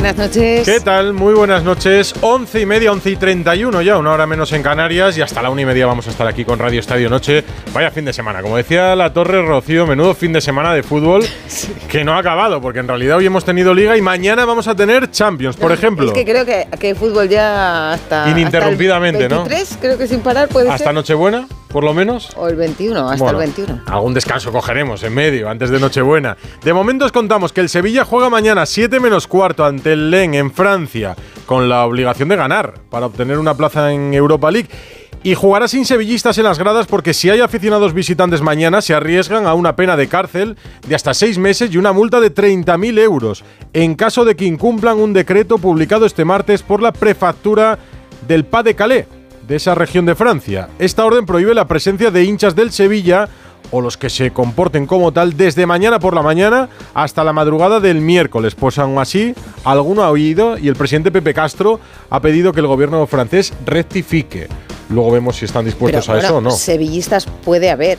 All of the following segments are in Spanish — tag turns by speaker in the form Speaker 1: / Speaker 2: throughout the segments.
Speaker 1: Buenas noches.
Speaker 2: ¿Qué tal? Muy buenas noches. Once y media, once y treinta y uno ya, una hora menos en Canarias y hasta la una y media vamos a estar aquí con Radio Estadio Noche. Vaya fin de semana. Como decía la Torre Rocío, menudo fin de semana de fútbol que no ha acabado, porque en realidad hoy hemos tenido Liga y mañana vamos a tener Champions, por ejemplo.
Speaker 1: Es que creo que, que fútbol ya hasta.
Speaker 2: Ininterrumpidamente,
Speaker 1: hasta el 23, creo que sin parar puede
Speaker 2: ¿Hasta Nochebuena? Por lo menos.
Speaker 1: O el 21, hasta el 21.
Speaker 2: Algún descanso cogeremos en medio, antes de Nochebuena. De momento os contamos que el Sevilla juega mañana 7 menos cuarto ante el Len en Francia, con la obligación de ganar para obtener una plaza en Europa League. Y jugará sin sevillistas en las gradas porque si hay aficionados visitantes mañana se arriesgan a una pena de cárcel de hasta seis meses y una multa de 30.000 euros en caso de que incumplan un decreto publicado este martes por la prefectura del Pas de Calais de esa región de Francia. Esta orden prohíbe la presencia de hinchas del Sevilla o los que se comporten como tal desde mañana por la mañana hasta la madrugada del miércoles. Pues aún así, alguno ha oído y el presidente Pepe Castro ha pedido que el gobierno francés rectifique. Luego vemos si están dispuestos a eso o no.
Speaker 1: Sevillistas puede haber.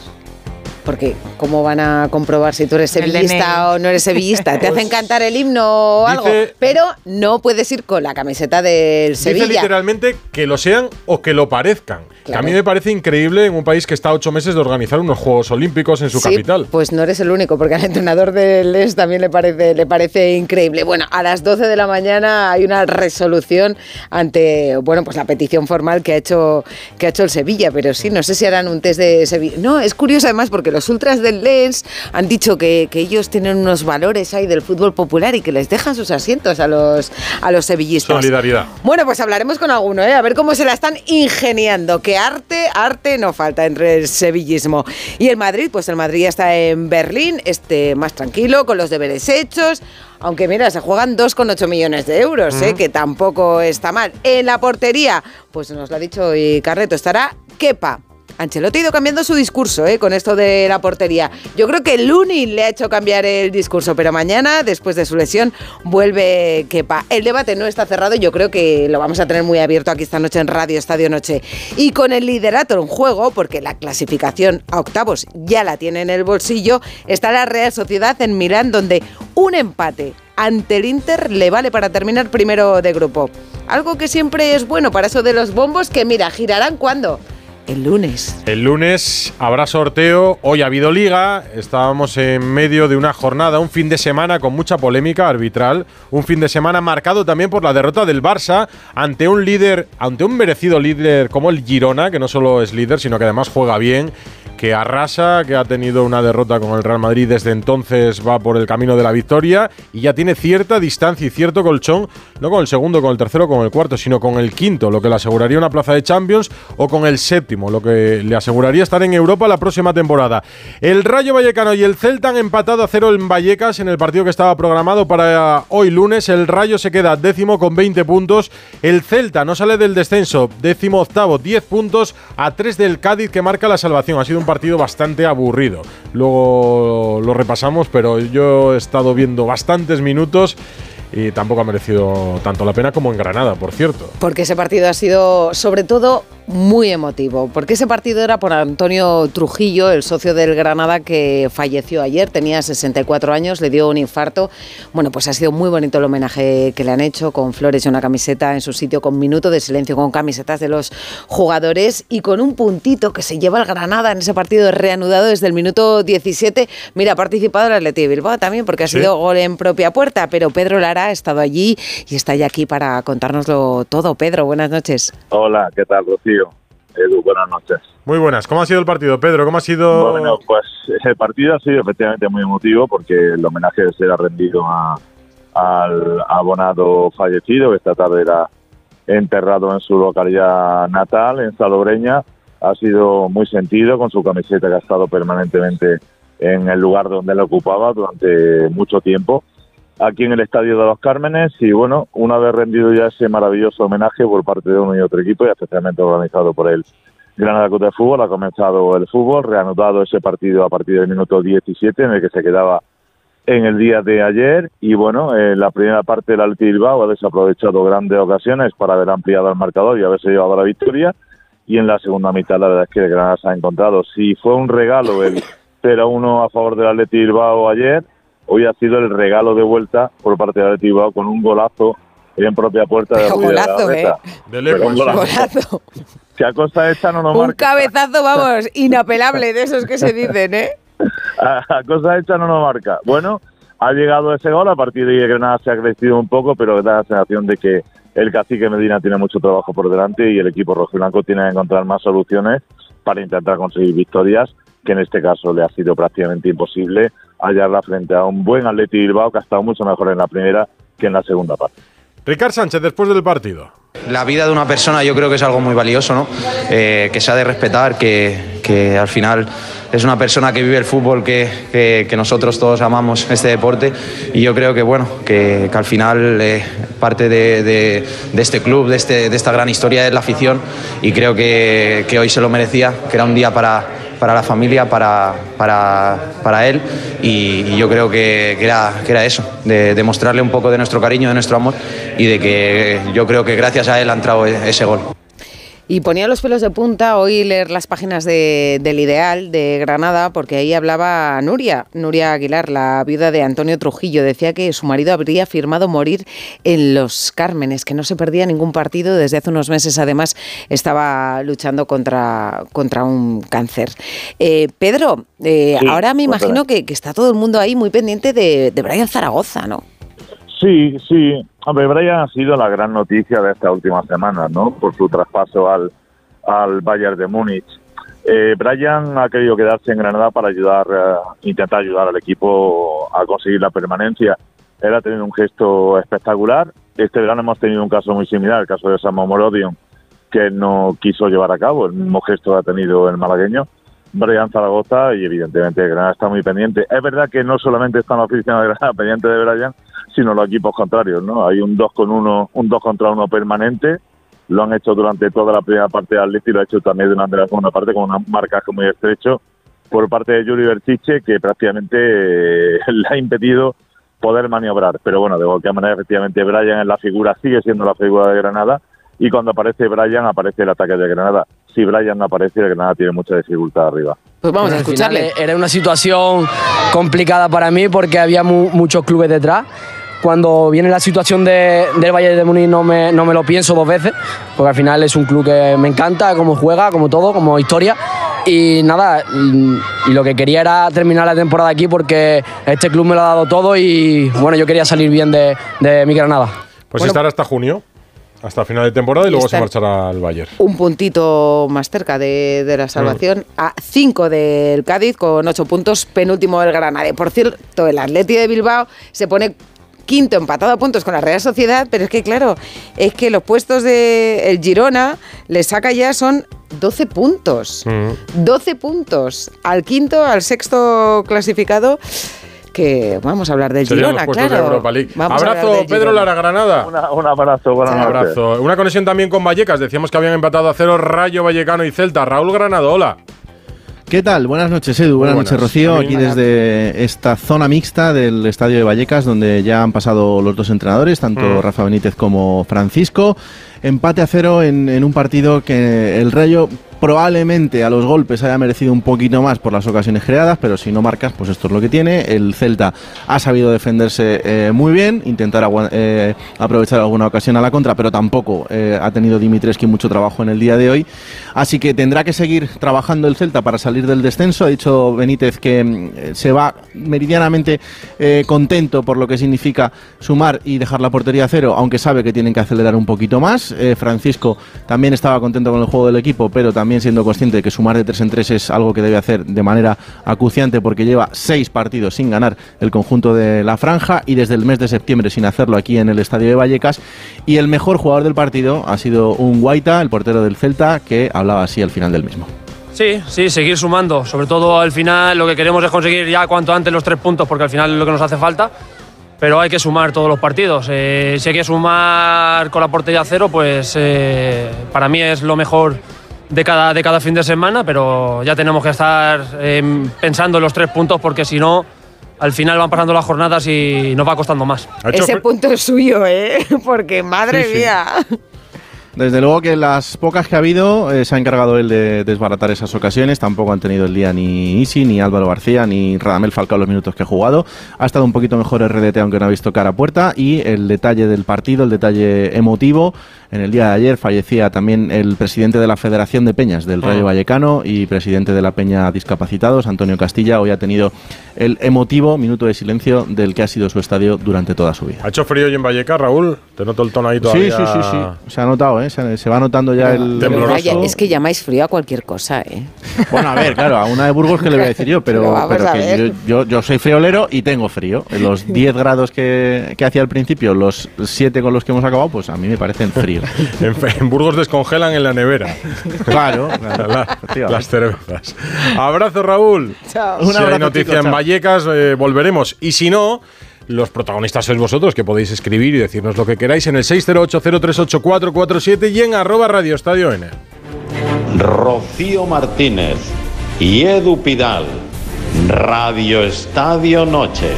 Speaker 1: Porque, ¿cómo van a comprobar si tú eres sevillista o no eres sevillista? Te hacen cantar el himno o algo, pero no puedes ir con la camiseta del Sevilla.
Speaker 2: Dice literalmente que lo sean o que lo parezcan. Que a mí me parece increíble en un país que está a ocho meses de organizar unos Juegos Olímpicos en su capital.
Speaker 1: Pues no eres el único, porque al entrenador del Les también le parece, le parece increíble. Bueno, a las 12 de la mañana hay una resolución ante, bueno, pues la petición formal que ha hecho, que ha hecho el Sevilla, pero sí, no sé si harán un test de Sevilla. No, es curioso además porque los ultras del Lens han dicho que, ellos tienen unos valores ahí del fútbol popular y que les dejan sus asientos a los, a los sevillistas.
Speaker 2: Solidaridad.
Speaker 1: Bueno, pues hablaremos con alguno, ¿eh? a ver cómo se la están ingeniando. Que arte, arte no falta entre el sevillismo. Y el Madrid, pues el Madrid ya está en Berlín, este, más tranquilo, con los deberes hechos. Aunque mira, se juegan 2,8 millones de euros, ¿eh? que tampoco está mal. En la portería, pues nos lo ha dicho hoy Carreto, estará Kepa. Ancelotti ha ido cambiando su discurso ¿eh? con esto de la portería. Yo creo que Lunin le ha hecho cambiar el discurso, pero mañana, después de su lesión, vuelve Kepa. El debate no está cerrado, yo creo que lo vamos a tener muy abierto aquí esta noche en Radio Estadio Noche. Y con el liderato en juego, porque la clasificación a octavos ya la tiene en el bolsillo, está la Real Sociedad en Milán, donde un empate ante el Inter le vale para terminar primero de grupo. Algo que siempre es bueno para eso de los bombos, que mira, girarán cuando el lunes.
Speaker 2: El lunes habrá sorteo. Hoy ha habido liga. Estábamos en medio de una jornada, un fin de semana con mucha polémica arbitral. Un fin de semana marcado también por la derrota del Barça ante un líder, ante un merecido líder como el Girona, que no solo es líder, sino que además juega bien que arrasa, que ha tenido una derrota con el Real Madrid desde entonces va por el camino de la victoria y ya tiene cierta distancia y cierto colchón, no con el segundo, con el tercero, con el cuarto, sino con el quinto, lo que le aseguraría una plaza de Champions o con el séptimo, lo que le aseguraría estar en Europa la próxima temporada. El Rayo Vallecano y el Celta han empatado a cero en Vallecas en el partido que estaba programado para hoy lunes. El Rayo se queda décimo con 20 puntos. El Celta no sale del descenso, décimo octavo, 10 puntos a 3 del Cádiz que marca la salvación. Ha sido un partido bastante aburrido. Luego lo repasamos, pero yo he estado viendo bastantes minutos y tampoco ha merecido tanto la pena como en Granada, por cierto.
Speaker 1: Porque ese partido ha sido, sobre todo, muy emotivo, porque ese partido era por Antonio Trujillo, el socio del Granada que falleció ayer, tenía 64 años, le dio un infarto. Bueno, pues ha sido muy bonito el homenaje que le han hecho, con flores y una camiseta en su sitio, con minuto de silencio, con camisetas de los jugadores y con un puntito que se lleva el Granada en ese partido reanudado desde el minuto 17. Mira, ha participado el Atleti Bilbao también, porque ha sido gol en propia puerta, pero Pedro Lara ha estado allí y está ya aquí para contárnoslo todo. Pedro, buenas noches.
Speaker 3: Hola, ¿qué tal, Rocío? Edu, buenas noches.
Speaker 2: Muy buenas. ¿Cómo ha sido el partido, Pedro? ¿Cómo ha sido...?
Speaker 3: Bueno, pues el partido ha sido efectivamente muy emotivo porque el homenaje se ha rendido a, al abonado fallecido, que esta tarde era enterrado en su localidad natal, en Salobreña. Ha sido muy sentido con su camiseta que ha estado permanentemente en el lugar donde la ocupaba durante mucho tiempo, aquí en el Estadio de los Cármenes. Y bueno, una vez rendido ya ese maravilloso homenaje por parte de uno y otro equipo, y especialmente organizado por el Granada Club de Fútbol, ha comenzado el fútbol, reanudado ese partido a partir del minuto 17, en el que se quedaba en el día de ayer y bueno, en la primera parte del Alti Bilbao ha desaprovechado grandes ocasiones para haber ampliado el marcador y haberse llevado la victoria y en la segunda mitad la verdad es que el Granada se ha encontrado. Si fue un regalo el 0-1 a favor del Atleti Bilbao ayer, hoy ha sido el regalo de vuelta por parte del Atleti Bilbao con un golazo en propia puerta de,
Speaker 1: Pero golazo, ¿eh?
Speaker 2: De lejos.
Speaker 3: un golazo.
Speaker 1: Golazo.
Speaker 3: Que a costa esta no nos
Speaker 1: Un
Speaker 3: marca.
Speaker 1: cabezazo, vamos, inapelable de esos que se dicen, ¿eh?
Speaker 3: a cosa hecha no nos marca. Bueno, ha llegado ese gol, a partir de ahí Granada se ha crecido un poco, pero da la sensación de que el cacique Medina tiene mucho trabajo por delante y el equipo rojiblanco tiene que encontrar más soluciones para intentar conseguir victorias, que en este caso le ha sido prácticamente imposible hallarla frente a un buen Atleti Bilbao que ha estado mucho mejor en la primera que en la segunda parte.
Speaker 2: Ricard Sánchez, después del partido.
Speaker 4: La vida de una persona yo creo que es algo muy valioso, ¿no? Eh, que se ha de respetar, que, que al final es una persona que vive el fútbol, que, que- que nosotros todos amamos este deporte y yo creo que bueno, que, que al final eh, parte de, de- de este club, de, este, de esta gran historia es la afición y creo que, que hoy se lo merecía, que era un día para, para la familia, para, para, para él y, yo creo que, que era, que era eso, de demostrarle un poco de nuestro cariño, de nuestro amor y de que yo creo que gracias a él ha entrado e- ese gol.
Speaker 1: Y ponía los pelos de punta hoy leer las páginas de- del Ideal de Granada, porque ahí hablaba Nuria, Nuria Aguilar, la viuda de Antonio Trujillo. Decía que su marido habría firmado morir en Los Cármenes, que no se perdía ningún partido. Desde hace unos meses, además, estaba luchando contra, contra un cáncer. Eh, Pedro, eh,
Speaker 3: Sí,
Speaker 1: ahora me imagino que, que está todo el mundo ahí muy pendiente de, de Brian Zaragoza, ¿no?
Speaker 3: Sí, sí. Hombre, Brian ha sido la gran noticia de esta última semana, ¿no? Por su traspaso al, al Bayern de Múnich. Eh, Brian ha querido quedarse en Granada para ayudar, eh, intentar ayudar al equipo a conseguir la permanencia. Él ha tenido un gesto espectacular. Este verano hemos tenido un caso muy similar, el caso de Samu Morodion, que no quiso llevar a cabo el mismo gesto ha tenido el malagueño. Brian Zaragoza y evidentemente Granada está muy pendiente. Es verdad que no solamente están los aficionados de Granada pendientes de Brian, sino los equipos contrarios, ¿no? Hay un 2 con uno, un 2 contra uno permanente. Lo han hecho durante toda la primera parte del Atleti y lo ha hecho también durante la segunda parte con un marcaje muy estrecho por parte de Yuri Berchiche que prácticamente eh, le ha impedido poder maniobrar. Pero bueno, de cualquier manera, efectivamente, Brian es la figura, sigue siendo la figura de Granada y cuando aparece Brian, aparece el ataque de Granada. Si Brian no aparece, el Granada tiene mucha dificultad arriba.
Speaker 1: Pues vamos a escucharle.
Speaker 5: eh, era una situación complicada para mí porque había mu- muchos clubes detrás. Cuando viene la situación de, del Valle de Múnich no me, no me lo pienso dos veces, porque al final es un club que me encanta, como juega, como todo, como historia. Y nada, y, y lo que quería era terminar la temporada aquí porque este club me lo ha dado todo y bueno, yo quería salir bien de, de mi Granada.
Speaker 2: Pues
Speaker 1: Bueno.
Speaker 2: estará hasta junio, hasta final de temporada y,
Speaker 1: Y
Speaker 2: luego se marchará al Bayern.
Speaker 1: un puntito más cerca de, de la salvación, a 5 del Cádiz con 8 puntos, penúltimo del Granada. Por cierto, el Atleti de Bilbao se pone quinto empatado a puntos con la Real Sociedad, pero es que claro, es que los puestos de el Girona le saca ya son 12 puntos.
Speaker 2: Mm.
Speaker 1: 12 puntos al quinto, al sexto clasificado. Que vamos a hablar del
Speaker 2: Serían
Speaker 1: Girona, claro.
Speaker 2: de Europa League.
Speaker 1: Vamos a hablar
Speaker 2: Abrazo, Pedro
Speaker 1: Girona.
Speaker 2: Lara Granada.
Speaker 3: Una- un abrazo, buenas
Speaker 2: Un
Speaker 3: noches.
Speaker 2: abrazo. Una conexión también con Vallecas. Decíamos que habían empatado a cero Rayo Vallecano y Celta. Raúl Granado, hola.
Speaker 6: ¿Qué tal? Buenas noches, Edu. Buenas,
Speaker 2: buenas.
Speaker 6: noches, Rocío. Aquí desde esta zona mixta del estadio de Vallecas, donde ya han pasado los dos entrenadores, tanto
Speaker 2: Mm.
Speaker 6: Rafa Benítez como Francisco. Empate a cero en, en un partido que el Rayo probablemente a los golpes haya merecido un poquito más por las ocasiones creadas, pero si no marcas, pues esto es lo que tiene. El Celta ha sabido defenderse eh, muy bien, intentar eh, aprovechar alguna ocasión a la contra, pero tampoco eh, ha tenido Dimitreski mucho trabajo en el día de hoy. Así que tendrá que seguir trabajando el Celta para salir del descenso. Ha dicho Benítez que mm, se va meridianamente contento por lo que significa sumar y dejar la portería a cero, aunque sabe que tienen que acelerar un poquito más. Francisco también estaba contento con el juego del equipo, pero también siendo consciente de que sumar de tres en tres es algo que debe hacer de manera acuciante porque lleva seis partidos sin ganar el conjunto de la franja y desde el mes de septiembre sin hacerlo aquí en el estadio de Vallecas. Y el mejor jugador del partido ha sido un Guaita, el portero del Celta, que hablaba así al final del mismo.
Speaker 7: Sí, sí, seguir sumando. Sobre todo al final lo que queremos es conseguir ya cuanto antes los tres puntos porque al final es lo que nos hace falta. Pero hay que sumar todos los partidos. Eh, si hay que sumar con la portería cero, pues eh, para mí es lo mejor de cada, de cada fin de semana, pero ya tenemos que estar em, pensando en los tres puntos porque si no, al final van pasando las jornadas y nos va costando más.
Speaker 1: Ese punto es suyo, ¿eh? Porque madre mía.
Speaker 6: Desde luego que las pocas que ha habido eh, se ha encargado él de desbaratar esas ocasiones. Tampoco han tenido el día ni Isi, ni Álvaro García, ni Radamel Falcao los minutos que ha jugado. Ha estado un poquito mejor el RDT, aunque no ha visto cara a puerta. Y el detalle del partido, el detalle emotivo. En el día de ayer fallecía también el presidente de la Federación de Peñas del Rayo ah. Vallecano y presidente de la Peña Discapacitados, Antonio Castilla. Hoy ha tenido el emotivo minuto de silencio del que ha sido su estadio durante toda su vida.
Speaker 2: ¿Ha hecho frío hoy en Vallecas, Raúl? ¿Te noto el tono ahí todavía?
Speaker 6: Sí, sí, sí, sí. Se ha notado, ¿eh? Se, va notando ya el...
Speaker 1: es que llamáis frío a cualquier cosa, ¿eh?
Speaker 6: Bueno, a ver, claro, a una de Burgos que le voy a decir yo, pero, yo, soy friolero y tengo frío. Los 10 grados que, que hacía al principio, los 7 con los que hemos acabado, pues a mí me parecen fríos.
Speaker 2: en, Burgos descongelan en la nevera.
Speaker 6: Claro,
Speaker 2: las cervezas. Abrazo, Raúl.
Speaker 1: Chao.
Speaker 2: si hay noticia en Vallecas, eh, volveremos. Y si no, los protagonistas sois vosotros, que podéis escribir y decirnos lo que queráis en el 608038447 y en arroba Radio Estadio N.
Speaker 8: Rocío Martínez y Edu Pidal. Radio Estadio Noche.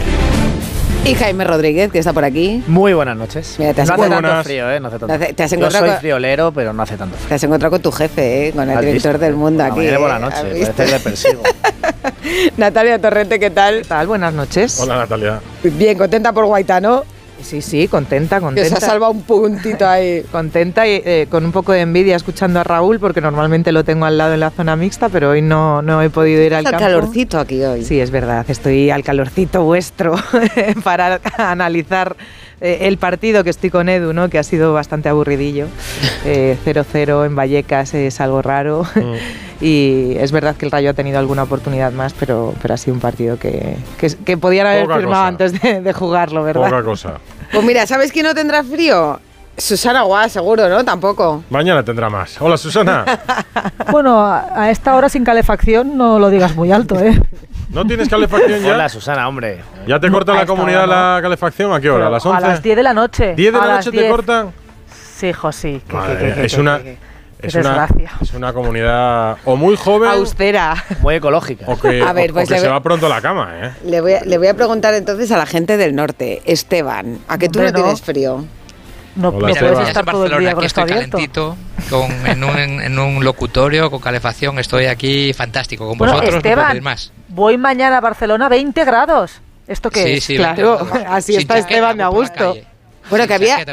Speaker 1: Y Jaime Rodríguez, que está por aquí.
Speaker 9: Muy buenas noches.
Speaker 1: Mira, te has
Speaker 9: no
Speaker 1: hace
Speaker 9: tanto frío, ¿eh? No hace tanto
Speaker 1: te has
Speaker 9: Yo soy friolero, pero no hace tanto frío.
Speaker 1: Te has encontrado con tu jefe, ¿eh? Con el director del mundo aquí.
Speaker 9: Mañana por la noche, parece le persigo.
Speaker 1: Natalia Torrente, ¿qué tal?
Speaker 10: ¿Qué tal? Buenas noches.
Speaker 2: Hola, Natalia.
Speaker 1: Bien, contenta por Guaitano.
Speaker 10: Sí, sí, contenta, contenta.
Speaker 1: Que se ha salvado un puntito ahí.
Speaker 10: contenta y eh, con un poco de envidia escuchando a Raúl, porque normalmente lo tengo al lado en la zona mixta, pero hoy no, no he podido ir al
Speaker 1: campo. calorcito aquí hoy.
Speaker 10: Sí, es verdad, estoy al calorcito vuestro para analizar eh, el partido que estoy con Edu, ¿no? que ha sido bastante aburridillo. 0-0 eh, en Vallecas es algo raro. Mm. y es verdad que el Rayo ha tenido alguna oportunidad más, pero, pero ha sido un partido que, que, podían haber firmado antes de, de, jugarlo, ¿verdad?
Speaker 2: Poca cosa.
Speaker 1: Pues mira, ¿sabes quién no tendrá frío? Susana Guas, seguro, ¿no? Tampoco.
Speaker 2: Mañana tendrá más. Hola, Susana.
Speaker 11: bueno, a esta hora sin calefacción no lo digas muy alto, ¿eh?
Speaker 2: ¿No tienes calefacción ya?
Speaker 9: Hola, Susana, hombre.
Speaker 2: ¿Ya te corta la comunidad la calefacción? ¿A qué hora? ¿A las 11?
Speaker 11: A las 10 de la noche.
Speaker 2: ¿10 de la noche te cortan?
Speaker 11: Sí, hijo, sí.
Speaker 2: es una... Es una, es una, comunidad o muy joven.
Speaker 1: Austera.
Speaker 9: Muy ecológica.
Speaker 2: O que, a ver, pues se va pronto a la cama, ¿eh?
Speaker 1: Le voy, a, le voy a preguntar entonces a la gente del norte. Esteban, ¿a que tú no tienes frío?
Speaker 11: No, puedes estar todo el día con esto abierto.
Speaker 12: calentito, con, en, un, en, un, locutorio, con calefacción. Estoy aquí fantástico. Con vosotros
Speaker 11: Esteban,
Speaker 12: más.
Speaker 11: Voy mañana a Barcelona, 20 grados. ¿Esto qué
Speaker 12: sí,
Speaker 11: es?
Speaker 12: Sí,
Speaker 1: claro, así está Esteban de a gusto. Bueno, que había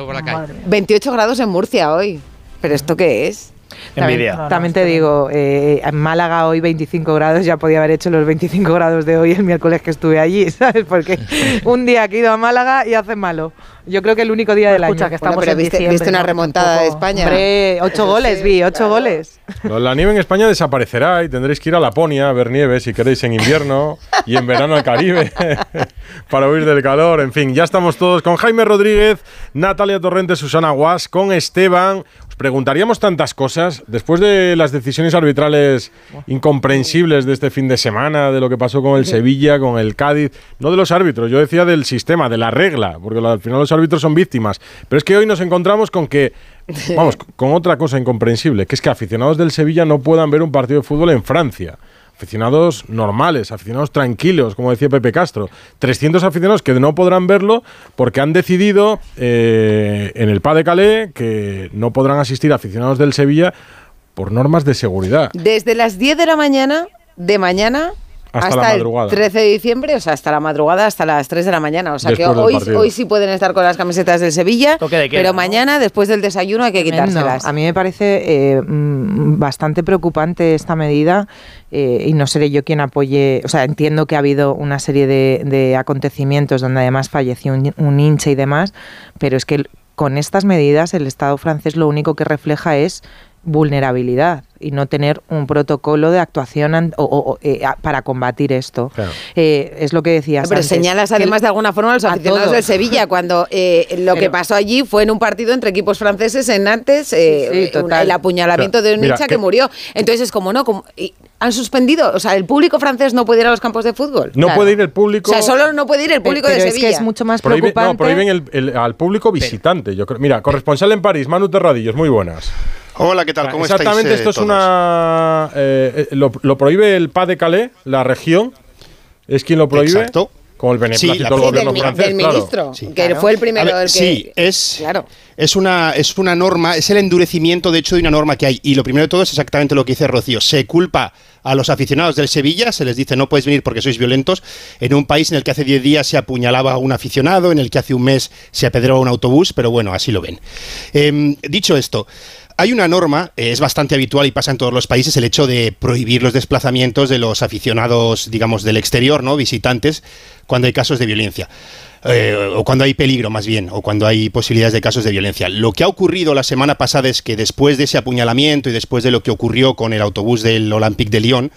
Speaker 1: 28 grados en Murcia hoy. ¿Pero esto qué es?
Speaker 9: Envidia.
Speaker 10: También, te digo, eh, en Málaga hoy 25 grados, ya podía haber hecho los 25 grados de hoy el miércoles que estuve allí, ¿sabes? Porque un día que he ido a Málaga y hace malo. Yo creo que el único día del
Speaker 11: año.
Speaker 10: que
Speaker 11: estamos
Speaker 1: pero viste, una remontada de España.
Speaker 10: Hombre, ocho goles vi, ocho goles.
Speaker 2: La nieve en España desaparecerá y tendréis que ir a Laponia a ver nieve si queréis en invierno y en verano al Caribe para huir del calor. En fin, ya estamos todos con Jaime Rodríguez, Natalia Torrente, Susana Guas, con Esteban preguntaríamos tantas cosas después de las decisiones arbitrales incomprensibles de este fin de semana, de lo que pasó con el Sevilla, con el Cádiz, no de los árbitros, yo decía del sistema, de la regla, porque al final los árbitros son víctimas. Pero es que hoy nos encontramos con que, vamos, con otra cosa incomprensible, que es que aficionados del Sevilla no puedan ver un partido de fútbol en Francia aficionados normales, aficionados tranquilos, como decía Pepe Castro. 300 aficionados que no podrán verlo porque han decidido eh, en el PA de Calais que no podrán asistir aficionados del Sevilla por normas de seguridad.
Speaker 1: Desde las 10 de la mañana, de mañana,
Speaker 2: Hasta
Speaker 1: hasta,
Speaker 2: la
Speaker 1: el
Speaker 2: madrugada.
Speaker 1: 13 de diciembre, o sea, hasta la madrugada, hasta las 3 de la mañana. O sea,
Speaker 2: Después
Speaker 1: que hoy, hoy sí pueden estar con las camisetas del Sevilla,
Speaker 10: Toque de queda,
Speaker 1: pero
Speaker 10: ¿no?
Speaker 1: mañana, después del desayuno, hay que quitárselas.
Speaker 10: A mí me parece eh, mm, bastante preocupante esta medida eh, y no seré yo quien apoye, o sea, entiendo que ha habido una serie de, de acontecimientos donde además falleció un, un hincha y demás, pero es que el- con estas medidas el Estado francés lo único que refleja es vulnerabilidad y no tener un protocolo de actuación o- eh, a- para combatir esto. Eh, es lo que decías
Speaker 1: Pero
Speaker 10: antes,
Speaker 1: señalas además de alguna forma a los
Speaker 10: a
Speaker 1: aficionados
Speaker 10: todos.
Speaker 1: del Sevilla, cuando eh, lo que pasó allí fue en un partido entre equipos franceses en Nantes, eh,
Speaker 10: Sí,
Speaker 1: un-
Speaker 10: total.
Speaker 1: el apuñalamiento de un
Speaker 2: Mira,
Speaker 1: hincha
Speaker 2: que-
Speaker 1: que murió. Entonces es como, no, como, y han suspendido, o sea, el público francés no puede ir a los campos de fútbol.
Speaker 2: No puede ir el público.
Speaker 1: O sea, solo no puede ir el público
Speaker 10: Pero
Speaker 1: de
Speaker 10: es que
Speaker 1: Sevilla.
Speaker 10: es mucho más
Speaker 2: Prohíbe-
Speaker 10: preocupante.
Speaker 2: no, prohíben el- el- al público visitante. Yo creo. Mira, corresponsal en París, Manu Terradillos, muy buenas.
Speaker 13: Hola, ¿qué tal? ¿Cómo
Speaker 2: Exactamente,
Speaker 13: estáis? eh,
Speaker 2: esto es una. eh, eh, lo, lo prohíbe el PA de Calais, la región. ¿Es quien lo prohíbe?
Speaker 13: Exacto.
Speaker 2: Con el beneplácito
Speaker 13: Sí,
Speaker 2: del gobierno
Speaker 1: del,
Speaker 2: francés,
Speaker 1: del
Speaker 2: claro.
Speaker 1: ministro,
Speaker 13: Sí.
Speaker 1: que fue el primero
Speaker 13: ver,
Speaker 1: el que...
Speaker 13: Sí, es,
Speaker 1: Claro.
Speaker 13: es, una, es una norma, es el endurecimiento de hecho de una norma que hay. Y lo primero de todo es exactamente lo que dice Rocío. Se culpa a los aficionados del Sevilla, se les dice no podéis venir porque sois violentos, en un país en el que hace 10 días se apuñalaba a un aficionado, en el que hace un mes se apedreaba un autobús, pero bueno, así lo ven. Em, dicho esto, hay una norma, eh, es bastante habitual y pasa en todos los países, el hecho de prohibir los desplazamientos de los aficionados, digamos, del exterior, ¿no? Visitantes, cuando hay casos de violencia. Eh, o cuando hay peligro más bien, o cuando hay posibilidades de casos de violencia. Lo que ha ocurrido la semana pasada es que después de ese apuñalamiento y después de lo que ocurrió con el autobús del Olympique de Lyon,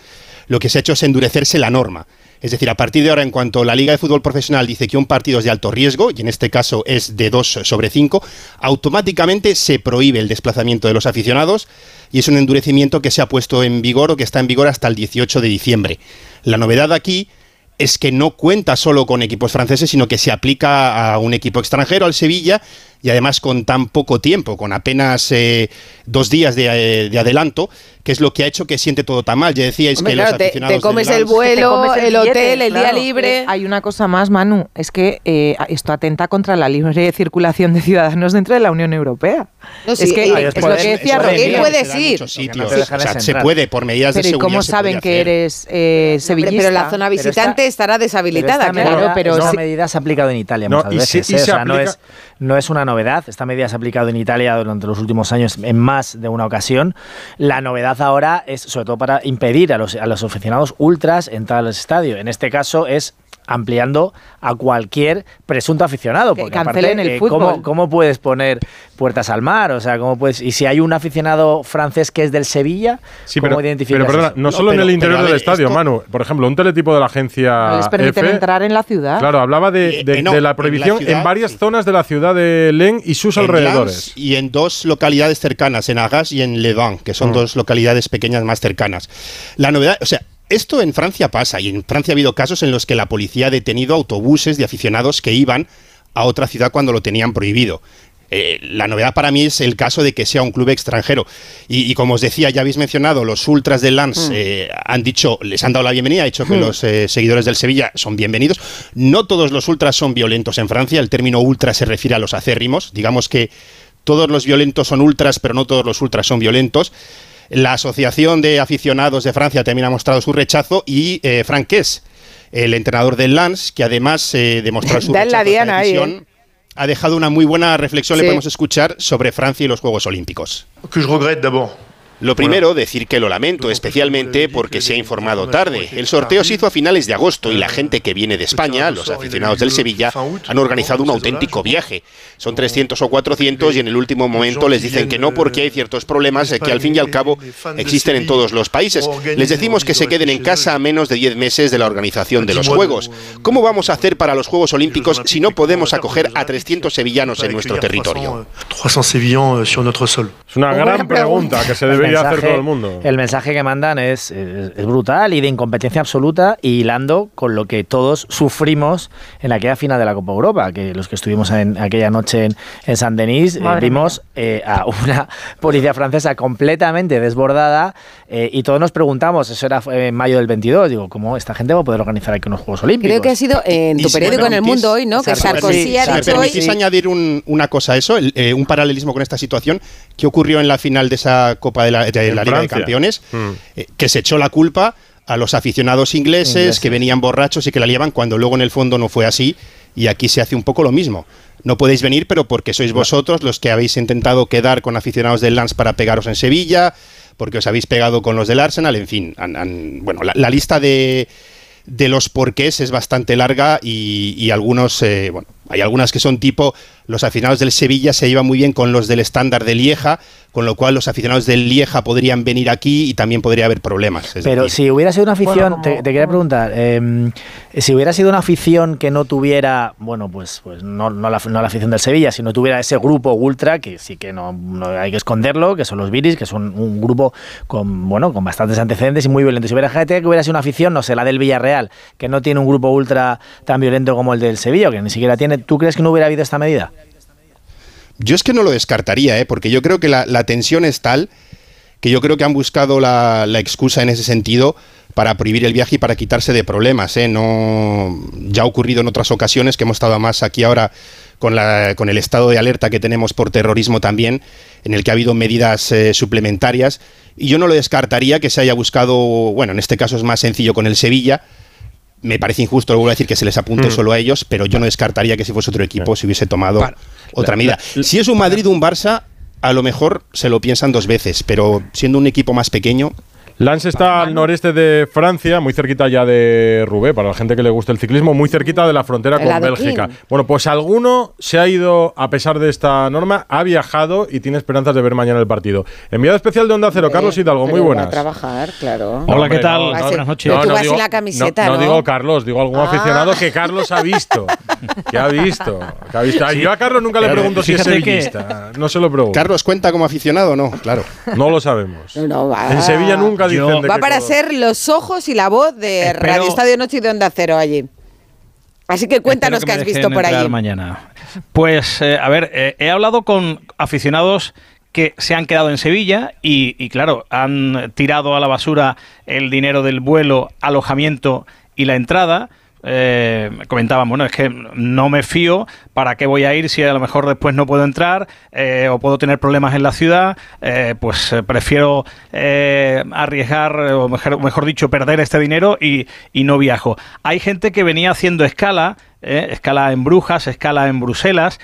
Speaker 13: lo que se ha hecho es endurecerse la norma. Es decir, a partir de ahora, en cuanto la Liga de Fútbol Profesional dice que un partido es de alto riesgo, y en este caso es de 2 sobre 5, automáticamente se prohíbe el desplazamiento de los aficionados y es un endurecimiento que se ha puesto en vigor o que está en vigor hasta el 18 de diciembre. La novedad aquí es que no cuenta solo con equipos franceses, sino que se aplica a un equipo extranjero, al Sevilla, y además con tan poco tiempo, con apenas eh, dos días de, eh, de adelanto, que es lo que ha hecho que siente todo tan mal. Ya decíais
Speaker 1: Hombre,
Speaker 13: que
Speaker 1: claro,
Speaker 13: los
Speaker 1: te-
Speaker 13: aficionados
Speaker 1: te comes
Speaker 13: del
Speaker 1: el vuelo,
Speaker 10: Te comes
Speaker 1: el
Speaker 10: billete,
Speaker 1: hotel, el día libre.
Speaker 10: Eh, Hay una cosa más, Manu, es que eh, esto atenta contra la libre circulación de ciudadanos dentro de la Unión Europea.
Speaker 1: No, sí,
Speaker 10: es que es lo que decía
Speaker 13: ir,
Speaker 1: puedes ir.
Speaker 13: muchos sitios.
Speaker 9: te dejan
Speaker 13: O sea, se puede, por medidas
Speaker 10: Pero
Speaker 13: de
Speaker 10: ¿y
Speaker 13: seguridad.
Speaker 10: cómo
Speaker 13: se
Speaker 10: saben que
Speaker 13: hacer.
Speaker 10: eres eh, sevillista?
Speaker 1: pero la zona
Speaker 9: esta-
Speaker 1: visitante estará deshabilitada,
Speaker 9: Pero esta
Speaker 1: claro.
Speaker 9: medida,
Speaker 10: pero
Speaker 9: se ha aplicado en Italia
Speaker 2: No,
Speaker 9: muchas
Speaker 2: y
Speaker 9: veces.
Speaker 2: se- y
Speaker 9: ¿eh?
Speaker 2: se
Speaker 9: O sea, no,
Speaker 2: aplica-
Speaker 9: es, no es una novedad. Esta medida se ha aplicado en Italia durante los últimos años en más de una ocasión. La novedad ahora es sobre todo para impedir a los, a los aficionados ultras entrar al estadio. En este caso es ampliando a cualquier presunto aficionado.
Speaker 10: Que
Speaker 9: Porque
Speaker 10: cancelen
Speaker 9: aparte,
Speaker 10: el
Speaker 9: eh,
Speaker 10: fútbol.
Speaker 9: ¿cómo, cómo puedes poner puertas al mar? O sea, ¿cómo puedes...? Y si hay un aficionado francés que es del Sevilla,
Speaker 2: Sí,
Speaker 9: ¿cómo
Speaker 2: pero,
Speaker 9: identificas
Speaker 2: pero perdona,
Speaker 9: eso?
Speaker 2: no solo en
Speaker 13: pero-
Speaker 2: el interior del estadio,
Speaker 13: esto-
Speaker 2: Manu. Por ejemplo, un teletipo de la agencia
Speaker 10: No les permiten
Speaker 2: F,
Speaker 10: entrar en la ciudad.
Speaker 2: Claro, hablaba de,
Speaker 13: Eh,
Speaker 2: de-
Speaker 13: eh, no,
Speaker 2: de la
Speaker 13: en la
Speaker 2: prohibición en, varias
Speaker 13: sí.
Speaker 2: zonas de la ciudad de Len y sus
Speaker 13: en
Speaker 2: alrededores.
Speaker 13: Lens y en dos localidades cercanas, en Arras y en Levant, que son
Speaker 2: Mm.
Speaker 13: dos localidades pequeñas más cercanas. La novedad, o sea, esto en Francia pasa y en Francia ha habido casos en los que la policía ha detenido autobuses de aficionados que iban a otra ciudad cuando lo tenían prohibido. Eh, la novedad para mí es el caso de que sea un club extranjero. Y, y como os decía, ya habéis mencionado, los ultras del Lens eh, han dicho, les han dado la bienvenida, ha dicho que los eh, seguidores del Sevilla son bienvenidos. No todos los ultras son violentos en Francia, el término ultra se refiere a los acérrimos. Digamos que todos los violentos son ultras, pero no todos los ultras son violentos. La Asociación de Aficionados de Francia también ha mostrado su rechazo y eh, Frank Kess, el entrenador del Lens, que además eh, de mostrar su
Speaker 1: la
Speaker 13: rechazo a esta decisión,
Speaker 1: ¿eh?
Speaker 13: ha dejado una muy buena reflexión, le
Speaker 1: Sí.
Speaker 13: podemos escuchar, sobre Francia y los Juegos Olímpicos.
Speaker 14: que je regrette d'abord.
Speaker 13: Lo primero, decir que lo lamento, especialmente porque se ha informado tarde. El sorteo se hizo a finales de agosto y la gente que viene de España, los aficionados del Sevilla, han organizado un auténtico viaje. Son 300 o 400 y en el último momento les dicen que no porque hay ciertos problemas que al fin y al cabo existen en todos los países. Les decimos que se queden en casa a menos de 10 meses de la organización de los Juegos. ¿Cómo vamos a hacer para los Juegos Olímpicos si no podemos acoger a 300 sevillanos en nuestro territorio?
Speaker 14: 300 Sévillans sur notre sol.
Speaker 2: Es una gran pregunta que se debería hacer todo el mundo.
Speaker 9: El mensaje que mandan es, es- es brutal y de incompetencia absoluta y hilando con lo que todos sufrimos en aquella final de la Copa Europa, que los que estuvimos en aquella noche en, en San Denis eh, vimos eh, a una policía francesa completamente desbordada eh, y todos nos preguntamos, eso era eh, en mayo del 22, digo, ¿cómo esta gente va a poder organizar aquí unos Juegos Olímpicos?
Speaker 1: Creo que ha sido en tu periódico en El Mundo hoy, ¿no? Que Sarkozy ha
Speaker 13: si me
Speaker 1: dicho hoy...
Speaker 13: permitís añadir un- una cosa a eso, el- eh, un paralelismo con esta situación, ¿qué ocurrió en la final de esa Copa del la, de
Speaker 2: En
Speaker 13: la Liga de. Campeones,
Speaker 2: Mm.
Speaker 13: eh, que se echó la culpa a los aficionados ingleses,
Speaker 9: Ingleses.
Speaker 13: que venían borrachos y que la llevan cuando luego en el fondo no fue así y aquí se hace un poco lo mismo. No podéis venir, pero porque sois vosotros los que habéis intentado quedar con aficionados del Lens para pegaros en Sevilla, porque os habéis pegado con los del Arsenal, en fin. han- han- bueno, la, la lista de, de los porqués es bastante larga y, y algunos, eh, bueno, hay algunas que son tipo, los aficionados del Sevilla se llevan muy bien con los del estándar de Lieja, con lo cual los aficionados del Lieja podrían venir aquí y también podría haber problemas.
Speaker 9: Pero
Speaker 13: decir,
Speaker 9: si hubiera sido una afición,
Speaker 11: Bueno, como-
Speaker 9: te, te quería preguntar, eh, si hubiera sido una afición que no tuviera, bueno, pues, pues no, no la, no la afición del Sevilla, sino tuviera ese grupo ultra, que sí que no, no hay que esconderlo, que son los Viris, que son un grupo con, bueno, con bastantes antecedentes y muy violentos. Si hubiera gente que hubiera sido una afición, no sé, la del Villarreal, que no tiene un grupo ultra tan violento como el del Sevilla, que ni siquiera tiene, ¿tú crees que no hubiera habido esta medida?
Speaker 13: Yo es que no lo descartaría, ¿eh? porque yo creo que la, tensión es tal que yo creo que han buscado la, la excusa en ese sentido para prohibir el viaje y para quitarse de problemas. ¿eh? No, ya ha ocurrido en otras ocasiones que hemos estado más aquí ahora con, la, con el estado de alerta que tenemos por terrorismo también, en el que ha habido medidas eh, suplementarias. Y yo no lo descartaría que se haya buscado, bueno, en este caso es más sencillo con el Sevilla. Me parece injusto, a decir, que se les apunte
Speaker 2: Mm.
Speaker 13: solo a ellos, pero yo no descartaría que si fuese otro equipo se hubiese tomado otra medida. Si es un Madrid o un Barça, a lo mejor se lo piensan dos veces, pero siendo un equipo más pequeño,
Speaker 2: Lens está al noreste de Francia, muy cerquita ya de Roubaix, para la gente que le gusta el ciclismo, muy cerquita de la frontera con
Speaker 1: adoquín.
Speaker 2: Bélgica. Bueno, pues alguno se ha ido, a pesar de esta norma, ha viajado y tiene esperanzas de ver mañana el partido. Enviado especial de Onda Cero, Carlos Hidalgo, muy buenas.
Speaker 1: a trabajar, claro.
Speaker 2: No,
Speaker 15: Hola, ¿qué tal?
Speaker 2: no,
Speaker 1: Buenas
Speaker 2: no,
Speaker 1: noches. Pero tú vas sin la camiseta,
Speaker 2: no,
Speaker 1: ¿no?
Speaker 2: digo Carlos, digo algún
Speaker 1: Ah.
Speaker 2: aficionado que Carlos ha visto. Que ha visto. Que ha visto. Yo a Carlos nunca le
Speaker 15: Claro,
Speaker 2: pregunto si es
Speaker 15: fíjate que-
Speaker 2: sevillista. No se lo pregunto.
Speaker 13: Carlos cuenta como aficionado, ¿no? Claro.
Speaker 2: No lo sabemos.
Speaker 1: No, no, va.
Speaker 2: En Sevilla nunca
Speaker 15: Yo-
Speaker 2: dicen de
Speaker 1: Va para ser los ojos y la voz de
Speaker 15: Espero-
Speaker 1: Radio Estadio Noche y de Onda Cero allí. Así que cuéntanos
Speaker 15: Espero
Speaker 1: qué has visto por allí.
Speaker 15: mañana. Pues, eh, a ver, eh, he hablado con aficionados que se han quedado en Sevilla y, y, claro, han tirado a la basura el dinero del vuelo, alojamiento y la entrada. Eh, bueno, es que no me fío, ¿para qué voy a ir si a lo mejor después no puedo entrar eh, o puedo tener problemas en la ciudad? Eh, pues eh, prefiero arriesgar, o mejor, dicho, perder este dinero y, y no viajo. Hay gente que venía haciendo escala, escala en Brujas, escala en Bruselas,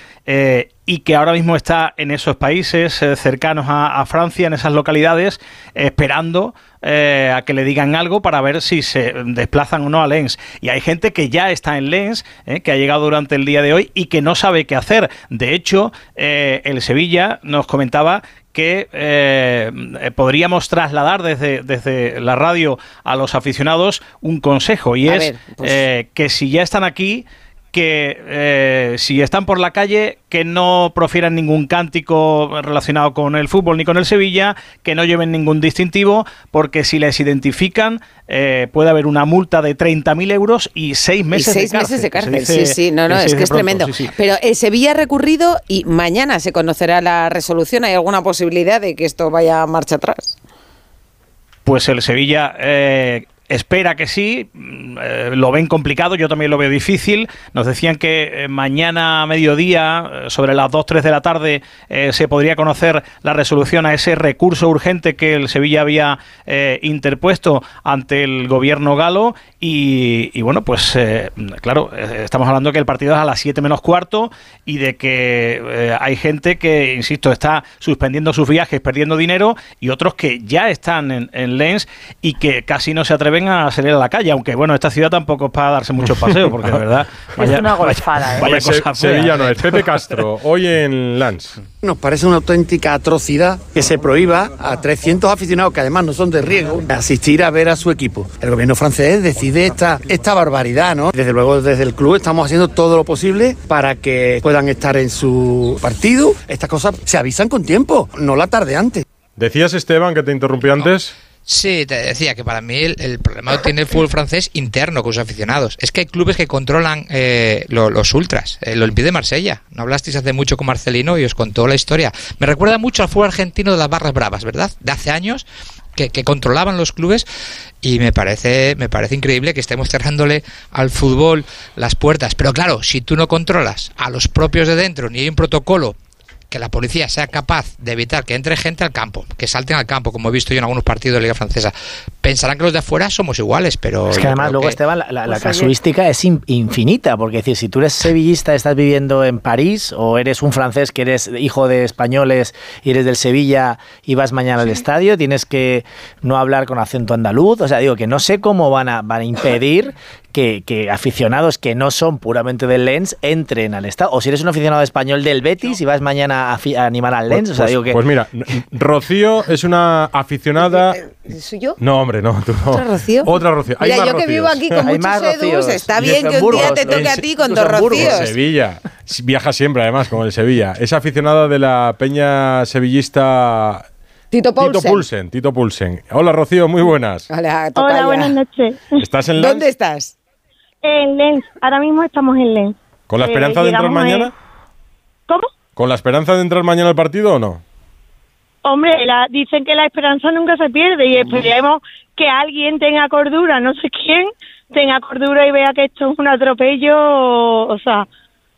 Speaker 15: y que ahora mismo está en esos países cercanos a, Francia, en esas localidades, esperando eh, a que le digan algo para ver si se desplazan o no a Lens. Y hay gente que ya está en Lens, eh, que ha llegado durante el día de hoy y que no sabe qué hacer. De hecho, eh, el Sevilla nos comentaba que eh, podríamos trasladar desde, desde la radio a los aficionados un consejo y
Speaker 1: A
Speaker 15: es
Speaker 1: ver, pues-
Speaker 15: eh, que si ya están aquí que eh, si están por la calle que no profieran ningún cántico relacionado con el fútbol ni con el Sevilla, que no lleven ningún distintivo, porque si les identifican eh, puede haber una multa de 30.000 euros y seis
Speaker 1: Y
Speaker 15: meses
Speaker 1: seis
Speaker 15: de cárcel.
Speaker 1: meses de cárcel,
Speaker 15: dice-
Speaker 1: sí, sí, no, no, es que es
Speaker 15: pronto,
Speaker 1: tremendo.
Speaker 15: sí, sí.
Speaker 1: Pero eh, Sevilla ha recurrido y mañana se conocerá la resolución. ¿Hay alguna posibilidad de que esto vaya a marcha atrás?
Speaker 15: Pues el Sevilla eh, espera que sí, mm, eh, lo ven complicado, yo también lo veo difícil. Nos decían que eh, mañana a mediodía, eh, sobre las 2-3 de la tarde, se podría conocer la resolución a ese recurso urgente que el Sevilla había interpuesto ante el gobierno galo. Y, bueno, pues claro, estamos hablando que el partido es a las 7 menos cuarto y de que hay gente que, insisto, está suspendiendo sus viajes, perdiendo dinero y otros que ya están en Lens y que casi no se atreven a salir a la calle, aunque bueno, esta ciudad tampoco es para darse muchos paseos, porque de verdad...
Speaker 11: Es una golfada, ¿eh?
Speaker 15: vaya
Speaker 2: Se-
Speaker 15: cosa fea.
Speaker 2: Sevilla no es. Pepe Castro, hoy en Lens.
Speaker 16: Nos parece una auténtica atrocidad que se prohíba a 300 aficionados, que además no son de riesgo, asistir a ver a su equipo. El gobierno francés decide esta, esta barbaridad, ¿no? Desde luego, desde el club estamos haciendo todo lo posible para que puedan estar en su partido. Estas cosas se avisan con tiempo, no la tarde antes.
Speaker 2: Decías, Esteban, que te interrumpí antes.
Speaker 12: Sí, te decía que para mí el, problema tiene el fútbol francés interno con sus aficionados. Es que hay clubes que controlan eh, lo- los ultras. El Olympique de Marsella. No hablasteis hace mucho con Marcelino y os contó la historia. Me recuerda mucho al fútbol argentino de las barras bravas, ¿verdad? De hace años. Que, que controlaban los clubes y me parece me parece increíble que estemos cerrándole al fútbol las puertas pero claro si tú no controlas a los propios de dentro ni hay un protocolo que la policía sea capaz de evitar que entre gente al campo, que salten al campo, como he visto yo en algunos partidos de Liga Francesa. Pensarán que los de afuera somos iguales, pero...
Speaker 9: Es que además luego,
Speaker 12: que-
Speaker 9: Esteban, la, la- la
Speaker 12: Pues, oye,
Speaker 9: casuística es in- infinita, porque es decir, si tú eres sevillista, estás viviendo en París, o eres un francés que eres hijo de españoles y eres del Sevilla y vas mañana al estadio, tienes que no hablar con acento andaluz, o sea, digo que no sé cómo van a, van a impedir que, que aficionados que no son puramente del Lens entren al estadio, o si eres un aficionado español del Betis y vas mañana a, afi- a animar al Lens, o sea,
Speaker 2: pues,
Speaker 9: digo que...
Speaker 2: pues mira, Rocío es una aficionada.
Speaker 1: ¿Soy yo?
Speaker 2: No, hombre, no. tú no.
Speaker 1: ¿Otra Rocío?
Speaker 2: Otra Rocío. Hay
Speaker 1: Mira,
Speaker 2: más
Speaker 1: yo que vivo aquí con muchos edus, está bien que un día te toque a ti con dos
Speaker 2: En
Speaker 1: Rocíos.
Speaker 2: Sevilla. Viaja siempre, además, como el Sevilla. Es aficionada de la peña sevillista.
Speaker 1: Tito
Speaker 2: Pulsen. Tito Pulsen. Hola, Rocío, muy buenas.
Speaker 1: Hola,
Speaker 17: Hola, buenas noches.
Speaker 2: ¿Estás en Lens?
Speaker 1: ¿Dónde estás?
Speaker 17: En Lens. Ahora mismo estamos en Lens.
Speaker 2: ¿Con la
Speaker 17: Eh,
Speaker 2: esperanza de entrar mañana?
Speaker 17: ¿Cómo?
Speaker 2: ¿Con la esperanza de entrar mañana al partido o no?
Speaker 17: Hombre, la- dicen que la esperanza nunca se pierde y esperemos que alguien tenga cordura, no sé quién, tenga cordura y vea que esto es un atropello, o sea,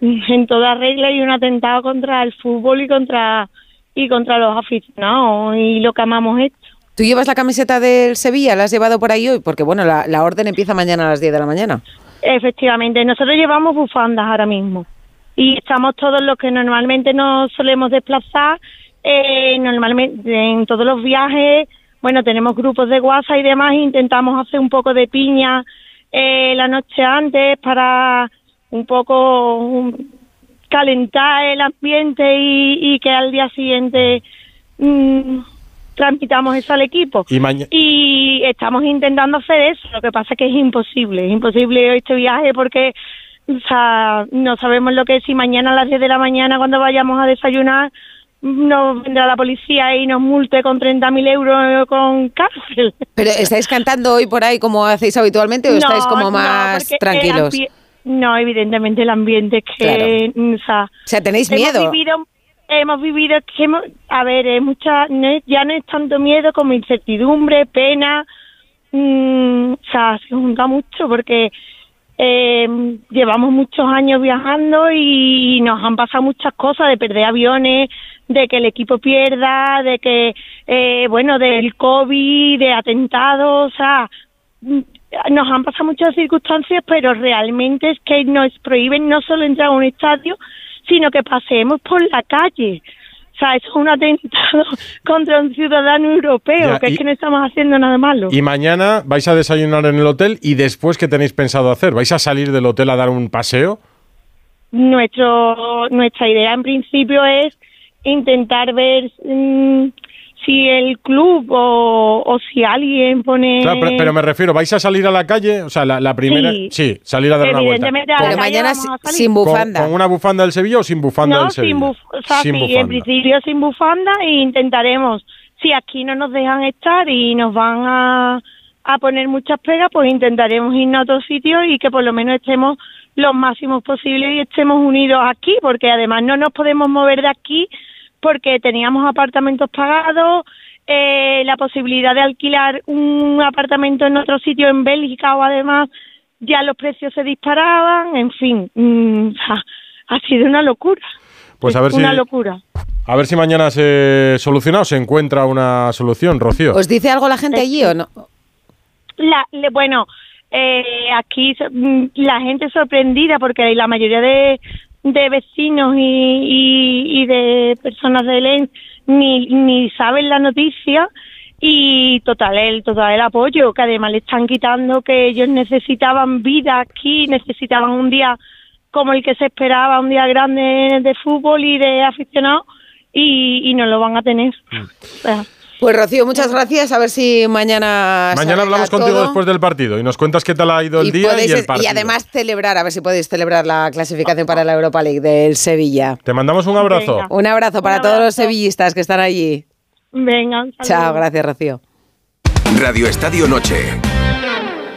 Speaker 17: en toda regla y un atentado contra el fútbol y contra y contra los aficionados y lo que amamos esto.
Speaker 1: ¿Tú llevas la camiseta del Sevilla? ¿La has llevado por ahí hoy? Porque, bueno, la, la orden empieza mañana a las 10 de la mañana.
Speaker 17: Efectivamente, nosotros llevamos bufandas ahora mismo y estamos todos los que normalmente nos solemos desplazar, eh, normalmente en todos los viajes, bueno, tenemos grupos de WhatsApp y demás, e intentamos hacer un poco de piña eh, la noche antes para un poco calentar el ambiente y, y que al día siguiente mm, transmitamos eso al equipo.
Speaker 2: Y
Speaker 17: estamos intentando hacer eso, lo que pasa es que es imposible, es imposible este viaje porque o sea, no sabemos lo que es si mañana a las 10 de la mañana cuando vayamos a desayunar nos vendrá la policía y nos multe con 30.000 euros con cárcel.
Speaker 1: ¿Pero estáis cantando hoy por ahí como hacéis habitualmente o estáis como más tranquilos?
Speaker 17: No, evidentemente el ambiente es que... O, sea,
Speaker 1: O sea, ¿tenéis
Speaker 17: hemos
Speaker 1: miedo?
Speaker 17: Vivido, hemos vivido... que hemos- a ver, es mucha, no es- ya no es tanto miedo como incertidumbre, pena. mm, o sea, se junta mucho porque eh, llevamos muchos años viajando y nos han pasado muchas cosas de perder aviones, de que el equipo pierda, de que, eh, bueno, del COVID, de atentados, o sea, mm, nos han pasado muchas circunstancias, pero realmente es que nos prohíben no solo entrar a un estadio, sino que pasemos por la calle. O sea, eso es un atentado contra un ciudadano europeo,
Speaker 2: Ya,
Speaker 17: que
Speaker 2: y-
Speaker 17: es que no estamos haciendo nada malo.
Speaker 2: Y mañana vais a desayunar en el hotel y después, ¿qué tenéis pensado hacer? ¿Vais a salir del hotel a dar un paseo?
Speaker 17: Nuestro, nuestra idea en principio es intentar ver mm, si el club o, o si alguien pone...
Speaker 2: Claro, pero, pero me refiero, ¿vais a salir a la calle? O sea, la, la primera.
Speaker 17: Sí.
Speaker 2: salir a dar una vuelta.
Speaker 17: Evidentemente a la
Speaker 1: Pero
Speaker 17: calle
Speaker 1: mañana
Speaker 17: vamos a salir.
Speaker 1: sin
Speaker 2: ¿Con,
Speaker 1: bufanda.
Speaker 2: con una bufanda del Sevilla o sin bufanda
Speaker 17: no,
Speaker 2: del Sevilla?
Speaker 17: sin buf- o sea,
Speaker 2: Sin
Speaker 17: sí,
Speaker 2: bufanda.
Speaker 17: en principio sin bufanda e intentaremos, si aquí no nos dejan estar y nos van a, a poner muchas pegas, pues intentaremos irnos a otro sitio y que por lo menos estemos los máximos posibles y estemos unidos aquí, porque además no nos podemos mover de aquí porque teníamos apartamentos pagados, eh, la posibilidad de alquilar un apartamento en otro sitio en Bélgica o además ya los precios se disparaban, en fin, mm, ha, ha sido una locura.
Speaker 2: Pues a ver si.
Speaker 17: una locura.
Speaker 2: A ver si mañana se soluciona o se encuentra una solución, Rocío.
Speaker 1: ¿Os dice algo la gente allí o no?
Speaker 17: La, le- bueno, eh, aquí mm, la gente sorprendida porque la mayoría de, de vecinos y, y, y de personas de Lens ni, ni saben la noticia y total el total el apoyo que además le están quitando que ellos necesitaban vida aquí necesitaban un día como el que se esperaba un día grande de fútbol y de aficionados y, y no lo van a tener. O sea,
Speaker 1: Pues Rocío, muchas gracias. A ver si mañana.
Speaker 2: Mañana hablamos contigo
Speaker 1: todo.
Speaker 2: después del partido y nos cuentas qué tal ha ido el
Speaker 1: y,
Speaker 2: día
Speaker 1: podéis-
Speaker 2: y el partido.
Speaker 1: además celebrar, a ver si podéis celebrar la clasificación para la Europa League del Sevilla.
Speaker 2: Te mandamos un abrazo.
Speaker 17: Venga.
Speaker 1: Un abrazo para
Speaker 17: Un
Speaker 1: todos los sevillistas que están allí.
Speaker 17: venga un
Speaker 1: Chao,
Speaker 17: saludo.
Speaker 1: gracias Rocío.
Speaker 18: Radio Estadio Noche.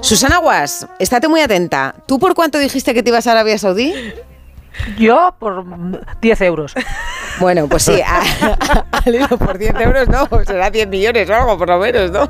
Speaker 1: Susana Guas, estate muy atenta. ¿Tú por cuánto dijiste que te ibas a Arabia Saudí?
Speaker 11: Yo por 10 euros.
Speaker 1: Bueno, pues sí, al hilo por 10 euros no, será 10 millones o algo por lo menos, ¿no?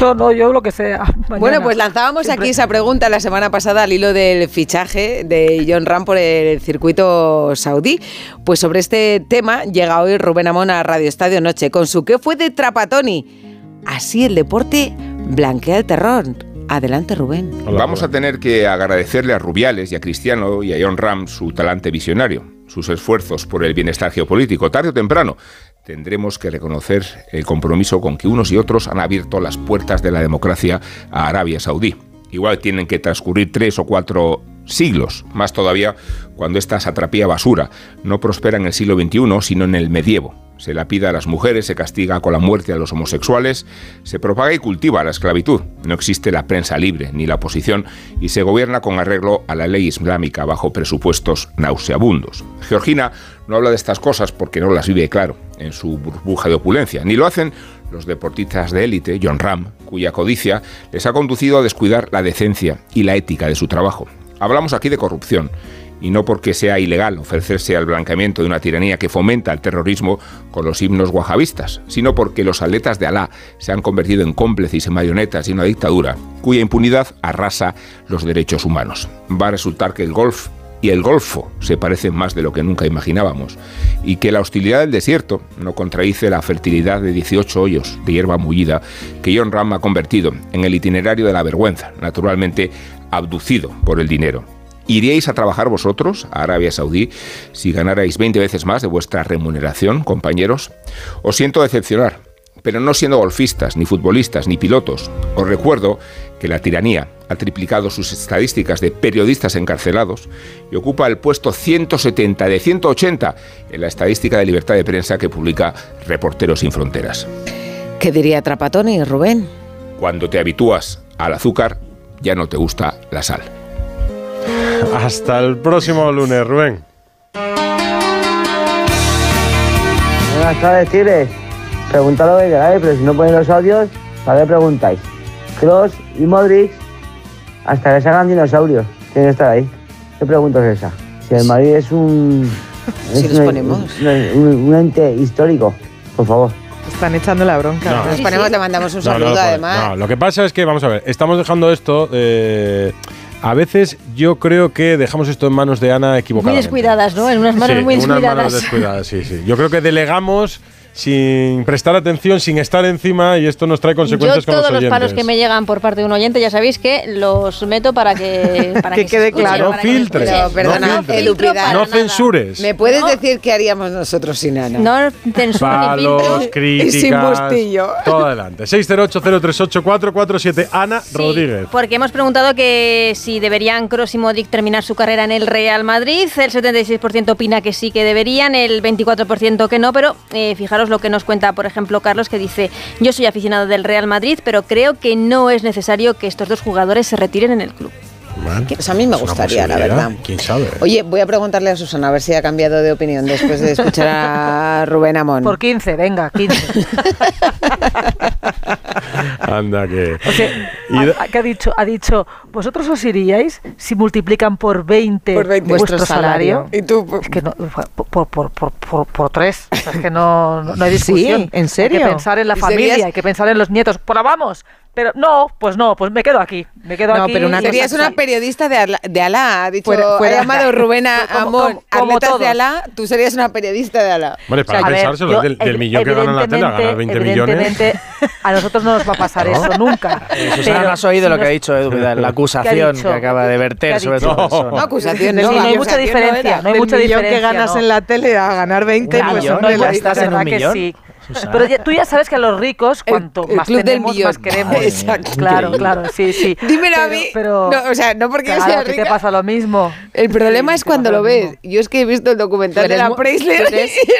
Speaker 11: No, no, yo lo que sea. Mañana.
Speaker 1: Bueno, pues lanzábamos
Speaker 11: Siempre.
Speaker 1: aquí esa pregunta la semana pasada al hilo del fichaje de John Ram por el circuito saudí. Pues sobre este tema llega hoy Rubén Amón a Radio Estadio Noche con su ¿Qué fue de Trapatoni? Así el deporte blanquea el terror. Adelante, Rubén.
Speaker 19: Vamos a tener que agradecerle a Rubiales y a Cristiano y a John Ram su talante visionario, sus esfuerzos por el bienestar geopolítico. Tarde o temprano tendremos que reconocer el compromiso con que unos y otros han abierto las puertas de la democracia a Arabia Saudí. Igual tienen que transcurrir tres o cuatro siglos, más todavía cuando esta satrapía basura no prospera en el siglo XXI, sino en el medievo. Se lapida a las mujeres, se castiga con la muerte a los homosexuales, se propaga y cultiva la esclavitud. No existe la prensa libre ni la oposición y se gobierna con arreglo a la ley islámica bajo presupuestos nauseabundos. Georgina no habla de estas cosas porque no las vive claro en su burbuja de opulencia, ni lo hacen los deportistas de élite, John Ram, cuya codicia les ha conducido a descuidar la decencia y la ética de su trabajo. Hablamos aquí de corrupción, y no porque sea ilegal ofrecerse al blanqueamiento de una tiranía que fomenta el terrorismo con los himnos wahabistas, sino porque los atletas de Alá se han convertido en cómplices y marionetas de una dictadura cuya impunidad arrasa los derechos humanos. Va a resultar que el golf y el Golfo se parecen más de lo que nunca imaginábamos, y que la hostilidad del desierto no contradice la fertilidad de 18 hoyos de hierba mullida que John Ram ha convertido en el itinerario de la vergüenza, naturalmente abducido por el dinero. ¿Iríais a trabajar vosotros a Arabia Saudí si ganarais 20 veces más de vuestra remuneración, compañeros? Os siento decepcionar, pero no siendo golfistas, ni futbolistas, ni pilotos. Os recuerdo que la tiranía ha triplicado sus estadísticas de periodistas encarcelados y ocupa el puesto 170 de 180 en la estadística de libertad de prensa que publica Reporteros sin Fronteras.
Speaker 1: ¿Qué diría Trapatoni, Rubén?
Speaker 19: Cuando te habitúas al azúcar, ya no te gusta la sal.
Speaker 2: Hasta el próximo lunes, Rubén.
Speaker 20: Buenas tardes, Tigres. Preguntad lo que queráis, pero si no ponéis los audios, ¿para qué preguntáis? Cross y Modric, hasta que se hagan dinosaurios, tienen que estar ahí. ¿Qué pregunta es esa? Si el Madrid es un...
Speaker 1: Si
Speaker 20: un-
Speaker 1: ponemos.
Speaker 20: un- un- un ente histórico, por favor.
Speaker 10: Están echando la bronca.
Speaker 2: No.
Speaker 1: Nos ponemos, te mandamos un
Speaker 2: No,
Speaker 1: saludo además.
Speaker 2: No, lo que pasa es que, vamos a ver, estamos dejando esto. eh, a veces yo creo que dejamos esto en manos de Ana
Speaker 21: Muy
Speaker 2: equivocadamente.
Speaker 21: descuidadas, ¿no? En unas manos
Speaker 2: Sí,
Speaker 21: muy
Speaker 2: unas manos
Speaker 21: descuidadas.
Speaker 2: descuidadas, sí, sí. Yo creo que delegamos sin prestar atención, sin estar encima y esto nos trae
Speaker 21: Yo
Speaker 2: consecuencias con
Speaker 21: todos
Speaker 2: los
Speaker 21: los palos
Speaker 2: oyentes.
Speaker 21: que me llegan por parte de un oyente ya sabéis que los meto para que para
Speaker 1: Que quede claro.
Speaker 2: filtres, no
Speaker 1: Perdona,
Speaker 2: filtres.
Speaker 1: Pidal.
Speaker 2: No censures.
Speaker 1: ¿Me puedes decir qué haríamos nosotros sin Ana?
Speaker 21: No censura ni
Speaker 2: Palos,
Speaker 21: filtro.
Speaker 2: críticas.
Speaker 1: Y sin bustillo.
Speaker 2: Todo adelante. 608-038-447. Ana Rodríguez.
Speaker 21: Porque hemos preguntado que si deberían Kroos y Modric terminar su carrera en el Real Madrid. El 76% opina que sí que deberían, el 24% que no. Pero eh, fijaros lo que nos cuenta, por ejemplo, Carlos, que dice: Yo soy aficionado del Real Madrid, pero creo que no es necesario que estos dos jugadores se retiren en el club.
Speaker 1: Pues a mí me
Speaker 2: Es
Speaker 1: gustaría, la verdad.
Speaker 2: ¿Quién sabe?
Speaker 1: Oye, voy a preguntarle a Susana a ver si ha cambiado de opinión después de escuchar a Rubén Amón.
Speaker 11: Por 15, venga, 15.
Speaker 2: Anda, que. Y
Speaker 11: Ha- que dicho, ha dicho, vosotros os iríais si multiplican por 20,
Speaker 1: Por 20
Speaker 11: vuestro
Speaker 1: vuestro
Speaker 11: salario.
Speaker 1: salario. Y tú,
Speaker 11: Es que no, por, por, por, por, por tres. O sea, es que no, no, no hay discusión.
Speaker 10: Sí, ¿en serio?
Speaker 11: Hay que pensar en la
Speaker 1: ¿Y
Speaker 11: familia,
Speaker 1: serías-
Speaker 11: hay que pensar en los nietos. Pues la vamos. Pero no, pues no, pues me quedo aquí. Me quedo
Speaker 10: No,
Speaker 11: aquí.
Speaker 10: pero una
Speaker 1: Serías una periodista de Alá, de Alá, ha dicho,
Speaker 10: Fuera- fuera-
Speaker 1: ha llamado Rubén a
Speaker 11: Como-
Speaker 1: Amón,
Speaker 11: como- como
Speaker 1: atletas de
Speaker 11: todos.
Speaker 1: Alá, tú serías una periodista de Alá.
Speaker 2: Hombre, para
Speaker 11: A ver,
Speaker 2: pensárselo,
Speaker 11: yo,
Speaker 2: del, millón que gana la tele a ganar 20 millones.
Speaker 11: a nosotros no nos va a pasar
Speaker 9: No.
Speaker 11: eso nunca.
Speaker 9: Susana,
Speaker 11: Pero
Speaker 9: no has oído
Speaker 11: si
Speaker 9: lo que
Speaker 11: nos-
Speaker 9: ha dicho Edu Vidal, la acusación
Speaker 11: ¿Qué ha
Speaker 9: que acaba de
Speaker 11: ¿Qué
Speaker 9: verter sobre
Speaker 11: dicho?
Speaker 9: tu persona.
Speaker 1: No, acusaciones.
Speaker 11: Sí, no hay mucha diferencia, no hay mucha
Speaker 10: millón
Speaker 11: diferencia.
Speaker 10: que ganas
Speaker 11: no.
Speaker 10: en la tele a ganar 20,
Speaker 11: Claro,
Speaker 10: pues
Speaker 11: no,
Speaker 9: estás en un millón.
Speaker 11: Pero ya, tú ya sabes que a los ricos, cuanto
Speaker 1: el, el más
Speaker 11: tenemos, más queremos.
Speaker 1: Ah, exacto.
Speaker 11: Claro, claro, sí, sí.
Speaker 1: Dímelo
Speaker 11: pero, a
Speaker 1: mí.
Speaker 11: Pero,
Speaker 1: no, o sea, no porque
Speaker 11: claro,
Speaker 1: yo
Speaker 11: sea rica. Te pasa lo mismo.
Speaker 1: El problema sí,
Speaker 11: es
Speaker 1: cuando lo ves. Yo es que he visto el documental de la Preisler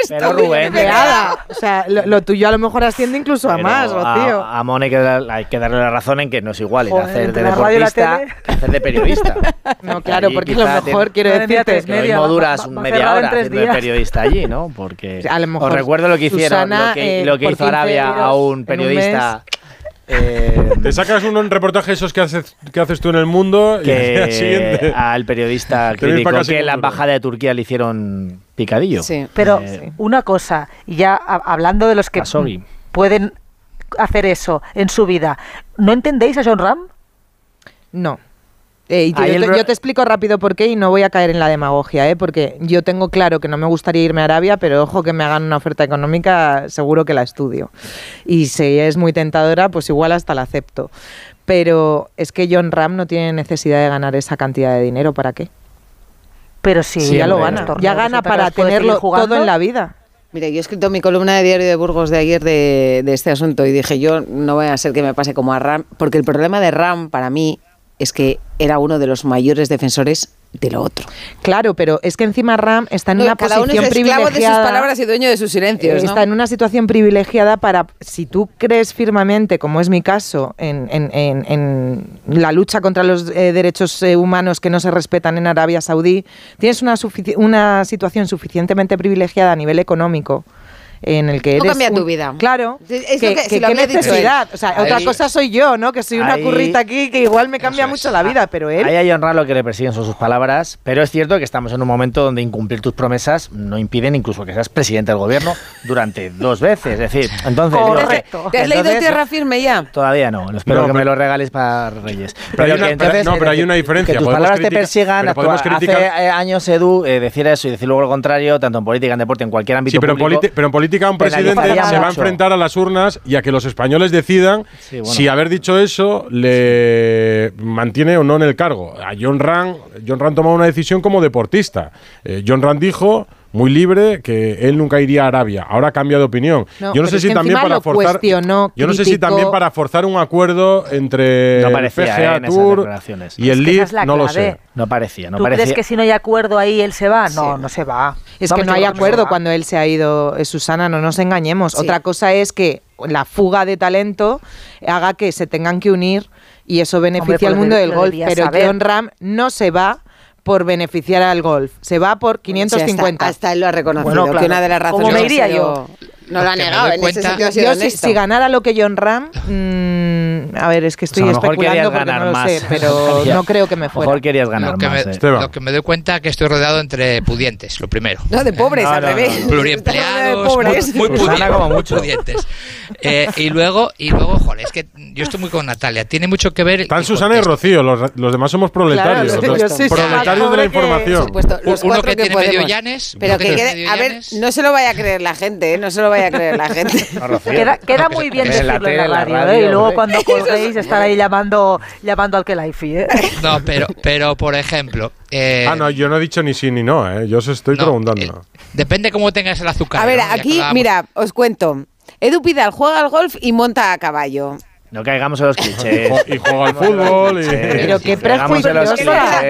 Speaker 9: pero Rubén,
Speaker 10: pegada. O sea, lo, lo, tuyo a lo mejor asciende incluso a más, Rocío.
Speaker 9: A, a Mone hay que, darle, hay que darle la razón en que no es igual
Speaker 11: Joder,
Speaker 9: hacer de deportista que hacer de periodista.
Speaker 10: No, claro, porque a lo mejor quiero decirte
Speaker 9: que mismo duras media hora haciendo de periodista allí, ¿no? Porque os recuerdo lo que hicieron, lo que que,
Speaker 10: eh,
Speaker 9: lo que hizo Arabia a un periodista. Eh,
Speaker 2: Te sacas un reportaje de esos que haces, que haces tú en el mundo y al, siguiente.
Speaker 9: al periodista criticó que la embajada de Turquía le hicieron picadillo.
Speaker 11: Sí, pero
Speaker 9: eh,
Speaker 11: una cosa, ya hablando de los que pueden hacer eso en su vida, ¿no entendéis a John Ram?
Speaker 10: No. Eh, y te, yo, te, yo, te, explico rápido por qué y no voy a caer en la demagogia, ¿eh? porque yo tengo claro que no me gustaría irme a Arabia, pero ojo que me hagan una oferta económica, seguro que la estudio. Y si es muy tentadora, pues igual hasta la acepto. Pero es que John Ram no tiene necesidad de ganar esa cantidad de dinero, ¿para qué?
Speaker 11: Pero sí, sí
Speaker 10: ya lo gana, ya gana para tenerlo todo en la vida.
Speaker 1: Mira, yo he escrito mi columna de Diario de Burgos de ayer de, de este asunto y dije, yo no voy a ser que me pase como a Ram, porque el problema de Ram para mí es que era uno de los mayores defensores de lo otro.
Speaker 10: Claro, pero es que encima Ram está en una
Speaker 1: posición uno es privilegiada. de sus palabras y dueño de sus silencios.
Speaker 10: Eh, está en una situación privilegiada para, si tú crees firmemente, como es mi caso, en, la lucha contra los eh, derechos eh, humanos que no se respetan en Arabia Saudí, tienes una situación suficientemente privilegiada a nivel económico en el que eres.
Speaker 1: No cambia
Speaker 10: un,
Speaker 1: tu vida.
Speaker 10: Claro.
Speaker 1: Es
Speaker 10: que,
Speaker 1: lo que, si
Speaker 10: que,
Speaker 1: lo
Speaker 10: qué
Speaker 1: necesidad. Dicho.
Speaker 10: O sea, otra cosa soy yo, ¿no? Que soy una
Speaker 9: ahí,
Speaker 10: currita aquí que igual me cambia mucho es. la vida, pero él.
Speaker 9: Ahí hay honrar lo que le persiguen son sus palabras, pero es cierto que estamos en un momento donde incumplir tus promesas no impiden incluso que seas presidente del gobierno durante dos veces. Es decir, entonces.
Speaker 1: Correcto. ¿Te has leído Tierra Firme ya?
Speaker 9: Todavía no. Espero
Speaker 2: no,
Speaker 9: que me lo regales para Reyes.
Speaker 2: Pero, una, entonces, no, pero hay una diferencia.
Speaker 9: Que tus palabras te persigan. Hace años, Edu, eh, decir eso y decir luego lo contrario, tanto en política, en deporte, en cualquier ámbito.
Speaker 2: Sí, pero,
Speaker 9: público,
Speaker 2: en, pero en política a un presidente se va a enfrentar a las urnas y a que los españoles decidan si haber dicho eso le mantiene o no en el cargo. A John Rand, John Rand tomó una decisión como deportista. Eh, John Rand dijo muy libre, que él nunca iría a Arabia. Ahora cambia de opinión.
Speaker 10: No,
Speaker 2: yo no sé si también para forzar. Yo no sé si también para forzar un acuerdo entre
Speaker 9: no parecía, el
Speaker 2: PGA
Speaker 9: eh,
Speaker 2: Tour y el no lo sé.
Speaker 9: No parecía, no
Speaker 11: ¿Tú
Speaker 9: parecía.
Speaker 11: crees que si no hay acuerdo ahí él se va? No, no se va.
Speaker 10: Es que no hay acuerdo cuando él se ha ido, eh, Susana, no nos engañemos. Otra cosa es que la fuga de talento haga que se tengan que unir y eso beneficia
Speaker 11: Hombre,
Speaker 10: al mundo del golf. Pero
Speaker 11: saber.
Speaker 10: John Ram no se va por beneficiar al golf, se va por 550.
Speaker 1: Sí, hasta, hasta, él lo ha reconocido,
Speaker 10: bueno, claro.
Speaker 1: que una de las razones...
Speaker 10: ¿Cómo me iría
Speaker 1: yo? No lo ha negado, en ese sentido ha sido
Speaker 10: yo, si, si, ganara lo que John Ram... Mmm, a ver, es que estoy
Speaker 9: o sea,
Speaker 10: especulando porque no lo sé, pero no creo que me
Speaker 9: fuera. Mejor querías ganar
Speaker 12: lo que
Speaker 9: más.
Speaker 12: Me. Lo que me doy cuenta es que estoy rodeado entre pudientes, lo primero.
Speaker 1: No, de pobres, al revés.
Speaker 12: Pluriempleados,
Speaker 1: pobres.
Speaker 12: muy, muy pudientes. Eh, y luego, y luego, joder, es que yo estoy muy con Natalia, tiene mucho que ver...
Speaker 2: Están Susana y Rocío, los, los demás somos proletarios. Proletarios de la información.
Speaker 1: Supuesto, los
Speaker 12: uno
Speaker 1: que,
Speaker 12: que tiene medio llanes,
Speaker 1: pero que, quede, a ver, no se lo vaya a creer la gente, ¿eh? no se lo vaya a creer la gente.
Speaker 11: queda, muy bien decirlo en la radio, ¿eh? y luego cuando podéis estar ahí llamando, llamando al Kelaifi, ¿eh?
Speaker 12: No, pero, pero por ejemplo... Eh,
Speaker 2: ah, no, yo no he dicho ni sí ni no, ¿eh? Yo os estoy
Speaker 12: no,
Speaker 2: preguntando.
Speaker 12: Eh, depende cómo tengas el azúcar.
Speaker 1: A ver,
Speaker 12: ¿no?
Speaker 1: aquí, mira, os cuento. Edu Pidal juega al golf y monta a caballo.
Speaker 9: No caigamos en los clichés.
Speaker 2: y juega al fútbol. Y...
Speaker 10: Pero qué prejuicioso.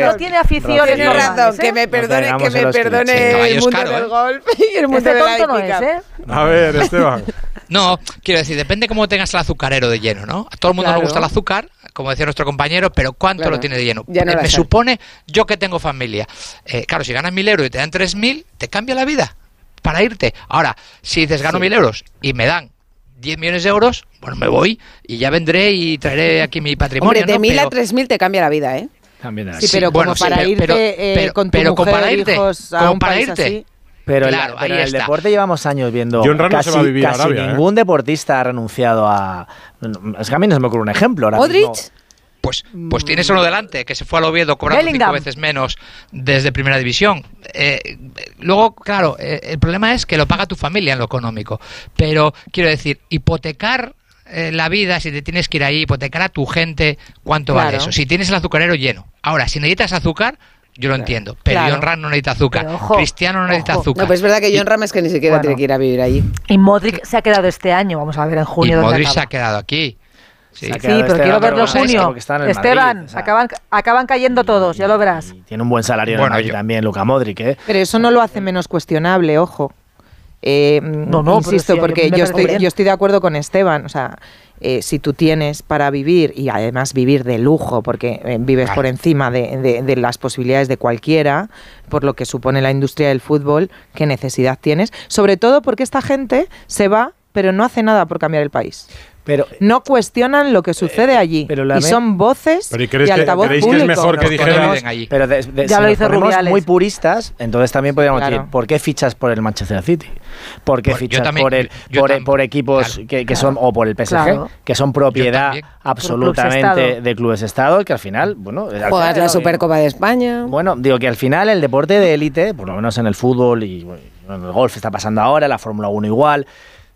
Speaker 11: No tiene aficiones. Tiene
Speaker 1: razón. Que me perdone,
Speaker 9: no
Speaker 1: que me perdone el mundo
Speaker 12: caro, ¿eh?
Speaker 1: del golf y el este mundo
Speaker 11: este
Speaker 1: de la
Speaker 11: tonto no es, ¿eh?
Speaker 2: A ver, Esteban.
Speaker 12: No, quiero decir, depende cómo tengas el azucarero de lleno, ¿no? A todo el mundo
Speaker 1: claro.
Speaker 12: le gusta el azúcar, como decía nuestro compañero, pero ¿cuánto lo tiene de lleno?
Speaker 1: No
Speaker 12: eh, Me supone, yo que tengo familia, eh, claro, si ganas mil euros y te dan tres mil, te cambia la vida para irte. Ahora, si dices gano mil euros y me dan 10 millones de euros, bueno, me voy y ya vendré y traeré aquí mi patrimonio.
Speaker 1: Hombre, de mil a tres mil te cambia la vida, ¿eh?
Speaker 9: También
Speaker 10: sí, pero como
Speaker 12: bueno,
Speaker 10: para
Speaker 12: sí,
Speaker 10: irte
Speaker 12: pero,
Speaker 10: eh,
Speaker 12: pero,
Speaker 10: con tu
Speaker 12: para irte,
Speaker 10: hijos
Speaker 12: para irte.
Speaker 9: Pero,
Speaker 12: claro,
Speaker 9: pero en el deporte llevamos años viendo
Speaker 2: John
Speaker 9: casi, casi ningún deportista ha renunciado a... Es que a mí no se me ocurre un ejemplo.
Speaker 1: ¿Modric?
Speaker 12: Pues, pues tienes uno delante, que se fue al Oviedo cobrando cinco veces menos desde Primera División. Eh, luego, claro, eh, el problema es que lo paga tu familia en lo económico. Pero, quiero decir, hipotecar eh, la vida, si te tienes que ir ahí, hipotecar a tu gente, ¿cuánto vale eso? Si tienes el azucarero lleno. Ahora, si necesitas azúcar, yo lo entiendo. Pero
Speaker 1: claro.
Speaker 12: John Ram no necesita azúcar. Cristiano no necesita azúcar.
Speaker 1: No, pues es verdad que John Ram es que ni siquiera tiene que ir a vivir allí.
Speaker 11: Y Modric se ha quedado este año, vamos a ver en junio. Y
Speaker 12: Modric se ha quedado aquí. Sí,
Speaker 11: sí pero
Speaker 9: este
Speaker 11: quiero verlo en junio. Esteban,
Speaker 9: Madrid, o sea.
Speaker 11: acaban, acaban cayendo todos, ya lo verás.
Speaker 9: Tiene un buen salario
Speaker 12: bueno,
Speaker 9: también, Luca Modric. ¿eh?
Speaker 10: Pero eso no lo hace menos cuestionable, ojo. Eh,
Speaker 11: no, no,
Speaker 10: insisto, porque yo estoy, yo estoy de acuerdo con Esteban. O sea, eh, si tú tienes para vivir y además vivir de lujo, porque eh, vives por encima de, de, de, las posibilidades de cualquiera, por lo que supone la industria del fútbol, ¿qué necesidad tienes? Sobre todo porque esta gente se va, pero no hace nada por cambiar el país.
Speaker 9: Pero
Speaker 10: no cuestionan lo que sucede allí
Speaker 9: pero la
Speaker 10: y son voces
Speaker 2: Pero ¿y crees que-
Speaker 10: altavoz
Speaker 2: creéis que es mejor que dijeran-
Speaker 9: Pero de- de-
Speaker 10: Ya
Speaker 9: si
Speaker 10: lo
Speaker 9: ponemos
Speaker 10: Rubiales.
Speaker 9: muy puristas, entonces también podríamos
Speaker 10: Claro.
Speaker 9: decir, ¿por qué fichas por el Manchester City? ¿Por qué
Speaker 12: Pues yo
Speaker 9: fichas
Speaker 12: también-
Speaker 9: por, el, por,
Speaker 12: tam-
Speaker 9: por equipos que, que son, o por el PSG,
Speaker 10: Claro.
Speaker 9: que son propiedad
Speaker 12: también.
Speaker 9: absolutamente
Speaker 10: Por clubes Estado.
Speaker 9: de clubes Estado, que al final, bueno...
Speaker 1: Juegas la Supercopa de España.
Speaker 9: Bueno, digo que al final el deporte de élite, por lo menos en el fútbol y bueno, en el golf está pasando ahora, la Fórmula 1 igual...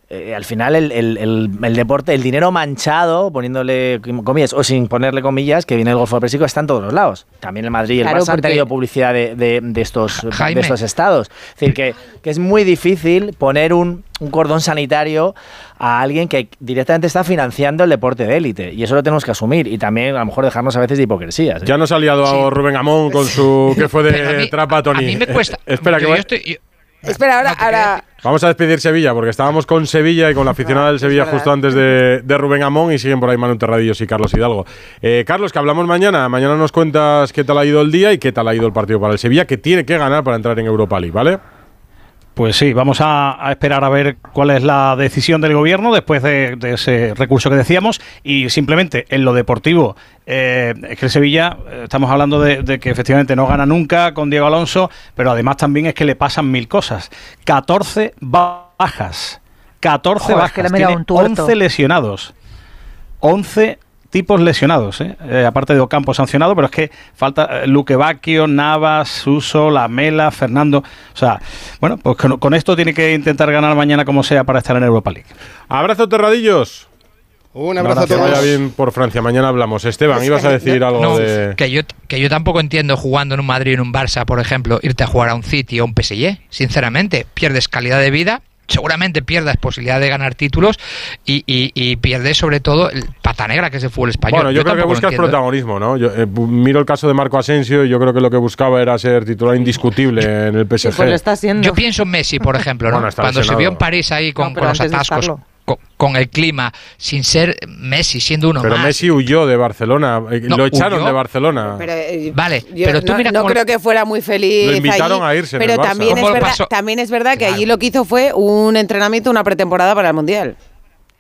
Speaker 9: eh, al final el, el- el- el deporte, el dinero manchado, poniéndole comillas o sin ponerle comillas, que viene el Golfo Pérsico, está en todos los lados. También el Madrid y el
Speaker 10: Claro,
Speaker 9: Barça han tenido publicidad de, de- de estos, de estos estados. Es decir, que, que es muy difícil poner un, un cordón sanitario a alguien que directamente está financiando el deporte de élite. Y eso lo tenemos que asumir. Y también a lo mejor dejarnos a veces de hipocresías. ¿eh?
Speaker 2: Ya nos ha liado Rubén Amón con su que fue de
Speaker 12: mí-
Speaker 2: trapa Tony.
Speaker 12: A mí me cuesta.
Speaker 2: Eh, espera, que
Speaker 12: yo,
Speaker 2: voy-
Speaker 12: yo estoy- yo-
Speaker 1: Espera, ahora, ahora
Speaker 2: Vamos a despedir Sevilla porque estábamos con Sevilla y con la aficionada del Sevilla justo antes de, de Rubén Amón y siguen por ahí Manu Terradillos y Carlos Hidalgo. Eh, Carlos, que hablamos mañana. Mañana nos cuentas qué tal ha ido el día y qué tal ha ido el partido para el Sevilla, que tiene que ganar para entrar en Europa League, ¿vale?
Speaker 15: Pues sí, vamos a, a esperar a ver cuál es la decisión del gobierno después de, de ese recurso que decíamos y simplemente en lo deportivo, eh, es que el Sevilla, eh, estamos hablando de, de que efectivamente no gana nunca con Diego Alonso, pero además también es que le pasan mil cosas. 14 bajas, 14
Speaker 11: Joder, es
Speaker 15: bajas,
Speaker 11: que le he mirado
Speaker 15: tiene
Speaker 11: un tuerto.
Speaker 15: 11 lesionados, 11 tipos lesionados, ¿eh? Eh, aparte de Ocampo sancionado, pero es que falta eh, Luque Bacchio, Navas, Suso, Lamela, Fernando. O sea, bueno, pues con, con esto tiene que intentar ganar mañana como sea para estar en Europa League.
Speaker 2: Abrazo Terradillos.
Speaker 13: Un abrazo a
Speaker 2: Que vaya
Speaker 13: todos.
Speaker 2: bien por Francia. Mañana hablamos. Esteban, ibas a decir algo
Speaker 12: no,
Speaker 2: de.
Speaker 12: que, yo, que yo tampoco entiendo jugando en un Madrid o en un Barça, por ejemplo, irte a jugar a un City o un PSG. Sinceramente, pierdes calidad de vida, seguramente pierdas posibilidad de ganar títulos y, y- y pierdes sobre todo el pata negra que es el fútbol español.
Speaker 2: Bueno, yo, creo que buscas protagonismo, ¿no? Yo eh, miro el caso de Marco Asensio y yo creo que lo que buscaba era ser titular indiscutible en el PSG.
Speaker 10: pues lo está.
Speaker 12: Yo pienso en Messi, por ejemplo, ¿no?
Speaker 2: Bueno,
Speaker 12: cuando se vio en París ahí con,
Speaker 10: No, pero
Speaker 12: con los atascos,
Speaker 10: estarlo.
Speaker 12: Con, con el clima, sin ser Messi, siendo uno
Speaker 2: Pero
Speaker 12: más.
Speaker 2: Messi huyó de Barcelona. eh,
Speaker 12: No,
Speaker 2: lo echaron
Speaker 12: huyó.
Speaker 2: de Barcelona.
Speaker 1: Pero, eh,
Speaker 12: Vale,
Speaker 1: yo
Speaker 12: pero tú
Speaker 1: no,
Speaker 12: mira
Speaker 1: no creo que fuera muy feliz.
Speaker 2: Lo invitaron
Speaker 1: allí,
Speaker 2: a irse en
Speaker 1: Pero
Speaker 2: el Barça.
Speaker 1: también es,
Speaker 12: ¿Cómo lo
Speaker 1: verdad, también es verdad que
Speaker 12: Claro.
Speaker 1: allí lo que hizo fue un entrenamiento, una pretemporada para el Mundial.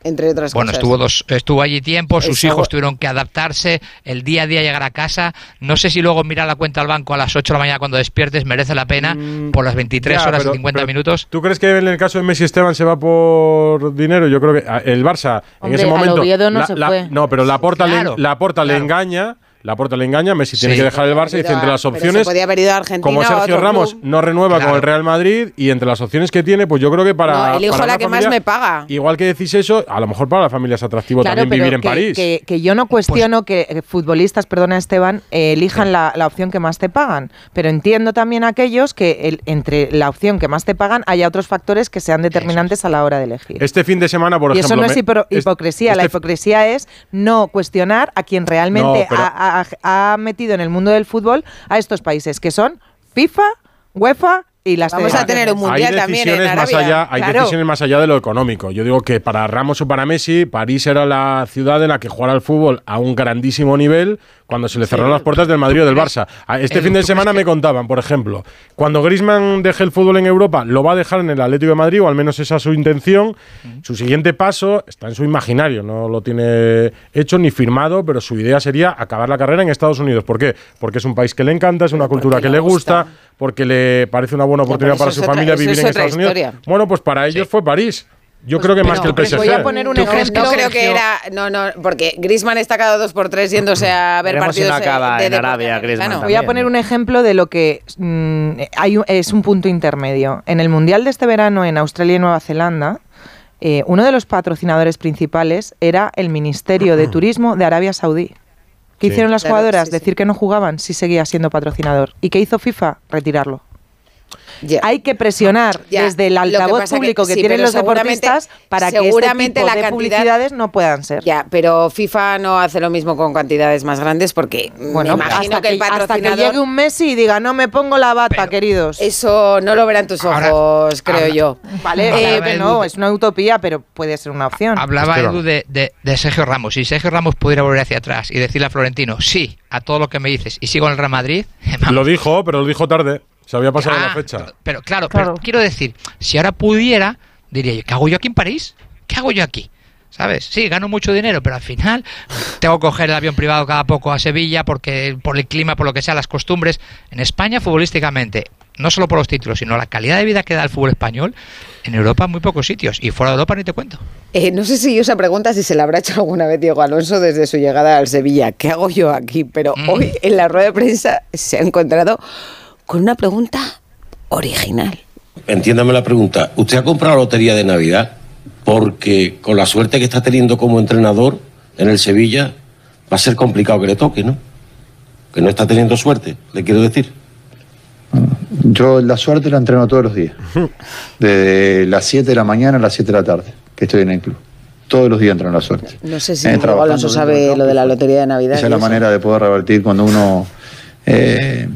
Speaker 1: Entre otras
Speaker 12: Bueno,
Speaker 1: cosas.
Speaker 12: estuvo dos, estuvo allí tiempo, sus hijos tuvieron que adaptarse, el día a día llegar a casa. No sé si luego mirar la cuenta al banco a las 8 de la mañana cuando despiertes merece la pena por las 23
Speaker 2: Mm, Ya,
Speaker 12: horas
Speaker 2: pero-
Speaker 12: y 50
Speaker 2: pero
Speaker 12: minutos.
Speaker 2: ¿Tú crees que en el caso de Messi Esteban se va por dinero? Yo creo que ah, el Barça en ese momento.
Speaker 10: No
Speaker 2: la-
Speaker 10: se
Speaker 2: la-
Speaker 10: fue.
Speaker 2: No, pero la porta,
Speaker 12: Claro,
Speaker 2: le, la porta le engaña. La porta le engaña, Messi tiene
Speaker 12: Sí.
Speaker 2: que dejar el Barça y entre las opciones.
Speaker 1: podía haber ido a Argentina
Speaker 2: Como Sergio Ramos
Speaker 1: club.
Speaker 2: no renueva
Speaker 12: Claro.
Speaker 2: con el Real Madrid y entre las opciones que tiene, pues yo creo que para.
Speaker 1: No, elijo
Speaker 2: para
Speaker 1: la
Speaker 2: una
Speaker 1: que más me paga.
Speaker 2: Igual que decís eso, a lo mejor para la familia es atractivo
Speaker 10: Claro,
Speaker 2: también vivir en
Speaker 10: que,
Speaker 2: París.
Speaker 10: Que, que yo no cuestiono que eh, futbolistas, perdona Esteban, eh, elijan la, la opción que más te pagan, pero entiendo también a aquellos que el- entre la opción que más te pagan haya otros factores que sean determinantes a la hora de elegir.
Speaker 2: Este fin de semana, por
Speaker 10: y
Speaker 2: ejemplo.
Speaker 10: eso no es hipocresía, la
Speaker 2: este-
Speaker 10: hipocresía es no cuestionar a quien realmente
Speaker 2: No, pero-
Speaker 10: ha, ha- ha metido en el mundo del fútbol a estos países, que son FIFA, UEFA y las
Speaker 1: Vamos a tener un mundial
Speaker 2: hay
Speaker 1: también en
Speaker 2: decisiones más
Speaker 1: Arabia.
Speaker 2: allá, hay
Speaker 10: Claro.
Speaker 2: decisiones más allá de lo económico. Yo digo que para Ramos o para Messi, París era la ciudad en la que jugara al fútbol a un grandísimo nivel cuando se le cerraron las puertas del Madrid o del Barça. A- Este
Speaker 12: Edu,
Speaker 2: fin de
Speaker 12: ¿tú
Speaker 2: semana me contaban, por ejemplo, cuando Griezmann deje el fútbol en Europa, lo va a dejar en el Atlético de Madrid, o al menos esa es su intención. Su siguiente paso está en su imaginario, no lo tiene hecho ni firmado, pero su idea sería acabar la carrera en Estados Unidos. ¿Por qué? Porque es un país que le encanta, es una cultura que le gusta, porque le parece una buena oportunidad para su familia vivir en Estados Unidos.
Speaker 1: historia.
Speaker 2: Bueno, pues para ellos fue París. Yo creo que más que el
Speaker 10: Pues
Speaker 2: PSG.
Speaker 10: voy a poner un
Speaker 12: ¿Tú crees
Speaker 10: ejemplo.
Speaker 1: No creo que era. No, no, porque Griezmann está cada dos por tres yéndose a ver
Speaker 9: Veremos si
Speaker 1: partidos
Speaker 9: no acaba
Speaker 1: de, de
Speaker 9: en
Speaker 1: deporte
Speaker 9: Arabia. Griezmann
Speaker 10: Voy a poner un ejemplo de lo que mm, hay un- es un punto intermedio. En el Mundial de este verano en Australia y Nueva Zelanda, eh, uno de los patrocinadores principales era el Ministerio de Turismo de Arabia Saudí. ¿Qué
Speaker 2: Sí.
Speaker 10: hicieron las
Speaker 1: Claro,
Speaker 10: jugadoras?
Speaker 1: sí, sí.
Speaker 10: Decir que no jugaban si seguía siendo patrocinador. ¿Y qué hizo FIFA? Retirarlo. Hay que presionar desde el altavoz
Speaker 1: que-
Speaker 10: público que,
Speaker 1: sí,
Speaker 10: tienen los deportistas para que este
Speaker 1: seguramente
Speaker 10: tipo
Speaker 1: la
Speaker 10: de
Speaker 1: cantidad-
Speaker 10: publicidades no puedan ser.
Speaker 1: Ya, pero FIFA no hace lo mismo con cantidades más grandes porque
Speaker 10: Bueno,
Speaker 1: me imagino
Speaker 10: hasta
Speaker 1: que, el
Speaker 10: hasta que
Speaker 1: patrocinador
Speaker 10: llegue un Messi y diga, no me pongo la bata,
Speaker 12: Pero-
Speaker 10: queridos.
Speaker 1: eso no lo verán tus ojos,
Speaker 12: Ahora-
Speaker 1: creo
Speaker 12: ahora-
Speaker 1: yo.
Speaker 10: Vale, eh, no, es una utopía, pero puede ser una opción.
Speaker 12: Hablaba. Edu de, de- de Sergio Ramos. Si Sergio Ramos pudiera volver hacia atrás y decirle a Florentino, sí, a todo lo que me dices, y sigo en el Real Madrid,
Speaker 2: Lo dijo, pero lo dijo tarde. Se había pasado
Speaker 12: Ah,
Speaker 2: la fecha.
Speaker 12: Pero claro,
Speaker 10: Claro.
Speaker 12: pero quiero decir, si ahora pudiera, diría yo, ¿qué hago yo aquí en París? ¿qué hago yo aquí? ¿Sabes? Sí, gano mucho dinero, pero al final tengo que coger el avión privado cada poco a Sevilla porque por el clima, por lo que sea, las costumbres. En España, futbolísticamente, no solo por los títulos, sino la calidad de vida que da el fútbol español, en Europa en muy pocos sitios. Y fuera de Europa ni te cuento.
Speaker 1: Eh, no sé si esa pregunta si se la habrá hecho alguna vez Diego Alonso desde su llegada al Sevilla. ¿Qué hago yo aquí? Pero
Speaker 12: Mm.
Speaker 1: hoy en la rueda de prensa se ha encontrado con una pregunta original.
Speaker 22: Entiéndame la pregunta. ¿Usted ha comprado la lotería de Navidad? Porque con la suerte que está teniendo como entrenador en el Sevilla, va a ser complicado que le toque, ¿no? Que no está teniendo suerte, le quiero decir.
Speaker 23: Yo la suerte la entreno todos los días. Desde las 7 de la mañana a las 7 de la tarde, que estoy en el club. Todos los días entreno la suerte.
Speaker 1: No sé si Alonso sabe lo de la lotería de Navidad.
Speaker 23: Esa es la
Speaker 1: eso.
Speaker 23: manera de poder revertir cuando uno eh,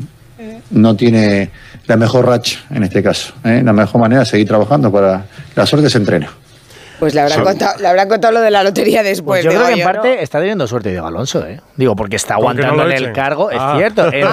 Speaker 23: no tiene la mejor racha, en este caso. ¿eh? La mejor manera es seguir trabajando para... La suerte se entrena.
Speaker 1: Pues le habrán, contado, le habrán contado lo de la lotería después.
Speaker 9: Pues yo creo que en
Speaker 1: ¿no?
Speaker 9: parte está teniendo suerte Diego Alonso, ¿eh? Digo, porque está
Speaker 2: no
Speaker 9: aguantando en el cargo,
Speaker 2: Ah.
Speaker 9: es cierto. Entre,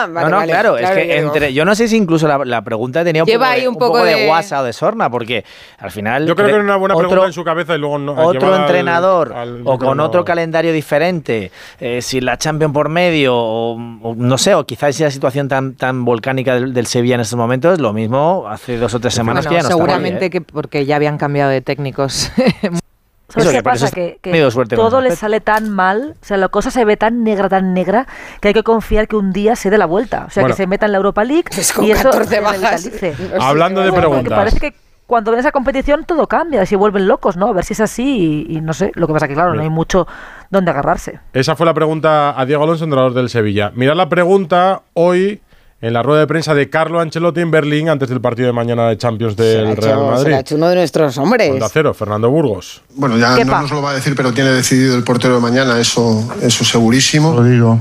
Speaker 1: Ah, vale,
Speaker 9: no, no,
Speaker 1: vale,
Speaker 9: claro,
Speaker 1: claro,
Speaker 9: es que entre, yo no sé si incluso la, la pregunta tenía un
Speaker 1: Lleva
Speaker 9: poco,
Speaker 1: ahí
Speaker 9: de,
Speaker 1: un poco
Speaker 9: de,
Speaker 1: de-
Speaker 9: guasa o de sorna, porque al final...
Speaker 2: Yo creo que era una buena
Speaker 9: otro-
Speaker 2: pregunta en su cabeza y luego no.
Speaker 9: otro
Speaker 2: al-
Speaker 9: entrenador
Speaker 2: al
Speaker 9: o con otro calendario diferente, eh, sin la Champions por medio, o, o no sé, o quizás esa situación tan, tan volcánica del, del Sevilla en estos momentos, lo mismo hace dos o tres semanas
Speaker 10: Bueno,
Speaker 9: que ya no
Speaker 10: seguramente
Speaker 9: ahí, ¿eh?
Speaker 10: que porque ya habían cambiado de técnicos.
Speaker 11: ¿Sabes
Speaker 9: Eso
Speaker 11: qué
Speaker 9: que
Speaker 11: pasa? Que, todo le sale tan mal, o sea, la cosa se ve tan negra, tan negra, que hay que confiar que un día se dé la vuelta. O sea,
Speaker 2: Bueno.
Speaker 11: que se meta en la Europa League
Speaker 1: Pues con
Speaker 11: y eso
Speaker 1: 14
Speaker 11: se
Speaker 1: bajas,
Speaker 11: revitalice.
Speaker 1: no sé
Speaker 2: Hablando de.
Speaker 11: Porque
Speaker 2: preguntas.
Speaker 11: parece que cuando ven esa competición todo cambia, se vuelven locos, ¿no? A ver si es así y, y no sé. Lo que pasa que, claro, no hay mucho donde agarrarse.
Speaker 2: Esa fue la pregunta a Diego Alonso, entrenador del Sevilla. Mirad la pregunta hoy en la rueda de prensa de Carlo Ancelotti en Berlín antes del partido de mañana de Champions
Speaker 1: Se
Speaker 2: del
Speaker 1: hecho-
Speaker 2: Real
Speaker 1: se
Speaker 2: Madrid.
Speaker 1: hecho uno de nuestros hombres.
Speaker 2: Onda cero, Fernando Burgos.
Speaker 24: Bueno, ya
Speaker 1: ¿Qué
Speaker 24: no
Speaker 1: pa?
Speaker 24: nos lo va a decir, pero tiene decidido el portero de mañana, eso, eso segurísimo. Lo
Speaker 25: digo.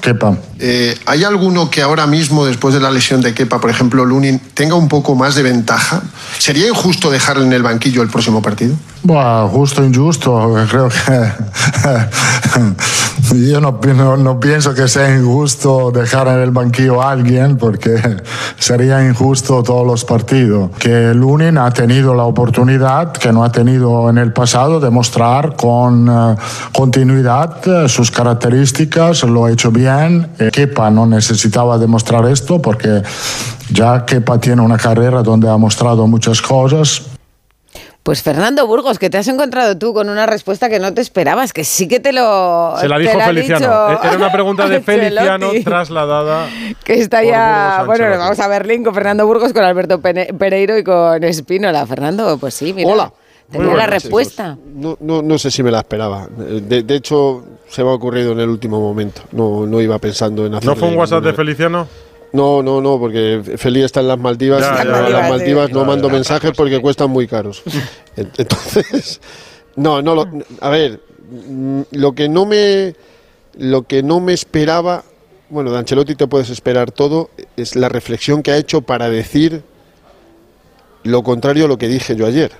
Speaker 25: Kepa.
Speaker 24: Eh, ¿Hay alguno que ahora mismo, después de la lesión de Kepa, por ejemplo, Lunin, tenga un poco más de ventaja? ¿Sería injusto dejarle en el banquillo el próximo partido?
Speaker 25: Bueno, justo injusto, creo que yo no, no- no pienso que sea injusto dejar en el banquillo a alguien porque sería injusto todos los partidos. Que Lunin ha tenido la oportunidad que no ha tenido en el pasado de mostrar con eh, continuidad eh, sus características, lo ha hecho bien. Kepa no necesitaba demostrar esto porque ya Kepa tiene una carrera donde ha mostrado muchas cosas,
Speaker 1: Pues Fernando Burgos, que te has encontrado tú con una respuesta que no te esperabas, que sí que te lo.
Speaker 2: Se la dijo Feliciano.
Speaker 1: dicho
Speaker 2: Era una pregunta de Feliciano trasladada.
Speaker 1: Que está ya. Bueno, vamos a Berlín con Fernando Burgos, con Alberto Pereiro y con Espínola. Fernando, pues sí, mira.
Speaker 26: Hola.
Speaker 1: Tenía la respuesta.
Speaker 26: No, no, no sé si me la esperaba. De, de hecho, se me ha ocurrido en el último momento. No, no iba pensando en hacer.
Speaker 2: ¿No fue un WhatsApp de Feliciano?
Speaker 26: No, no, no, porque Feli está en las Maldivas.
Speaker 2: Ya,
Speaker 26: en las
Speaker 2: ya,
Speaker 26: Maldivas
Speaker 2: sí.
Speaker 26: no
Speaker 2: Ya,
Speaker 26: mando
Speaker 2: ya.
Speaker 26: mensajes porque cuestan muy caros. En- Entonces, no, no, lo- a ver, mm, lo que no me, lo que no me esperaba, bueno, de Ancelotti te puedes esperar todo, es la reflexión que ha hecho para decir lo contrario a lo que dije yo ayer.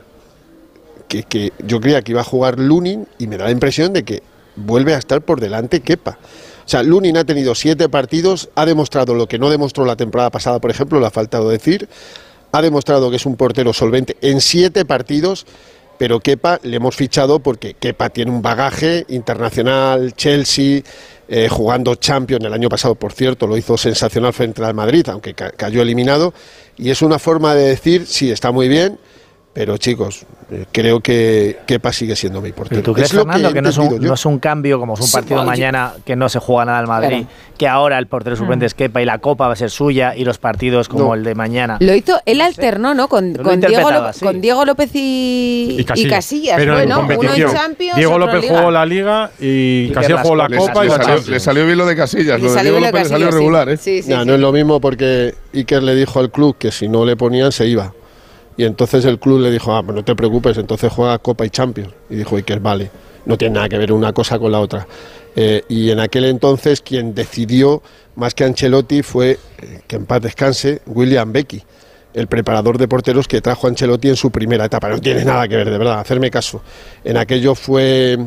Speaker 26: Que, yo creía que iba a jugar Lunin y me da la impresión de que vuelve a estar por delante Kepa. O sea, Lunin ha tenido siete partidos, ha demostrado lo que no demostró la temporada pasada, por ejemplo, le ha faltado decir, ha demostrado que es un portero solvente en siete partidos, pero Kepa le hemos fichado porque Kepa tiene un bagaje internacional, Chelsea, eh, jugando Champions el año pasado, por cierto, lo hizo sensacional frente al Madrid, aunque ca- cayó eliminado, y es una forma de decir, sí, está muy bien, pero chicos, eh, creo que Kepa sigue siendo mi portero.
Speaker 9: ¿Tú crees,
Speaker 26: Es lo
Speaker 9: Fernando, que, no, es un, no es un cambio como es un partido mañana que no se juega nada al Madrid, que ahora el portero suplente es Kepa y la Copa va a ser suya y los partidos como
Speaker 1: No.
Speaker 9: el de mañana?
Speaker 1: Lo hizo, él alternó, ¿no? Con, Diego, con Diego López y,
Speaker 2: Y Casillas.
Speaker 1: y Casillas.
Speaker 2: Pero en
Speaker 1: bueno, uno en Champions,
Speaker 2: Diego López
Speaker 1: Liga.
Speaker 2: jugó la Liga y Casillas jugó la Copa y la
Speaker 1: Le salió-
Speaker 2: Champions.
Speaker 1: le
Speaker 19: salió bien lo de Casillas,
Speaker 1: lo de salió Diego López le salió regular, ¿eh?
Speaker 26: No es lo mismo porque Iker le dijo al club que si no le ponían se iba. Y entonces el club le dijo, ah, pues no te preocupes, entonces juega Copa y Champions. Y dijo Iker, vale, no tiene nada que ver una cosa con la otra. Eh, y en aquel entonces quien decidió, más que Ancelotti, fue, eh, que en paz descanse, William Becky, el preparador de porteros que trajo Ancelotti en su primera etapa. No tiene nada que ver, de verdad, hacerme caso. En aquello fue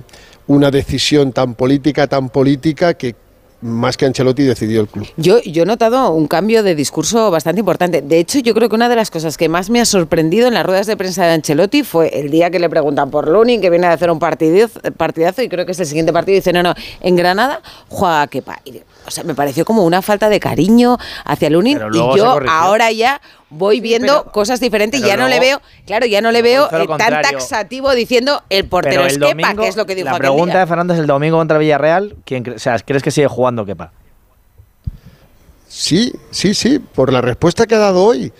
Speaker 26: una decisión tan política, tan política, que más que Ancelotti decidió el club.
Speaker 1: Yo, yo he notado un cambio de discurso bastante importante. De hecho, yo creo que una de las cosas que más me ha sorprendido en las ruedas de prensa de Ancelotti fue el día que le preguntan por Lunin, que viene a hacer un partidazo, y creo que es el siguiente partido, y dice, no, no, en Granada juega. Y, o sea, me pareció como una falta de cariño hacia Lunin
Speaker 9: Pero
Speaker 1: y
Speaker 9: luego
Speaker 1: yo ahora ya voy viendo cosas diferentes y
Speaker 9: pero
Speaker 1: ya no le
Speaker 9: luego-
Speaker 1: veo, claro, ya no le veo eh, tan taxativo diciendo el portero
Speaker 9: Pero
Speaker 1: es
Speaker 9: el
Speaker 1: Kepa,
Speaker 9: domingo,
Speaker 1: que es lo que dijo
Speaker 9: la pregunta
Speaker 1: día.
Speaker 9: de Fernando es el domingo contra Villarreal. ¿quién cre- o sea, ¿crees que sigue jugando Kepa?
Speaker 26: Sí, sí, sí, por la respuesta que ha dado hoy.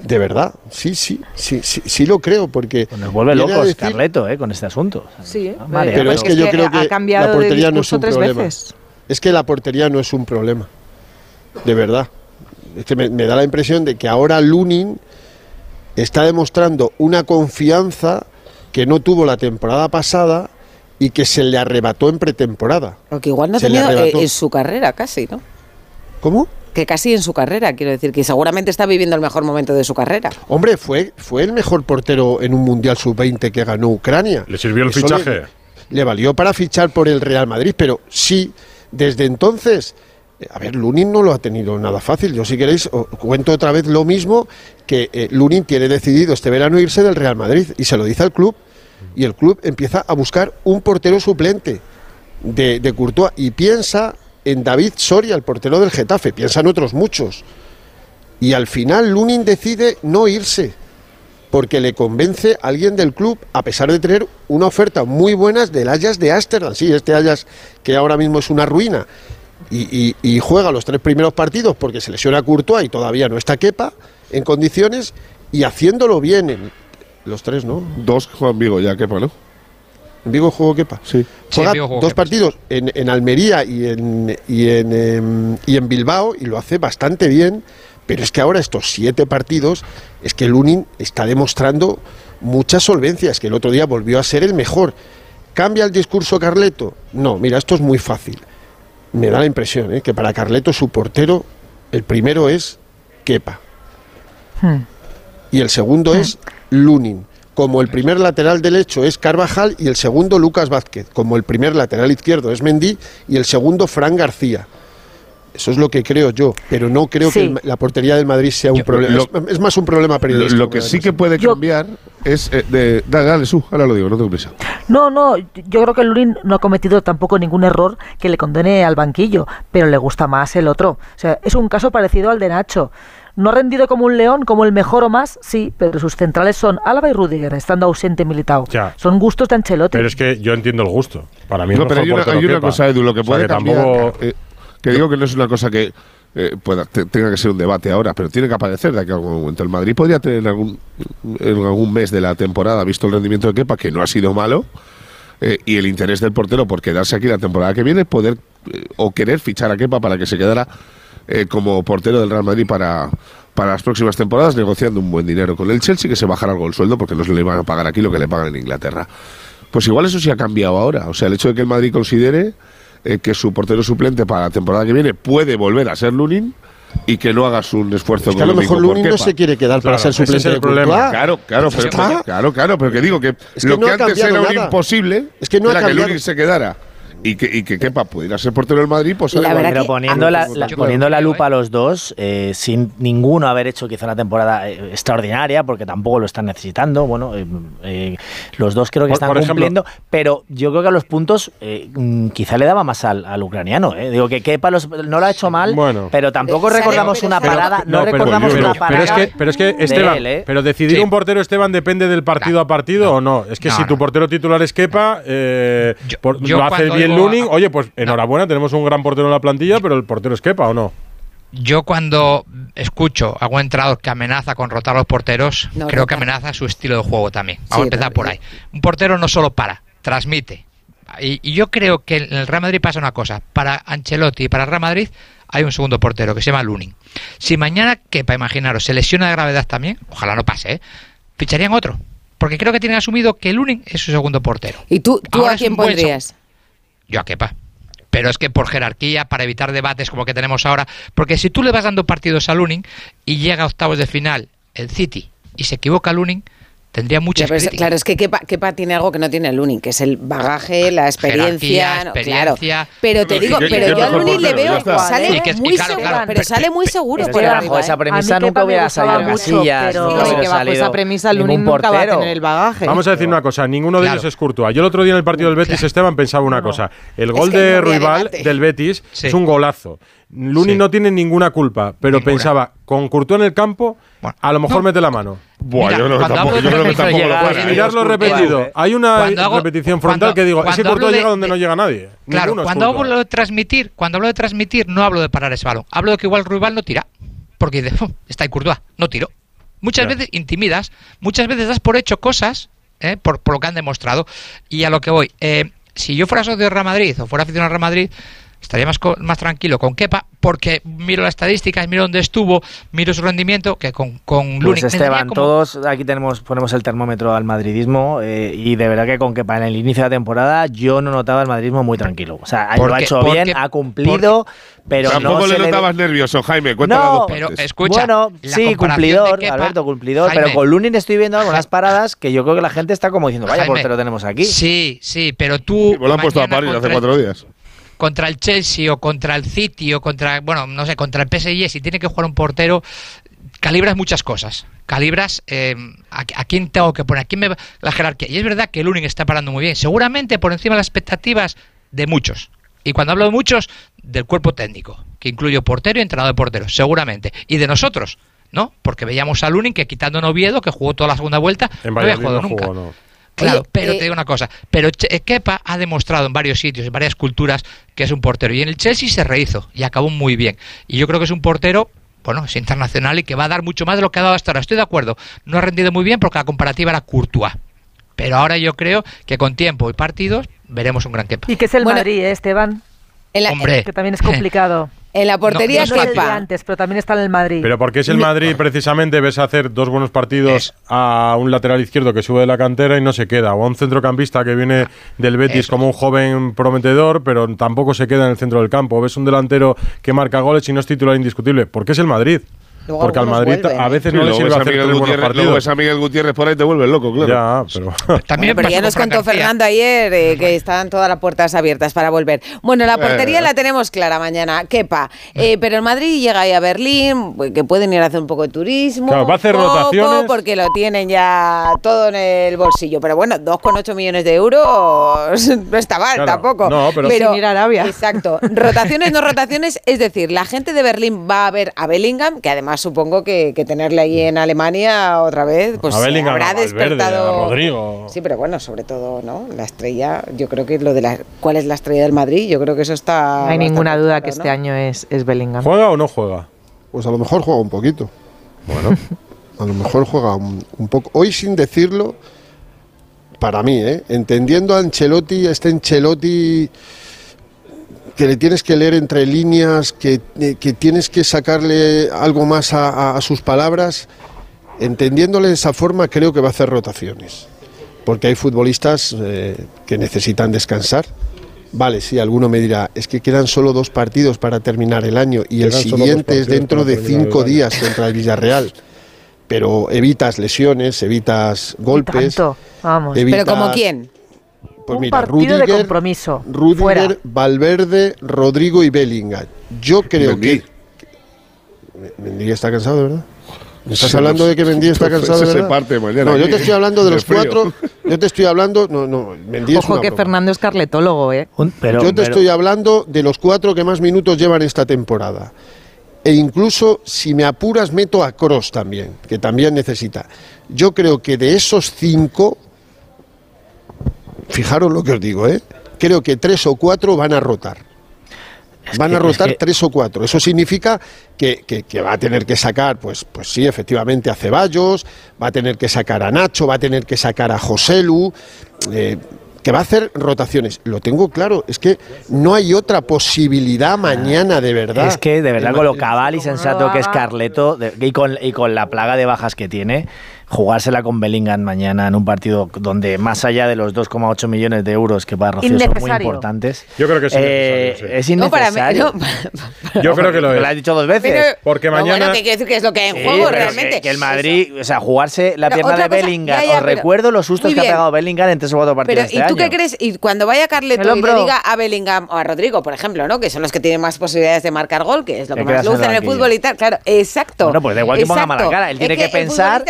Speaker 26: De verdad, sí, sí, sí, sí, sí lo creo, porque...
Speaker 9: Nos vuelve locos
Speaker 26: decir-
Speaker 9: Carleto eh, con este asunto.
Speaker 10: Sí,
Speaker 9: Vale,
Speaker 26: pero es que yo creo que
Speaker 10: ha cambiado
Speaker 26: la
Speaker 10: de
Speaker 26: portería no es un
Speaker 10: tres
Speaker 26: problema.
Speaker 10: veces.
Speaker 26: Es que la portería no es un problema. De verdad. Es que me, me da la impresión de que ahora Lunin está demostrando una confianza que no tuvo la temporada pasada y que se le arrebató en pretemporada.
Speaker 1: O que igual no ha tenido eh, en su carrera casi, ¿no?
Speaker 26: ¿Cómo?
Speaker 1: Que casi en su carrera, quiero decir, que seguramente está viviendo el mejor momento de su carrera.
Speaker 26: Hombre, fue, fue el mejor portero en un Mundial Sub-20 que ganó Ucrania.
Speaker 2: ¿Le sirvió el
Speaker 26: Eso
Speaker 2: fichaje?
Speaker 26: Le, le valió para fichar por el Real Madrid, pero sí, desde entonces... A ver, Lunin no lo ha tenido nada fácil. Yo, si queréis, os cuento otra vez lo mismo, que eh, Lunin tiene decidido este verano irse del Real Madrid y se lo dice al club. Y el club empieza a buscar un portero suplente de, de Courtois y piensa en David Soria, el portero del Getafe, piensa en otros muchos. Y al final Lunin decide no irse, porque le convence a alguien del club, a pesar de tener una oferta muy buena del Ajax de Ámsterdam. Sí, este Ajax que ahora mismo es una ruina. Y, y- y juega los tres primeros partidos porque se lesiona a Courtois y todavía no está Kepa en condiciones y haciéndolo bien. en- los tres, ¿no?
Speaker 27: Dos Juan Vigo ya, Kepa, ¿no?
Speaker 26: ¿En Vigo jugó Kepa?
Speaker 27: Sí.
Speaker 26: Juega
Speaker 27: jugó
Speaker 26: dos
Speaker 27: Kepa,
Speaker 26: partidos en, en Almería y en, y, en, em, y en Bilbao y lo hace bastante bien, pero es que ahora estos siete partidos es que Lunin está demostrando mucha solvencia, es que el otro día volvió a ser el mejor. ¿Cambia el discurso Carleto? No, mira, esto es muy fácil. Me da la impresión ¿eh? que para Carleto su portero, el primero es Kepa y el segundo es Lunin. Como el primer lateral derecho es Carvajal y el segundo Lucas Vázquez. Como el primer lateral izquierdo es Mendy y el segundo Fran García. Eso es lo que creo yo, pero no creo que
Speaker 27: Sí.
Speaker 26: la portería del Madrid sea un problema.
Speaker 27: lo-
Speaker 26: es, es más un problema periodístico.
Speaker 27: lo que sí que puede cambiar es. eh, de, dale, dale, Su, ahora lo digo, no tengo prisa.
Speaker 11: No, no, yo creo que Lurin no ha cometido tampoco ningún error que le condene al banquillo, pero le gusta más el otro. O sea, es un caso parecido al de Nacho. No ha rendido como un león, como el mejor o más, sí, pero sus centrales son Álava y Rudiger, estando ausente Militao.
Speaker 2: Ya.
Speaker 11: Son gustos de Ancelotti.
Speaker 2: Pero es que yo entiendo el gusto. Para mí
Speaker 27: No,
Speaker 2: el
Speaker 27: pero
Speaker 2: mejor
Speaker 27: hay una,
Speaker 2: portero
Speaker 27: hay una
Speaker 2: Kepa.
Speaker 27: cosa, Edu, lo que
Speaker 2: O sea,
Speaker 27: puede
Speaker 2: que
Speaker 27: cambiar.
Speaker 2: tampoco-
Speaker 27: eh, que digo que no es una cosa que eh, pueda, te- tenga que ser un debate ahora, pero tiene que aparecer de aquí a algún momento. El Madrid podría tener en algún, en algún mes de la temporada, visto el rendimiento de Kepa, que no ha sido malo, eh, y el interés del portero por quedarse aquí la temporada que viene, poder eh, o querer fichar a Kepa para que se quedara como portero del Real Madrid para, para las próximas temporadas, negociando un buen dinero con el Chelsea, que se bajara algo el sueldo, porque no se le van a pagar aquí lo que le pagan en Inglaterra. Pues igual eso sí ha cambiado ahora. O sea, el hecho de que el Madrid considere eh, que su portero suplente para la temporada que viene puede volver a ser Lunin y que no hagas un esfuerzo
Speaker 26: Es que a lo mejor Lunin no se quiere quedar para ser
Speaker 27: ese es
Speaker 26: suplente
Speaker 27: el
Speaker 26: de
Speaker 27: problema.
Speaker 26: Courtois.
Speaker 27: Claro, claro, pero, claro, claro, pero que digo que,
Speaker 26: Es que
Speaker 27: lo
Speaker 26: no
Speaker 27: que
Speaker 26: ha
Speaker 27: antes
Speaker 26: cambiado
Speaker 27: era un
Speaker 26: nada.
Speaker 27: imposible
Speaker 26: Es que no ha
Speaker 27: era que. Lunin se quedara y que, y que Kepa pudiera ser portero del Madrid, pues
Speaker 9: La verdad pero poniendo la, la- poniendo la lupa a los dos, eh, sin ninguno haber hecho quizá una temporada eh, extraordinaria, porque tampoco lo están necesitando, bueno, eh, eh, los dos creo que
Speaker 2: Por-
Speaker 9: están
Speaker 2: por ejemplo-
Speaker 9: cumpliendo, pero yo creo que a los puntos eh, mm, quizá le daba más al, al ucraniano. eh. Digo que Kepa los- no lo ha hecho mal, pero tampoco recordamos
Speaker 1: pero
Speaker 9: una parada, no,
Speaker 2: pero-
Speaker 9: recordamos
Speaker 2: pero-
Speaker 9: una
Speaker 2: pero
Speaker 9: parada.
Speaker 2: es que, pero es que
Speaker 9: de
Speaker 2: Esteban,
Speaker 9: él, ¿eh?
Speaker 2: pero decidir
Speaker 9: Sí.
Speaker 2: un portero Esteban depende del partido a partido o no. Es que
Speaker 12: No,
Speaker 2: si
Speaker 12: no.
Speaker 2: tu portero titular es Kepa, eh, por-
Speaker 12: yo
Speaker 2: lo hace bien Lunin, oye, pues enhorabuena, tenemos un gran portero en la plantilla, pero el portero es Kepa o no.
Speaker 12: Yo cuando escucho a algún entrenador que amenaza con rotar a los porteros,
Speaker 1: No,
Speaker 12: creo que amenaza su estilo de juego también. Vamos
Speaker 1: Sí,
Speaker 12: a empezar por ahí. Un portero no solo para, transmite. Y, y yo creo que en el Real Madrid pasa una cosa. Para Ancelotti y para el Real Madrid hay un segundo portero que se llama Lunin. Si mañana, que para imaginaros, se lesiona de gravedad también, ojalá no pase, ¿eh? ficharían otro. Porque creo que tienen asumido que Lunin es su segundo portero.
Speaker 1: ¿Y tú, tú
Speaker 12: Ahora
Speaker 1: a quién
Speaker 12: buen
Speaker 1: pondrías?
Speaker 12: Yo a Kepa. Pero es que por jerarquía, para evitar debates como que tenemos ahora, porque si tú le vas dando partidos a Lunin y llega a octavos de final el City y se equivoca Lunin, Tendría muchas
Speaker 1: pero claro, es que Kepa, Kepa tiene algo que no tiene el Lunin, que es el bagaje, la experiencia. No, claro. Pero te digo,
Speaker 12: que-
Speaker 1: pero
Speaker 12: que
Speaker 1: yo al
Speaker 12: mejor
Speaker 1: Lunin le veo, sale
Speaker 12: Sí, que es-
Speaker 1: muy
Speaker 12: claro,
Speaker 1: seguro,
Speaker 12: claro.
Speaker 1: pero sale muy seguro.
Speaker 9: Es
Speaker 1: por
Speaker 9: que
Speaker 1: arriba,
Speaker 9: bajo esa premisa
Speaker 10: A mí
Speaker 9: nunca hubiera salido
Speaker 10: mucho,
Speaker 9: Casillas.
Speaker 10: pero- bajo esa premisa Lunin nunca va a tener el bagaje.
Speaker 2: Vamos a decir una cosa, ninguno de ellos es Courtois. Yo el otro día en el partido del Betis, Esteban, pensaba una cosa. El gol de Ruibal del Betis es un golazo. Luni
Speaker 12: Sí.
Speaker 2: no tiene ninguna culpa, pero
Speaker 12: Ninguna.
Speaker 2: pensaba, con Courtois en el campo,
Speaker 12: Bueno,
Speaker 2: a lo mejor
Speaker 12: no.
Speaker 2: mete la mano.
Speaker 27: Buah,
Speaker 12: Mira,
Speaker 27: yo creo que
Speaker 12: cuando
Speaker 27: tampoco, yo
Speaker 12: de
Speaker 27: creo que
Speaker 12: no
Speaker 27: lo puede.
Speaker 9: a- Eh,
Speaker 2: mirarlo repetido.
Speaker 9: eh.
Speaker 2: Hay una
Speaker 12: hago-
Speaker 2: repetición frontal
Speaker 12: cuando-
Speaker 2: que digo, ese
Speaker 12: cuando
Speaker 2: Courtois
Speaker 12: hablo
Speaker 2: llega
Speaker 12: de-
Speaker 2: donde no llega nadie.
Speaker 12: Claro,
Speaker 2: Ninguno
Speaker 12: cuando hablo de transmitir, cuando hablo de transmitir, no hablo de parar ese balón. Hablo de que igual Ruibal no tira. Porque dice, "Fu, está ahí Courtois, no tiro. Muchas veces intimidas, muchas veces das por hecho cosas ¿eh? por, por lo que han demostrado. Y a lo que voy, eh, si yo fuera socio de Real Madrid o fuera aficionado al Real Madrid, estaría más, co- más tranquilo con Kepa porque miro las estadísticas, miro dónde estuvo, miro su rendimiento que con, con Lunin.
Speaker 9: Pues
Speaker 12: Me daría
Speaker 9: Esteban,
Speaker 12: como-
Speaker 9: todos aquí tenemos ponemos el termómetro al madridismo eh, y de verdad que con que para el inicio de la temporada yo no notaba el madridismo muy tranquilo. O sea, lo ha
Speaker 12: Porque-
Speaker 9: hecho
Speaker 12: porque-
Speaker 9: bien, ha cumplido, pero
Speaker 27: Tampoco
Speaker 9: no
Speaker 27: le notabas nervioso, Jaime.
Speaker 9: No,
Speaker 12: pero escucha,
Speaker 9: bueno, sí, cumplidor,
Speaker 12: Kepa-
Speaker 9: Alberto, cumplidor,
Speaker 12: Jaime,
Speaker 9: pero con Lunin estoy viendo algunas paradas que yo creo que la gente está como diciendo, vaya
Speaker 12: Jaime,
Speaker 9: portero tenemos aquí.
Speaker 12: Sí, sí, pero tú.
Speaker 27: Me lo han puesto a París hace cuatro días.
Speaker 12: Contra el Chelsea o contra el City o contra, bueno, no sé, contra el PSG, si tiene que jugar un portero, calibras muchas cosas. Calibras eh, a, a quién tengo que poner, a quién me va- la jerarquía. Y es verdad que Lunin está parando muy bien, seguramente por encima de las expectativas de muchos. Y cuando hablo de muchos, del cuerpo técnico, que incluye portero y entrenador de porteros, seguramente. Y de nosotros, ¿no? Porque veíamos a Lunin que quitando a Oviedo, que jugó toda la segunda vuelta,
Speaker 2: En
Speaker 12: no había jugado
Speaker 2: no
Speaker 12: nunca.
Speaker 2: jugó, no.
Speaker 12: Claro,
Speaker 1: Oye,
Speaker 12: pero
Speaker 1: eh,
Speaker 12: te digo una cosa, pero Che- eh, Kepa ha demostrado en varios sitios, en varias culturas, que es un portero. Y en el Chelsea se rehizo y acabó muy bien. Y yo creo que es un portero, bueno, es internacional y que va a dar mucho más de lo que ha dado hasta ahora. Estoy de acuerdo, no ha rendido muy bien porque la comparativa era Courtois. Pero ahora yo creo que con tiempo y partidos veremos un gran Kepa.
Speaker 11: Y que es el
Speaker 1: Bueno,
Speaker 11: Madrid, ¿eh, Esteban?
Speaker 1: En la,
Speaker 12: Hombre,
Speaker 11: Que también es complicado.
Speaker 1: en la portería
Speaker 12: No, no
Speaker 11: No
Speaker 12: es
Speaker 11: es el de
Speaker 1: Kepa.
Speaker 11: antes, pero también está en el Madrid.
Speaker 2: Pero porque es el Madrid precisamente, ves hacer dos buenos partidos a un lateral izquierdo que sube de la cantera y no se queda, o a un centrocampista que viene del Betis
Speaker 12: Eso.
Speaker 2: como un joven prometedor, pero tampoco se queda en el centro del campo. Ves un delantero que marca goles y no es titular indiscutible, porque es el Madrid.
Speaker 1: Luego
Speaker 2: porque al Madrid
Speaker 1: vuelven,
Speaker 2: a
Speaker 1: ¿eh?
Speaker 2: veces no le sirve hacer
Speaker 27: Miguel Gutiérrez- luego ves
Speaker 2: partidos.
Speaker 27: a Miguel Gutiérrez por ahí te vuelves loco, claro.
Speaker 2: Ya, pero
Speaker 12: También
Speaker 1: Bueno, pero ya nos contó. Fernando ayer eh, que están todas las puertas abiertas para volver. Bueno, la portería
Speaker 27: Eh.
Speaker 1: la tenemos clara mañana, Kepa. Eh, pero el Madrid llega ahí a Berlín, pues, que pueden ir a hacer un poco de turismo.
Speaker 2: Claro, va a hacer
Speaker 1: poco,
Speaker 2: rotaciones.
Speaker 1: Porque lo tienen ya todo en el bolsillo. Pero bueno, 2,8 millones de euros no está mal
Speaker 2: Claro,
Speaker 1: tampoco.
Speaker 2: no, pero-
Speaker 10: Sin ir a Arabia.
Speaker 1: Exacto. Rotaciones, no rotaciones. Es decir, la gente de Berlín va a ver a Bellingham, que además supongo que, que tenerle ahí en Alemania otra vez, pues
Speaker 2: A Bellingham,
Speaker 1: habrá
Speaker 2: a Valverde,
Speaker 1: despertado.
Speaker 2: a Rodrigo.
Speaker 1: Sí, pero bueno, sobre todo, ¿no? La estrella, yo creo que lo de la. ¿Cuál es la estrella del Madrid? Yo creo que eso está.
Speaker 10: No hay ninguna duda
Speaker 1: claro,
Speaker 10: que
Speaker 1: ¿no?
Speaker 10: este año es, es Bellingham.
Speaker 2: ¿juega o no juega?
Speaker 26: Pues a lo mejor juega un poquito. Bueno. A lo mejor juega un, un poco. Hoy sin decirlo, para mí, ¿eh? entendiendo a Ancelotti, este Ancelotti que le tienes que leer entre líneas, que, eh, que tienes que sacarle algo más a, a- a sus palabras, entendiéndole de esa forma, creo que va a hacer rotaciones. Porque hay futbolistas eh, que necesitan descansar. Vale, sí, alguno me dirá, es que quedan solo dos partidos para terminar el año y el
Speaker 25: Quedan
Speaker 26: siguiente es dentro de cinco días contra el Villarreal. Pero evitas lesiones, evitas golpes.
Speaker 11: Tanto, vamos.
Speaker 26: evitas-
Speaker 1: Pero como quién?
Speaker 26: Pues
Speaker 11: un
Speaker 26: mira,
Speaker 11: partido de compromiso.
Speaker 26: Rudiger,
Speaker 11: Fuera.
Speaker 26: Valverde, Rodrigo y Bellingham. Yo creo
Speaker 27: Mendy.
Speaker 26: que. Mendy está cansado, ¿verdad? ¿Me estás
Speaker 27: Sí,
Speaker 26: hablando de que Mendy está cansado,
Speaker 27: se
Speaker 26: verdad?
Speaker 27: parte
Speaker 26: No, yo te estoy hablando de los
Speaker 27: frío.
Speaker 26: cuatro. Yo te estoy hablando. No, no, Mendy es
Speaker 10: Ojo
Speaker 26: una
Speaker 10: que
Speaker 26: broma.
Speaker 10: Fernando es carletólogo, ¿eh?
Speaker 9: Pero,
Speaker 26: Yo te
Speaker 9: pero-
Speaker 26: estoy hablando de los cuatro que más minutos llevan esta temporada. E incluso, si me apuras, meto a Cross también, que también necesita. Yo creo que de esos cinco, fijaros lo que os digo, ¿eh? creo que tres o cuatro van a rotar. Van
Speaker 9: que-
Speaker 26: a
Speaker 9: es
Speaker 26: rotar
Speaker 9: que-
Speaker 26: tres o cuatro. Eso significa que, que- que va a tener que sacar, pues, pues sí, efectivamente, a Ceballos, va a tener que sacar a Nacho, va a tener que sacar a Joselu, eh, que va a hacer rotaciones. Lo tengo claro, es que no hay otra posibilidad mañana, de verdad.
Speaker 9: Es que de verdad con lo cabal y sensato que es Carleto de- y, con, y con la plaga de bajas que tiene, jugársela con Bellingham mañana en un partido donde más allá de los 2,8 millones de euros que para Rocío son muy
Speaker 11: Innecesario.
Speaker 9: importantes.
Speaker 2: Yo creo que es
Speaker 9: eh,
Speaker 2: innecesario, sí.
Speaker 9: Es
Speaker 1: No, para mí-
Speaker 9: innecesario.
Speaker 1: no.
Speaker 2: Yo creo que lo es.
Speaker 9: lo has dicho dos veces.
Speaker 1: Pero-
Speaker 2: Porque
Speaker 1: No,
Speaker 2: mañana.
Speaker 1: bueno, ¿qué quiere decir que es lo que hay en
Speaker 9: Sí,
Speaker 1: juego realmente?
Speaker 9: Que, que el Madrid, o sea, jugarse la pierna de
Speaker 1: cosa-
Speaker 9: Bellingham.
Speaker 1: ya, ya,
Speaker 9: Os
Speaker 1: pero-
Speaker 9: recuerdo los sustos que ha pegado Bellingham en tres o cuatro partidos
Speaker 1: Pero,
Speaker 9: este
Speaker 1: ¿y tú
Speaker 9: año.
Speaker 1: qué crees? Y cuando vaya Carleto y le diga a Bellingham o a Rodrigo, por ejemplo, ¿no? Que son los que tienen más posibilidades de marcar gol, que es lo que más luce
Speaker 9: el
Speaker 1: en el fútbol y tal. Claro, exacto.
Speaker 9: Bueno, pues da igual que ponga mala cara, él tiene que pensar-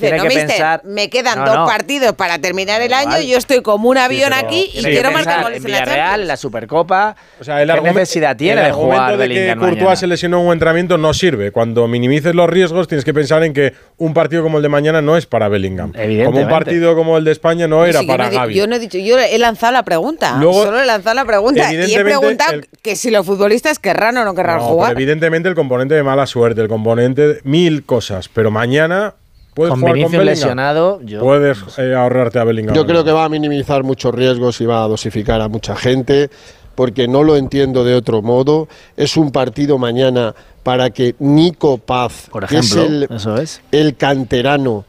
Speaker 1: dice,
Speaker 9: tiene
Speaker 1: no,
Speaker 9: que
Speaker 1: mister,
Speaker 9: pensar-
Speaker 1: me quedan
Speaker 9: No,
Speaker 1: dos
Speaker 9: no.
Speaker 1: partidos para terminar el año, yo estoy como un avión aquí y quiero marcar goles
Speaker 9: en
Speaker 1: en la
Speaker 9: en la Supercopa.
Speaker 2: O sea, el
Speaker 9: ¿Qué necesidad tiene
Speaker 2: el
Speaker 9: de jugar
Speaker 2: de que Courtois
Speaker 9: mañana?
Speaker 2: se lesionó en un entrenamiento no sirve. Cuando minimices los riesgos, tienes que pensar en que un partido como el de mañana no es para Bellingham. Como un partido como el de España no era
Speaker 1: Sí, yo,
Speaker 2: para
Speaker 1: no di-
Speaker 2: Gaby.
Speaker 1: yo no he dicho, yo he lanzado la pregunta.
Speaker 2: Luego,
Speaker 1: solo he lanzado la pregunta. Y he preguntado
Speaker 2: el-
Speaker 1: que si los futbolistas querrán o no querrán
Speaker 2: No,
Speaker 1: jugar.
Speaker 2: evidentemente el componente de mala suerte, el componente de mil cosas. Pero mañana puedes
Speaker 9: Con lesionado, yo-
Speaker 2: Puedes eh, ahorrarte a Bellingham.
Speaker 26: Yo creo que va a minimizar muchos riesgos y va a dosificar a mucha gente, porque no lo entiendo de otro modo. Es un partido mañana para que Nico Paz,
Speaker 9: Por
Speaker 26: que es
Speaker 9: ejemplo,
Speaker 26: el,
Speaker 9: eso es.
Speaker 26: el canterano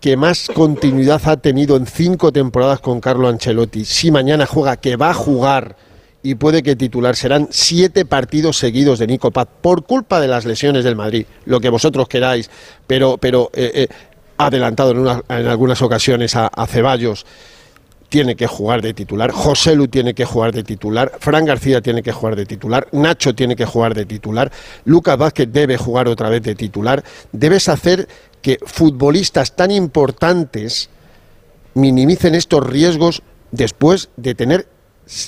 Speaker 26: que más continuidad ha tenido en cinco temporadas con Carlo Ancelotti, si mañana juega, que va a jugar y puede que titular, serán siete partidos seguidos de Nico Paz por culpa de las lesiones del Madrid, lo que vosotros queráis, pero, pero eh, eh, adelantado en algunas ocasiones a, a Ceballos tiene que jugar de titular, José Lu tiene que jugar de titular, Fran García tiene que jugar de titular, Nacho tiene que jugar de titular, Lucas Vázquez debe jugar otra vez de titular. Debes hacer que futbolistas tan importantes minimicen estos riesgos después de tener